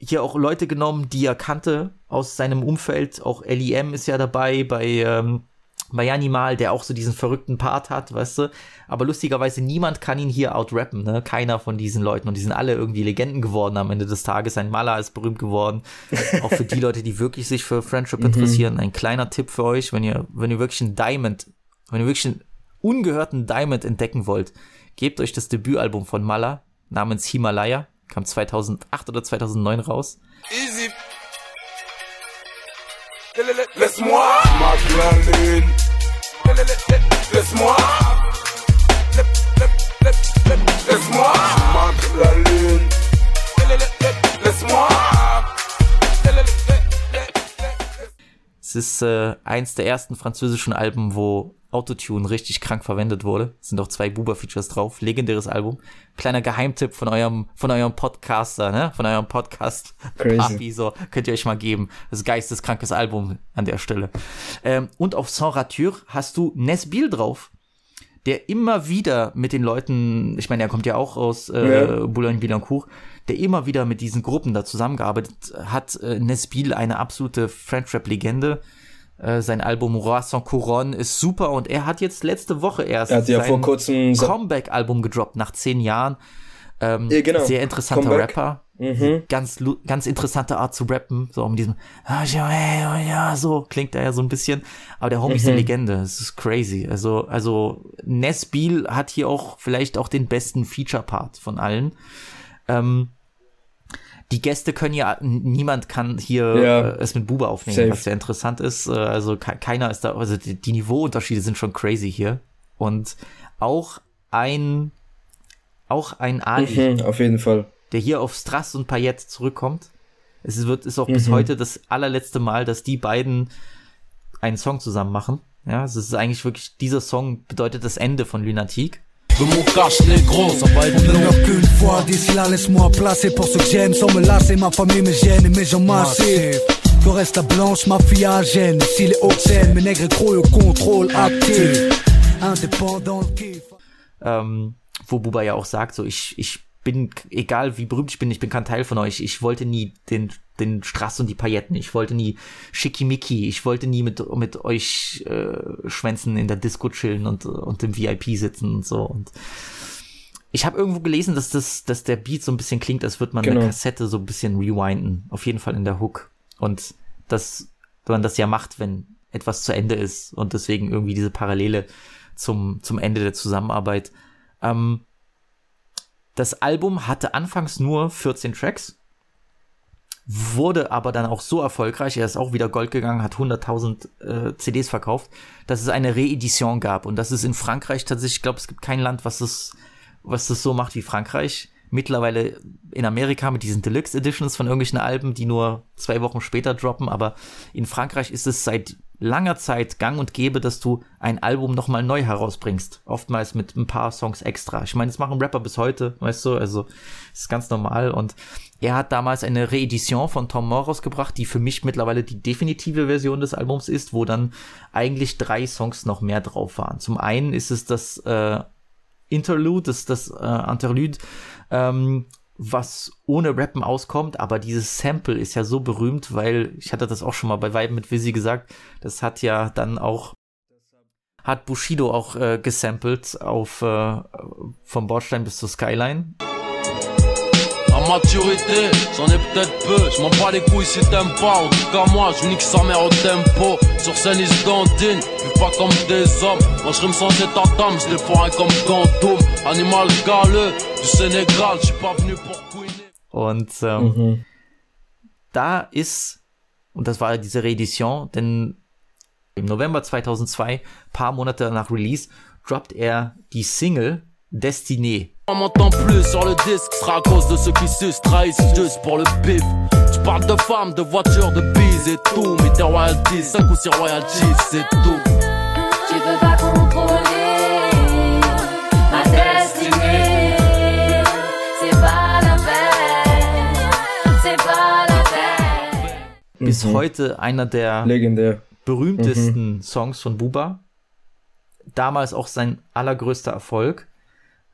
hier auch Leute genommen, die er kannte aus seinem Umfeld. Auch LEM ist ja dabei bei, ähm, bei Animal, der auch so diesen verrückten Part hat, weißt du. Aber lustigerweise niemand kann ihn hier outrappen, ne? Keiner von diesen Leuten. Und die sind alle irgendwie Legenden geworden am Ende des Tages. Ein Maler ist berühmt geworden. auch für die Leute, die wirklich sich für Friendship mhm. interessieren. Ein kleiner Tipp für euch, wenn ihr, wenn ihr wirklich einen Diamond, wenn ihr wirklich einen ungehörten Diamond entdecken wollt, gebt euch das Debütalbum von Mala namens Himalaya Kam 2008 oder 2009 raus. Easy. Laisse-moi. Laisse-moi. Laisse-moi m'acclamer. Laisse-moi. Es ist äh, eins der ersten französischen Alben, wo Autotune richtig krank verwendet wurde. Es sind auch zwei Buba-Features drauf. Legendäres Album. Kleiner Geheimtipp von eurem, von eurem Podcaster, ne? Von eurem Podcast. Papi, so. Könnt ihr euch mal geben. Das ist geisteskrankes Album an der Stelle. Ähm, und auf Sans Rature hast du Nesbil drauf. Der immer wieder mit den Leuten, ich meine, er kommt ja auch aus äh, ja. Boulogne-Billancourt, der immer wieder mit diesen Gruppen da zusammengearbeitet hat. Äh, Nesbil, eine absolute French-Rap-Legende äh, sein Album Roi sans Couronne ist super und er hat jetzt letzte Woche erst er hat ja vor kurzem Comeback-Album gedroppt nach zehn Jahren. Ähm, ja, genau. Sehr interessanter Comeback. Rapper. Mhm. Ganz, ganz interessante Art zu rappen. So um diesem, ah, ja, so klingt er ja so ein bisschen. Aber der Homie mhm. ist eine mhm. Legende. Es ist crazy. Also, also Nesbiel hat hier auch vielleicht auch den besten Feature-Part von allen. Ähm, die Gäste können ja, niemand kann hier ja. äh, es mit Bube aufnehmen, Safe. was sehr interessant ist. Äh, also ke keiner ist da, also die, die, Niveauunterschiede sind schon crazy hier. Und auch ein, auch ein Ali. Mhm, auf jeden Fall. Der hier auf Strass und Payette zurückkommt. Es wird, ist auch mhm. bis heute das allerletzte Mal, dass die beiden einen Song zusammen machen. Ja, es ist eigentlich wirklich, dieser Song bedeutet das Ende von Lunatic. Je mon cache les gros, ça va être On ne meurt qu'une fois, d'ici là laisse-moi placer pour ceux que j'aime. Sans me lasser, ma famille me gêne et mes gens massifs. Foresta blanche, mafia gêne. Ici les hautes scènes, mes nègres gros au contrôle actif. Indépendant, kiff. Ähm, Wo Buba ja auch sagt, so ich, ich bin, egal wie berühmt ich bin, ich bin kein Teil von euch. Ich wollte nie den, den Strass und die Pailletten. Ich wollte nie Schickimicki. Ich wollte nie mit, mit euch äh, Schwänzen in der Disco chillen und, und im VIP sitzen und so. Und ich habe irgendwo gelesen, dass das, dass der Beat so ein bisschen klingt, als würde man genau. eine Kassette so ein bisschen rewinden. Auf jeden Fall in der Hook. Und dass man das ja macht, wenn etwas zu Ende ist und deswegen irgendwie diese Parallele zum, zum Ende der Zusammenarbeit. Ähm, das Album hatte anfangs nur 14 Tracks, wurde aber dann auch so erfolgreich, er ist auch wieder Gold gegangen, hat 100.000 äh, CDs verkauft, dass es eine Reedition gab und das ist in Frankreich tatsächlich, ich glaube, es gibt kein Land, was es was das so macht wie Frankreich. Mittlerweile in Amerika mit diesen Deluxe Editions von irgendwelchen Alben, die nur zwei Wochen später droppen, aber in Frankreich ist es seit langer Zeit gang und gäbe, dass du ein Album nochmal neu herausbringst. Oftmals mit ein paar Songs extra. Ich meine, das machen Rapper bis heute, weißt du, also ist ganz normal und er hat damals eine Reedition von Tom Moore rausgebracht, die für mich mittlerweile die definitive Version des Albums ist, wo dann eigentlich drei Songs noch mehr drauf waren. Zum einen ist es das äh, Interlude, das, das äh, Interlude, ähm, was ohne Rappen auskommt, aber dieses Sample ist ja so berühmt, weil ich hatte das auch schon mal bei Weiben mit Visi gesagt, das hat ja dann auch hat Bushido auch äh, gesampelt auf äh, vom Bordstein bis zur Skyline. La maturité, j'en ai peut-être peu, je m'en bats les couilles si t'aimes pas, en tout cas moi je nique sa mère au tempo, sur scène ils se dandinent, vivent pas comme des hommes, moi je rime sans état d'âme, je les foiré comme Gantoum, animal galeux, du Sénégal, je suis pas venu pour couiner. Und ähm, da ist, und das war diese Reedition, denn im November 2002, paar Monate nach Release, droppt er die Single Destiné. On m'entend plus sur le disque, sera à cause de ceux qui sucent, trahissent juste pour le. Je parle de femmes, de voitures, de et tout, mais tes royalties, 5 ou 6 royalties, c'est tout. Tu peux pas contrôler ma destinée. C'est pas la peine, c'est pas la peine. Bis heute einer der Legendär. berühmtesten Songs von Buba. Damals auch sein allergrößter Erfolg.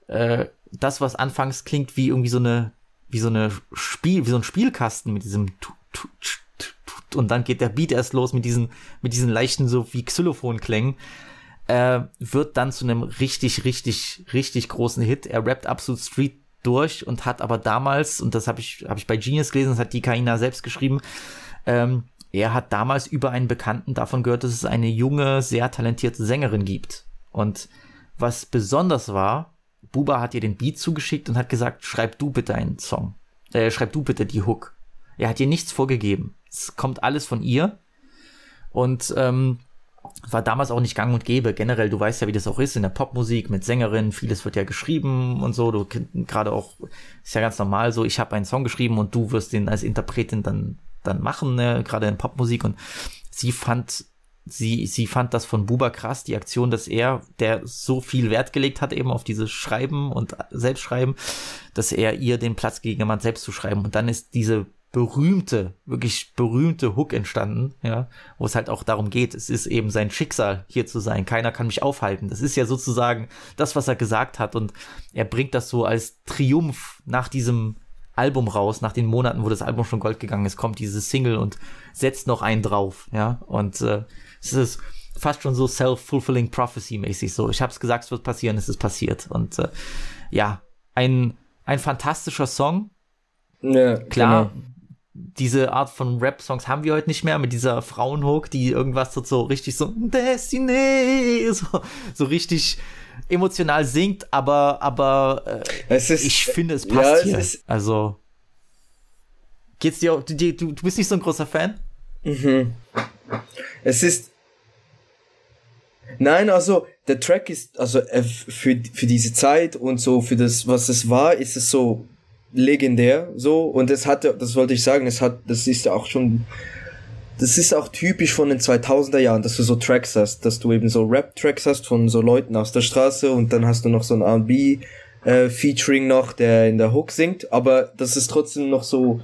Äh, das, was anfangs klingt wie irgendwie so eine, wie so eine Spiel, wie so ein Spielkasten mit diesem tu, tu, tsch, tu, tu, und dann geht der Beat erst los mit diesen, mit diesen leichten so wie Xylophonklängen, äh, wird dann zu einem richtig, richtig, richtig großen Hit. Er rappt absolut Street durch und hat aber damals, und das habe ich, habe ich bei Genius gelesen, das hat die Kaina selbst geschrieben, ähm, er hat damals über einen Bekannten davon gehört, dass es eine junge, sehr talentierte Sängerin gibt. Und was besonders war, Buba hat ihr den Beat zugeschickt und hat gesagt, schreib du bitte einen Song. Äh, schreib du bitte die Hook. Er hat ihr nichts vorgegeben. Es kommt alles von ihr. Und ähm, war damals auch nicht gang und gäbe. Generell, du weißt ja, wie das auch ist in der Popmusik mit Sängerinnen. Vieles wird ja geschrieben und so. Du gerade auch, ist ja ganz normal so, ich habe einen Song geschrieben und du wirst den als Interpretin dann, dann machen, ne? gerade in Popmusik. Und sie fand sie, sie fand das von Buba krass, die Aktion, dass er, der so viel Wert gelegt hat eben auf dieses Schreiben und Selbstschreiben, dass er ihr den Platz gegeben hat, selbst zu schreiben. Und dann ist diese berühmte, wirklich berühmte Hook entstanden, ja, wo es halt auch darum geht, es ist eben sein Schicksal, hier zu sein. Keiner kann mich aufhalten. Das ist ja sozusagen das, was er gesagt hat. Und er bringt das so als Triumph nach diesem Album raus, nach den Monaten, wo das Album schon Gold gegangen ist, kommt diese Single und setzt noch einen drauf, ja. Und äh, es ist fast schon so self-fulfilling prophecy mäßig so. Ich habe es gesagt, es wird passieren, es ist passiert. Und äh, ja, ein ein fantastischer Song. Ja, Klar, genau. diese Art von Rap-Songs haben wir heute nicht mehr mit dieser Frauenhook, die irgendwas so, richtig so Destiny, so, so richtig emotional singt, aber aber äh, Es ist- ich finde es ja, passt es hier. ist- also geht's dir, auch- du, du, du bist nicht so ein großer Fan? Mhm. Es ist. Nein, also der Track ist, also äh, für, für diese Zeit und so für das, was es war, ist es so legendär so und es hatte, das wollte ich sagen, es hat, das ist ja auch schon, das ist auch typisch von den 2000er Jahren, dass du so Tracks hast, dass du eben so Rap-Tracks hast von so Leuten aus der Straße und dann hast du noch so ein R&B äh, Featuring noch, der in der Hook singt, aber dass es trotzdem noch so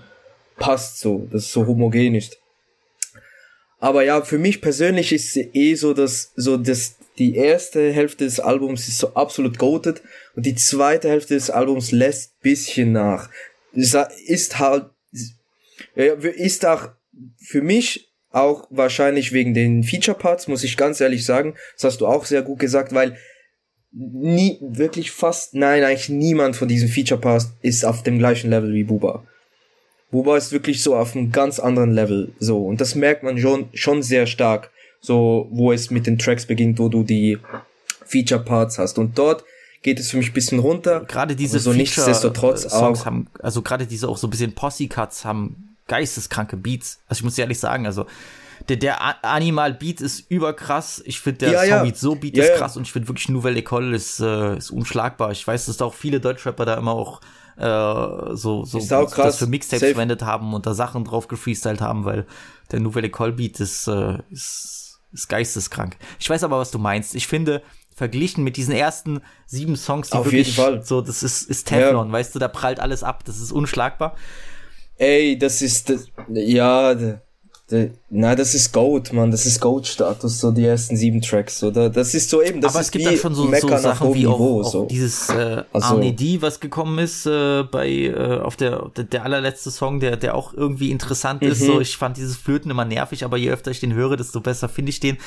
passt so, dass es so homogen ist. Aber ja, für mich persönlich ist eh so, dass so das die erste Hälfte des Albums ist so absolut goated und die zweite Hälfte des Albums lässt bisschen nach. Ist halt ist auch für mich auch wahrscheinlich wegen den Feature Parts, muss ich ganz ehrlich sagen. Das hast du auch sehr gut gesagt, weil nie wirklich fast nein, eigentlich niemand von diesen Feature Parts ist auf dem gleichen Level wie Buba. Buba ist wirklich so auf einem ganz anderen Level, so. Und das merkt man schon, schon sehr stark, so, wo es mit den Tracks beginnt, wo du die Feature Parts hast. Und dort geht es für mich ein bisschen runter. Gerade diese so nichtsdestotrotz Feature-Songs auch. haben, also gerade diese auch so ein bisschen Posse-Cuts haben geisteskranke Beats. Also ich muss ehrlich sagen, also der, der Animal Beat ist überkrass. Ich finde der Ja, ja. Song So Beat Ja, ist ja. krass und ich finde wirklich Nouvelle École ist, äh, ist unschlagbar. Ich weiß, dass da auch viele Deutschrapper da immer auch äh, so, so krass. das für Mixtapes Safe. verwendet haben und da Sachen drauf gefreestylt haben, weil der Nouvelle École Beat ist, äh, ist, ist geisteskrank. Ich weiß aber, was du meinst. Ich finde, verglichen mit diesen ersten sieben Songs, die Auf wirklich jeden Fall. so, das ist, ist Teflon, weißt du, da prallt alles ab, das ist unschlagbar. Ey, das ist, das, ja, na, das ist Goat, man, das ist Goat-Status, so die ersten sieben Tracks, oder? Das ist so eben, das aber ist es gibt wie dann schon so, Mecker so Sachen wie auch, Niveau, auch so. dieses äh, Also- Arne D, was gekommen ist äh, bei äh, auf der, der allerletzte Song, der der auch irgendwie interessant ist. Mhm. So, ich fand dieses Flöten immer nervig, aber je öfter ich den höre, desto besser finde ich den.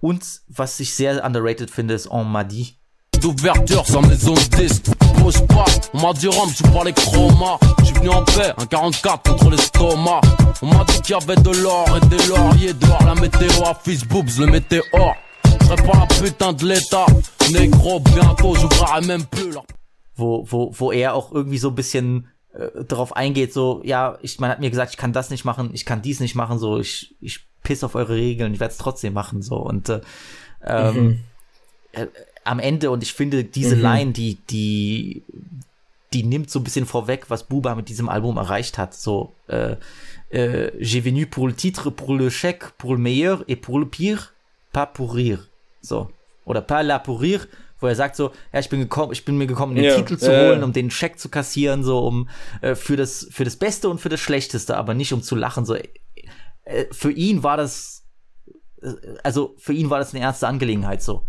Und was ich sehr underrated finde, ist En Madi. D'ouverture sans maison de disque. Bouge pas, on m'a dit Rome, suis pas les chromas. Je suis venu en paix, un 44 contre l'estomac. On m'a dit qu'il y avait de l'or et des lauriers dehors. La météo à fils boobs, le météore. Je serai pas la putain de l'état. Négro, bientôt, j'ouvrirai même plus là. wo, wo, wo er auch irgendwie so ein bisschen äh, darauf eingeht, so, ja, ich, man hat mir gesagt, ich kann das nicht machen, ich kann dies nicht machen, so, ich, ich piss auf eure Regeln, ich werde es trotzdem machen, so, und äh, ähm, Mhm. Äh, am Ende, und ich finde, diese Mhm. Line, die, die, die nimmt so ein bisschen vorweg, was Buba mit diesem Album erreicht hat, so, äh, äh, j'ai venu pour le titre, pour le chèque, pour le meilleur et pour le pire, pas pour rire, so, oder pas la pour rire, wo er sagt so, ja, ich bin gekommen, ich bin mir gekommen, den Ja, Titel zu ja. holen, um den Scheck zu kassieren, so um äh, für das für das Beste und für das Schlechteste, aber nicht um zu lachen. So, äh, für ihn war das, äh, also für ihn war das eine ernste Angelegenheit. So,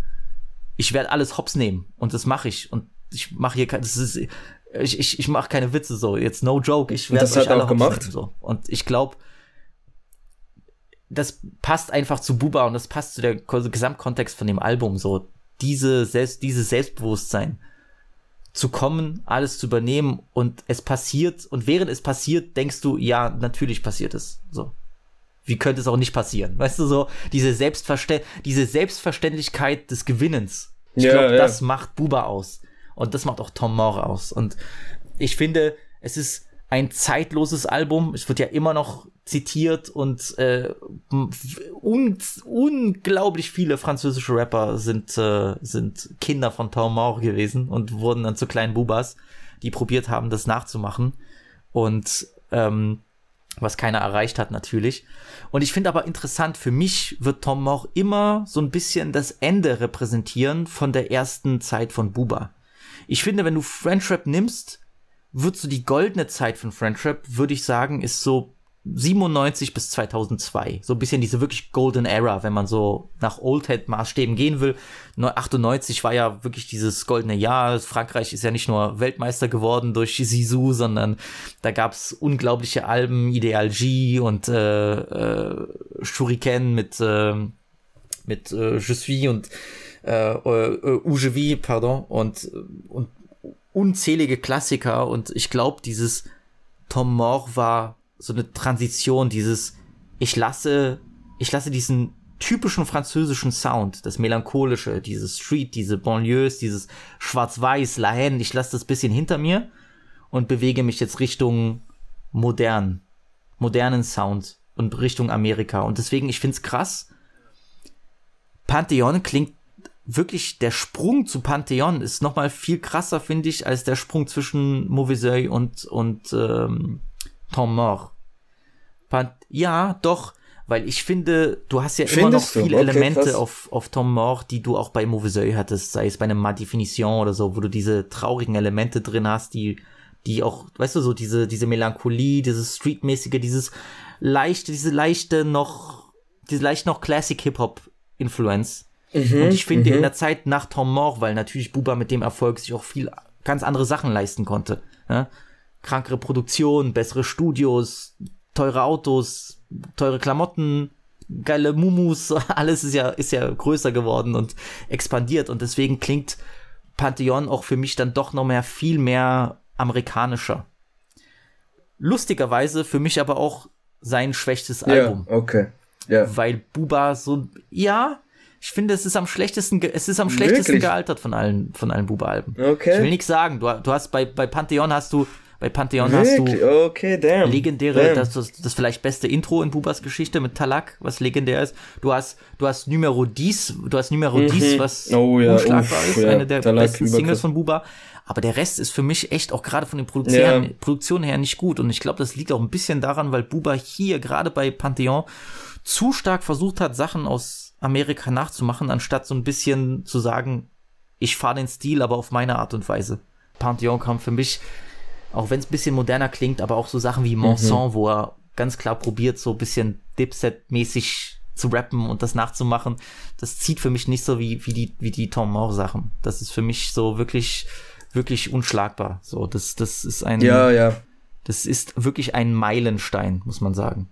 ich werde alles hops nehmen und das mache ich und ich mache hier, kein- das ist, ich ich, ich mache keine Witze so, jetzt no joke, ich werde das euch hat alle auch gemacht? nehmen, so und ich glaube das passt einfach zu Buba und das passt zu der Ko- Gesamtkontext von dem Album so diese selbst dieses Selbstbewusstsein zu kommen, alles zu übernehmen und es passiert und während es passiert, denkst du, ja, natürlich passiert es. So. Wie könnte es auch nicht passieren? Weißt du so, diese Selbstverstä diese Selbstverständlichkeit des Gewinnens. Ich Ja, glaube, ja. das macht Buba aus und das macht auch Tom Moore aus und ich finde, es ist ein zeitloses Album. Es wird ja immer noch zitiert und äh, un unglaublich viele französische Rapper sind, äh, sind Kinder von Tom Moore gewesen und wurden dann zu kleinen Bubas, die probiert haben, das nachzumachen. Und ähm, was keiner erreicht hat natürlich. Und ich finde aber interessant, für mich wird Tom Moore immer so ein bisschen das Ende repräsentieren von der ersten Zeit von Buba. Ich finde, wenn du French Rap nimmst, wird so die goldene Zeit von French Rap, würde ich sagen, ist so 97 bis 2002. So ein bisschen diese wirklich Golden Era, wenn man so nach Oldhead-Maßstäben gehen will. Nur 98 war ja wirklich dieses goldene Jahr. Frankreich ist ja nicht nur Weltmeister geworden durch Zizou, sondern da gab's unglaubliche Alben, Ideal G und äh, äh, Shuriken mit, äh, mit äh, Je suis und äh, äh, vis, pardon, und, und unzählige Klassiker und ich glaube, dieses Tom Moore war so eine Transition, dieses ich lasse, ich lasse diesen typischen französischen Sound, das melancholische, dieses Street, diese Banlieues, dieses Schwarz-Weiß, La Haine, ich lasse das bisschen hinter mir und bewege mich jetzt Richtung modern, modernen Sound und Richtung Amerika und deswegen, ich find's krass. Pantheon klingt wirklich der Sprung zu Pantheon ist noch mal viel krasser, finde ich, als der Sprung zwischen Mauvaiseuil und, und ähm, Tom Moore. Pan ja, doch, weil ich finde, du hast ja immer noch Findest viele Okay, Elemente krass. auf, auf Tom Moore, die du auch bei Mauvaiseuil hattest, sei es bei einem Ma Definition oder so, wo du diese traurigen Elemente drin hast, die, die auch, weißt du, so diese, diese Melancholie, dieses Streetmäßige, dieses leichte, diese leichte noch, diese leicht noch Classic Hip-Hop-Influence. Mhm, Und ich finde mhm. in der Zeit nach Tom Moore, weil natürlich Buba mit dem Erfolg sich auch viel ganz andere Sachen leisten konnte. Ja? Krankere Produktion, bessere Studios, teure Autos, teure Klamotten, geile Mumus, alles ist ja, ist ja größer geworden und expandiert und deswegen klingt Pantheon auch für mich dann doch noch mehr viel mehr amerikanischer. Lustigerweise für mich aber auch sein schwächstes Album. Ja, okay. Ja. Weil Buba so, ja, ich finde, es ist am schlechtesten, es ist am schlechtesten Wirklich? gealtert von allen, von allen Buba-Alben. Okay. Ich will nichts sagen. Du, du hast bei, bei Pantheon hast du Bei Pantheon hast du Wirklich? Okay, damn. legendäre, Damn. das, das, das vielleicht beste Intro in Bubas Geschichte mit Talak, was legendär ist. Du hast, du hast Numero 10, du hast Numero Mhm. 10, was Oh ja, unschlagbar uff, ist, ja, eine der Talak, besten. Singles von Buba. Aber der Rest ist für mich echt auch gerade von den Produktionen, Ja. Produktionen her nicht gut. Und ich glaube, das liegt auch ein bisschen daran, weil Buba hier gerade bei Pantheon zu stark versucht hat, Sachen aus Amerika nachzumachen, anstatt so ein bisschen zu sagen, ich fahre den Stil, aber auf meine Art und Weise. Pantheon kam für mich, auch wenn es ein bisschen moderner klingt, aber auch so Sachen wie Monson, wo er ganz klar probiert, so ein bisschen Dipset-mäßig zu rappen und das nachzumachen. Das zieht für mich nicht so wie, wie die, wie die Tom Moore Sachen. Das ist für mich so wirklich, wirklich unschlagbar. So, das, das ist ein, Ja, ja. das ist wirklich ein Meilenstein, muss man sagen.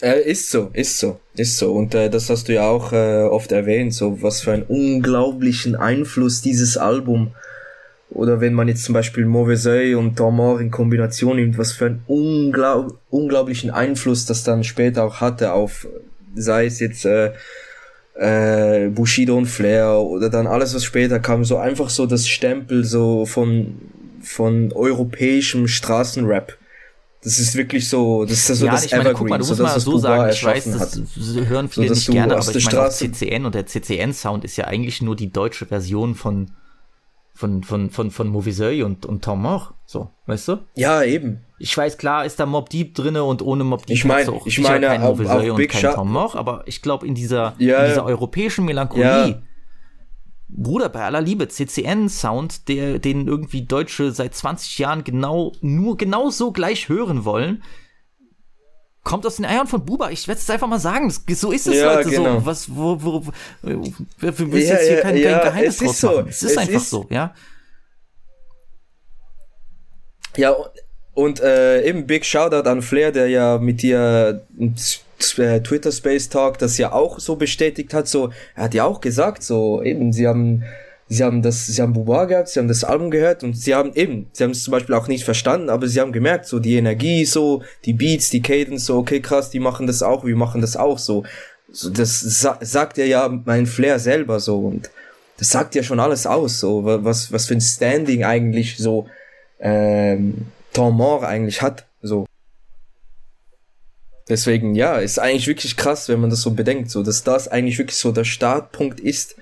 Äh, ist so, ist so, ist so. Und äh, das hast du ja auch äh, oft erwähnt, so was für einen unglaublichen Einfluss dieses Album oder wenn man jetzt zum Beispiel Mauvais Oeil und Dormor in Kombination nimmt, was für einen unglaub unglaublichen Einfluss das dann später auch hatte auf, sei es jetzt äh, äh, Bushido und Flair oder dann alles, was später kam, so einfach so das Stempel so von, von europäischem Straßenrap. Das ist wirklich so, das ist so ja, das ich meine, guck mal, Evergreen, du so musst das, mal so sagen, ich weiß, das hat. hören viele dass nicht gerne, aus aber der ich meine CCN und der CCN-Sound ist ja eigentlich nur die deutsche Version von von von von von Moviseuil und und Tom Moore, so, weißt du? Ja, eben. Ich weiß, klar ist da Mob Deep drinne und ohne Mob Deep Ich mein- auch ich meine, kein auch- auch und Big kein Shot- Tom Moore, aber ich glaube in dieser Ja, in dieser europäischen Melancholie Ja. Bruder, bei aller Liebe, CCN-Sound, der, den irgendwie Deutsche seit 20 Jahren genau, nur genau so gleich hören wollen, kommt aus den Eiern von Buba. Ich werde es einfach mal sagen. Das, so ist es, Ja, Leute. genau. So, was, wo, wo, wo, wir müssen Ja, jetzt hier ja, kein, kein Geheimnis es ist draus so. machen. Es ist Es einfach ist- so, ja. Ja, und, äh, eben Big Shoutout an Flair, der ja mit dir äh, Twitter Space Talk das ja auch so bestätigt hat. So, er hat ja auch gesagt, so eben, sie haben, sie haben das, sie haben Buba gehabt, sie haben das Album gehört und sie haben eben, sie haben es zum Beispiel auch nicht verstanden, aber sie haben gemerkt, so die Energie, so die Beats, die Cadence, so okay krass, die machen das auch, wir machen das auch so. So, das sa sagt er ja mein Flair selber so und das sagt ja schon alles aus, so wa- was was für ein Standing eigentlich so ähm, Tom Moore eigentlich hat, so. Deswegen, ja, ist eigentlich wirklich krass, wenn man das so bedenkt, so, dass das eigentlich wirklich so der Startpunkt ist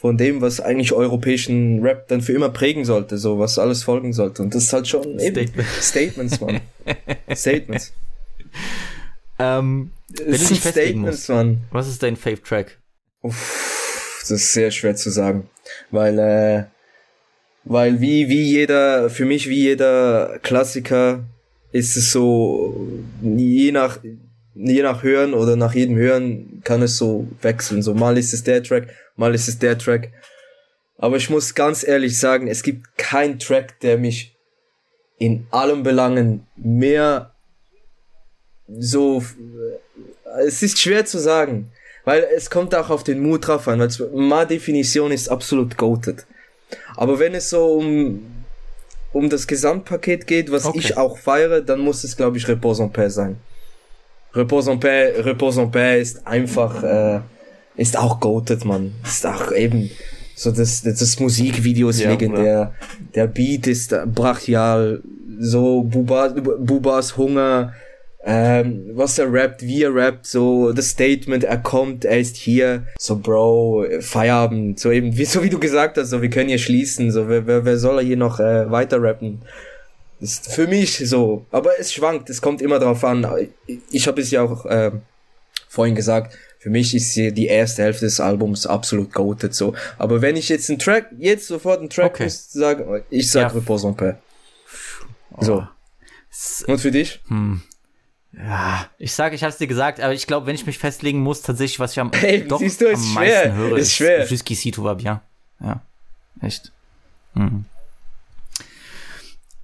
von dem, was eigentlich europäischen Rap dann für immer prägen sollte, so, was alles folgen sollte. Und das ist halt schon eben Statement. Statements, Mann. Statements. Ähm, du sind Statements, Mann. was ist dein Fave-Track? Uff, das ist sehr schwer zu sagen, weil äh, weil wie wie jeder für mich wie jeder Klassiker ist es so je nach je nach Hören oder nach jedem Hören kann es so wechseln. So mal ist es der Track, mal ist es der Track. Aber ich muss ganz ehrlich sagen, es gibt keinen Track, der mich in allen Belangen mehr so es ist schwer zu sagen, weil es kommt auch auf den Mut drauf an, weil ma Definition ist absolut goated. Aber wenn es so um um das Gesamtpaket geht, was Okay. ich auch feiere, dann muss es glaube ich Repos en paix sein. Repos en paix, Repos en paix ist einfach äh, ist auch goated, man. Ist auch eben so das das, Musikvideo ist Ja, legendär. Der Beat ist brachial, so Buba, Bubas Hunger, ähm, was er rappt, wie er rappt, so das Statement, er kommt, er ist hier, so Bro, Feierabend, so eben, wie, so wie du gesagt hast, so wir können hier schließen, so wer, wer, wer soll hier noch äh, weiter rappen? Ist für mich so, aber es schwankt, es kommt immer drauf an. Ich, habe es ja auch äh, vorhin gesagt, für mich ist hier die erste Hälfte des Albums absolut goated so. Aber wenn ich jetzt einen Track, jetzt sofort einen Track Okay. muss sagen, ich sag Ja. Repos en paix. So. Und für dich? Hm. Ja, ich sage, ich hab's dir gesagt, aber ich glaube, wenn ich mich festlegen muss, tatsächlich, was ich am, Ey, doch siehst du, ist am schwer, meisten höre, ist schwer. Jusqu'ici tout va bien. Ja, echt. Mhm.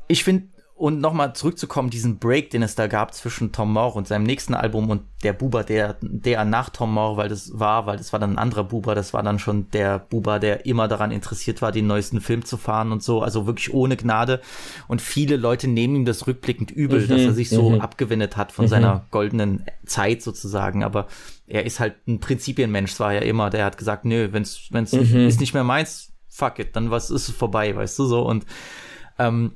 Ich finde, und nochmal zurückzukommen, diesen Break, den es da gab zwischen Tom Moore und seinem nächsten Album und der Buba, der, der nach Tom Moore, weil das war, weil das war dann ein anderer Buba, das war dann schon der Buba, der immer daran interessiert war, den neuesten Film zu fahren und so, also wirklich ohne Gnade. Und viele Leute nehmen ihm das rückblickend übel, Mhm, dass er sich so mhm. abgewendet hat von Mhm. seiner goldenen Zeit sozusagen, aber er ist halt ein Prinzipienmensch, das war ja immer, der hat gesagt, nö, wenn's, wenn's Mhm. ist nicht mehr meins, fuck it, dann was ist es vorbei, weißt du so und ähm,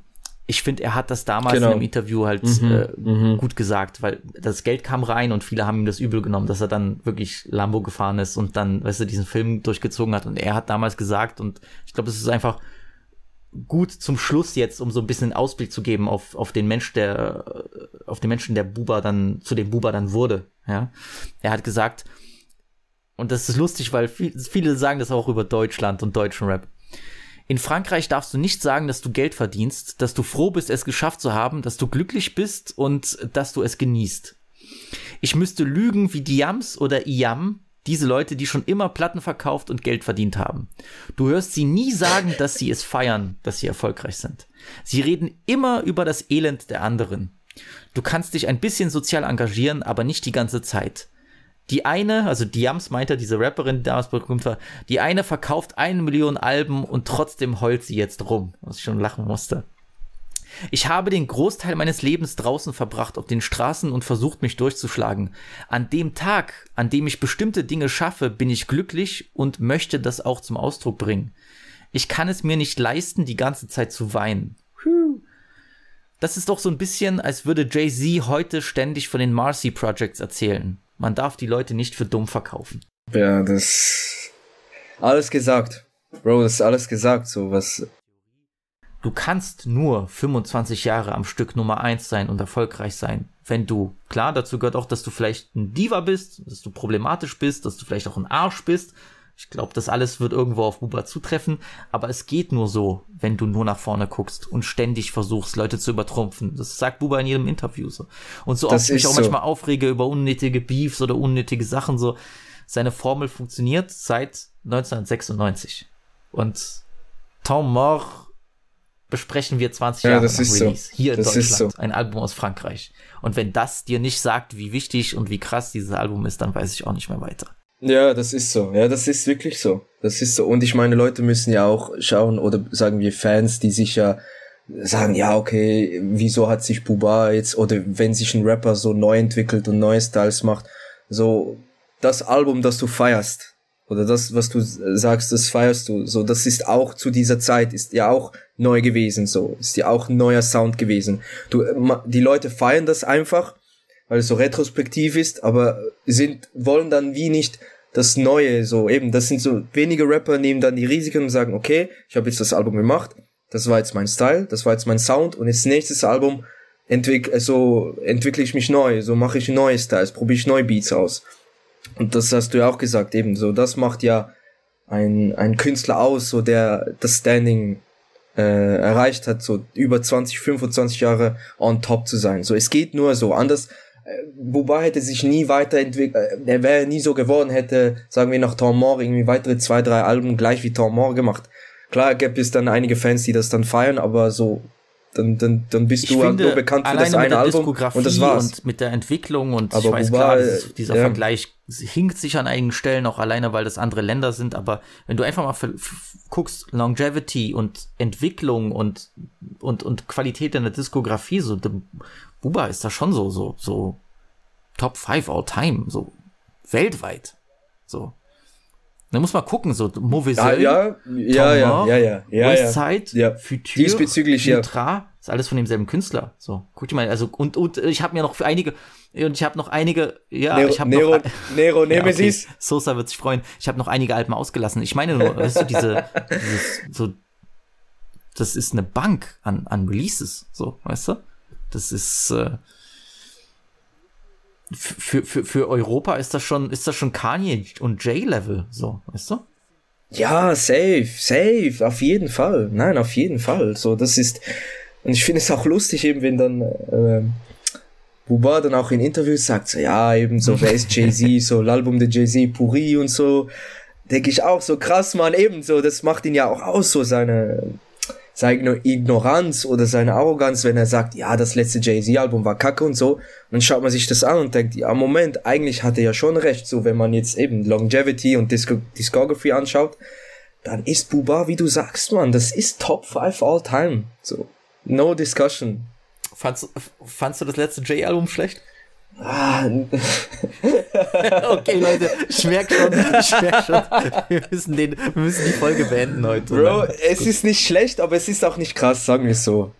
ich finde, er hat das damals Genau. in einem Interview halt Mhm, äh, mhm. gut gesagt, weil das Geld kam rein und viele haben ihm das übel genommen, dass er dann wirklich Lambo gefahren ist und dann, weißt du, diesen Film durchgezogen hat. Und er hat damals gesagt, und ich glaube, es ist einfach gut zum Schluss jetzt, um so ein bisschen Ausblick zu geben auf, auf den Mensch, der, auf den Menschen, der Buba dann, zu dem Buba dann wurde. Ja. Er hat gesagt, und das ist lustig, weil viel, viele sagen das auch über Deutschland und deutschen Rap. In Frankreich darfst du nicht sagen, dass du Geld verdienst, dass du froh bist, es geschafft zu haben, dass du glücklich bist und dass du es genießt. Ich müsste lügen wie Diams oder Iam, diese Leute, die schon immer Platten verkauft und Geld verdient haben. Du hörst sie nie sagen, dass sie es feiern, dass sie erfolgreich sind. Sie reden immer über das Elend der anderen. Du kannst dich ein bisschen sozial engagieren, aber nicht die ganze Zeit. Die eine, also Diams meinte diese Rapperin, die damals berühmt war, die eine verkauft eine Million Alben und trotzdem heult sie jetzt rum, was ich schon lachen musste. Ich habe den Großteil meines Lebens draußen verbracht auf den Straßen und versucht, mich durchzuschlagen. An dem Tag, an dem ich bestimmte Dinge schaffe, bin ich glücklich und möchte das auch zum Ausdruck bringen. Ich kann es mir nicht leisten, die ganze Zeit zu weinen. Das ist doch so ein bisschen, als würde Jay-Z heute ständig von den Marcy Projects erzählen. Man darf die Leute nicht für dumm verkaufen. Ja, das. Alles gesagt. Bro, das ist alles gesagt, so was. Du kannst nur 25 Jahre am Stück Nummer 1 sein und erfolgreich sein, wenn du, klar, dazu gehört auch, dass du vielleicht ein Diva bist, dass du problematisch bist, dass du vielleicht auch ein Arsch bist. Ich glaube, das alles wird irgendwo auf Buba zutreffen, aber es geht nur so, wenn du nur nach vorne guckst und ständig versuchst, Leute zu übertrumpfen. Das sagt Buba in jedem Interview so. Und so Das oft ich mich auch so. manchmal aufrege über unnötige Beefs oder unnötige Sachen so. Seine Formel funktioniert seit 1996. Und Tom Mort besprechen wir 20 Ja, Jahre das nach ist so. Release. Hier in Das Deutschland. so. Ein Album aus Frankreich. Und wenn das dir nicht sagt, wie wichtig und wie krass dieses Album ist, dann weiß ich auch nicht mehr weiter. Ja, das ist so. Ja, das ist wirklich so. Das ist so. Und ich meine, Leute müssen ja auch schauen, oder sagen wir Fans, die sich ja sagen, ja, okay, wieso hat sich Buba jetzt, oder wenn sich ein Rapper so neu entwickelt und neue Styles macht, so, das Album, das du feierst, oder das, was du sagst, das feierst du, so, das ist auch zu dieser Zeit, ist ja auch neu gewesen, so, ist ja auch neuer Sound gewesen. Du, die Leute feiern das einfach, weil es so retrospektiv ist, aber sind, wollen dann wie nicht das Neue, so eben, das sind so wenige Rapper nehmen dann die Risiken und sagen, okay, ich habe jetzt das Album gemacht, das war jetzt mein Style, das war jetzt mein Sound und jetzt nächstes Album entwick so entwickle ich mich neu, so mache ich neue Styles, probiere ich neue Beats aus. Und das hast du ja auch gesagt, eben so, das macht ja ein, ein Künstler aus, so der das Standing äh, erreicht hat, so über 20, 25 Jahre on top zu sein. So, es geht nur so. Anders, Buba hätte sich nie weiterentwickelt, äh, er wäre nie so geworden, hätte, sagen wir, nach Tom Moore irgendwie weitere zwei, drei Alben gleich wie Tom Moore gemacht. Klar gäbe es dann einige Fans, die das dann feiern, aber so, dann, dann, dann bist du halt nur bekannt für das eine Album und das war's. und mit der Entwicklung und Aber ich weiß Buba, klar, äh, dieses, dieser ja. Vergleich hinkt sich an einigen Stellen auch alleine, weil das andere Länder sind, aber wenn du einfach mal guckst, Longevity und Entwicklung und, und, und Qualität in der Diskografie, so, Buba ist da schon so, so, so Top 5 all time, so weltweit, so. Da muss man gucken, so Ja, Oeil, ja, ja, ja, ja, ja, ja, Westside, ja. Futur, Diesbezüglich, ja. Ultra, ist alles von demselben Künstler. So, guck dir mal, also und und ich habe mir noch für einige und ich habe noch einige, ja, Nero- ich habe Nero- noch Nero Ja, Nemesis. Okay. Sosa wird sich freuen. Ich habe noch einige Alben ausgelassen. Ich meine nur, weißt du, diese dieses, so das ist eine Bank an an Releases, so, weißt du? Das ist äh, für, für, für Europa ist das schon, ist das schon Kanye und J-Level, so, weißt du? Ja, safe, safe, auf jeden Fall. Nein, auf jeden Fall. So, das ist, und ich finde es auch lustig, eben, wenn dann, ähm, Buba dann auch in Interviews sagt, so, ja, eben so, wer ist Jay-Z, so, l'Album de Jay-Z, Puri und so, denke ich auch so, krass, man, eben so, das macht ihn ja auch aus, so seine, seine Ignoranz oder seine Arroganz, wenn er sagt, ja, das letzte Jay-Z-Album war kacke und so. Und dann schaut man sich das an und denkt, ja, Moment, eigentlich hat er ja schon recht. So, wenn man jetzt eben Longevity und Disco Discography anschaut, dann ist Buba, wie du sagst, man, das ist Top 5 all time. So, no discussion. Fandst, fandst du das letzte J-Album schlecht? Ah, okay, Leute, ich merke schon, ich schon, wir müssen, den, wir müssen die Folge beenden heute. Bro, es ist nicht schlecht, aber es ist auch nicht krass, sagen wir es so.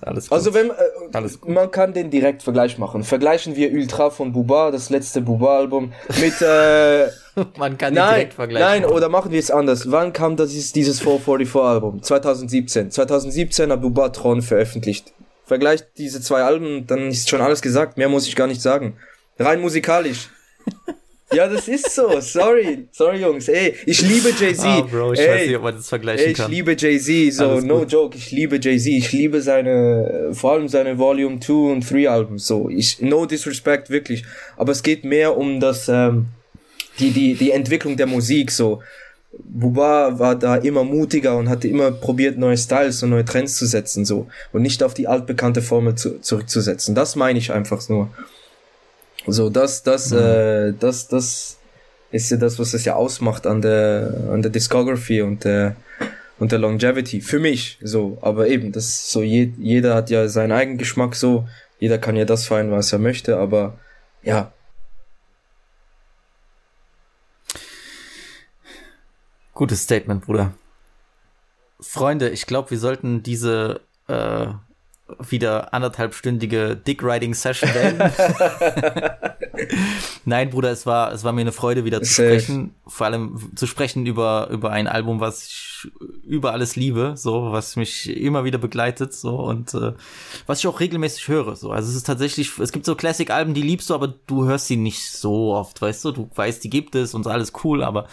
alles gut. Also wenn äh, man kann den direkt Vergleich machen. Vergleichen wir Ultra von Buba, das letzte Buba-Album, mit äh, man kann den nein, direkt vergleichen. nein, oder machen wir es anders. Wann kam das dieses 444-Album? 2017. 2017 hat Buba Tron veröffentlicht. Vergleicht diese zwei Alben, dann ist schon alles gesagt. Mehr muss ich gar nicht sagen. Rein musikalisch. Ja, das ist so. Sorry. Sorry, Jungs. Ey, ich liebe Jay-Z. Ah, Bro, ich Ey, weiß nicht, ob man das vergleichen ey, ich kann. liebe Jay-Z. So, Alles no gut. joke. Ich liebe Jay-Z. Ich liebe seine, vor allem seine Volume 2 und 3 Alben. So, ich, no disrespect, wirklich. Aber es geht mehr um das, ähm, die, die, die Entwicklung der Musik, so. Buba war da immer mutiger und hatte immer probiert, neue Styles und neue Trends zu setzen, so. Und nicht auf die altbekannte Formel zu, zurückzusetzen. Das meine ich einfach nur. So, das, das, Mhm. äh, das, das ist ja das, was es ja ausmacht an der, an der Discography und der, und der Longevity. Für mich, so. Aber eben, das ist so, je, jeder hat ja seinen eigenen Geschmack, so. Jeder kann ja das feiern, was er möchte, aber, ja. Gutes Statement, Bruder. Freunde, ich glaube, wir sollten diese äh, wieder anderthalbstündige Dick-Riding-Session beenden. Nein, Bruder, es war, es war mir eine Freude, wieder zu Safe. sprechen. Vor allem zu sprechen über, über ein Album, was ich über alles liebe, so, was mich immer wieder begleitet, so, und äh, was ich auch regelmäßig höre. So. Also es ist tatsächlich, es gibt so Classic-Alben, die liebst du, aber du hörst sie nicht so oft, weißt du? Du weißt, die gibt es und alles cool, aber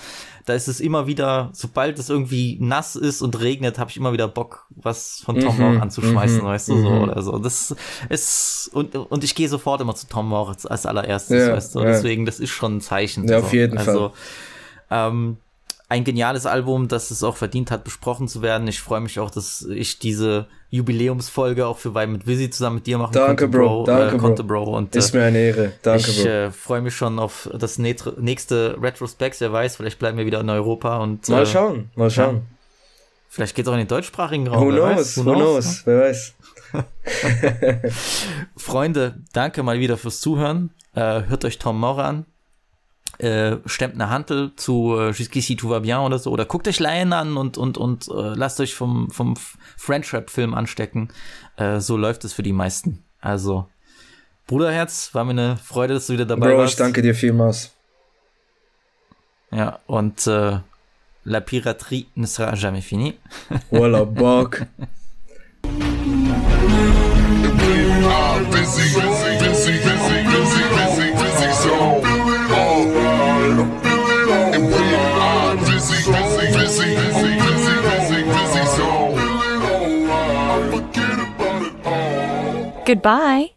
da ist es immer wieder, sobald es irgendwie nass ist und regnet, habe ich immer wieder Bock, was von Tom Mhm, anzuschmeißen, mhm, weißt du, so mhm. oder so. Das ist und und ich gehe sofort immer zu Tom Moore als, allererstes, weißt du. Deswegen, das ist schon ein Zeichen. Ja, auf jeden also, Ähm, ein geniales Album, das es auch verdient hat, besprochen zu werden. Ich freue mich auch, dass ich diese Jubiläumsfolge auch für Weil mit Visi zusammen mit dir machen Danke, konnte, Bro. Danke, äh, konnte, Bro. Und, Ist äh, mir eine Ehre. Danke, ich Bro. äh, freue mich schon auf das nächste Retrospect. Wer weiß, vielleicht bleiben wir wieder in Europa und Mal äh, schauen, mal schauen. Ja, vielleicht geht's auch in den deutschsprachigen Raum. Who knows, weiß, who knows, wer weiß. Freunde, danke mal wieder fürs Zuhören. Äh, hört euch Tom Moore an. Äh, stemmt eine Hantel zu äh, Jusqu'ici tout va bien oder so. Oder guckt euch Lion an und, und, und äh, lasst euch vom, vom French Rap Film anstecken. Äh, so läuft es für die meisten. Also, Bruderherz, war mir eine Freude, dass du wieder dabei Bro, warst. ich danke dir vielmals. Ja, und äh, La Piraterie ne sera jamais finie. Walla Bock. Goodbye.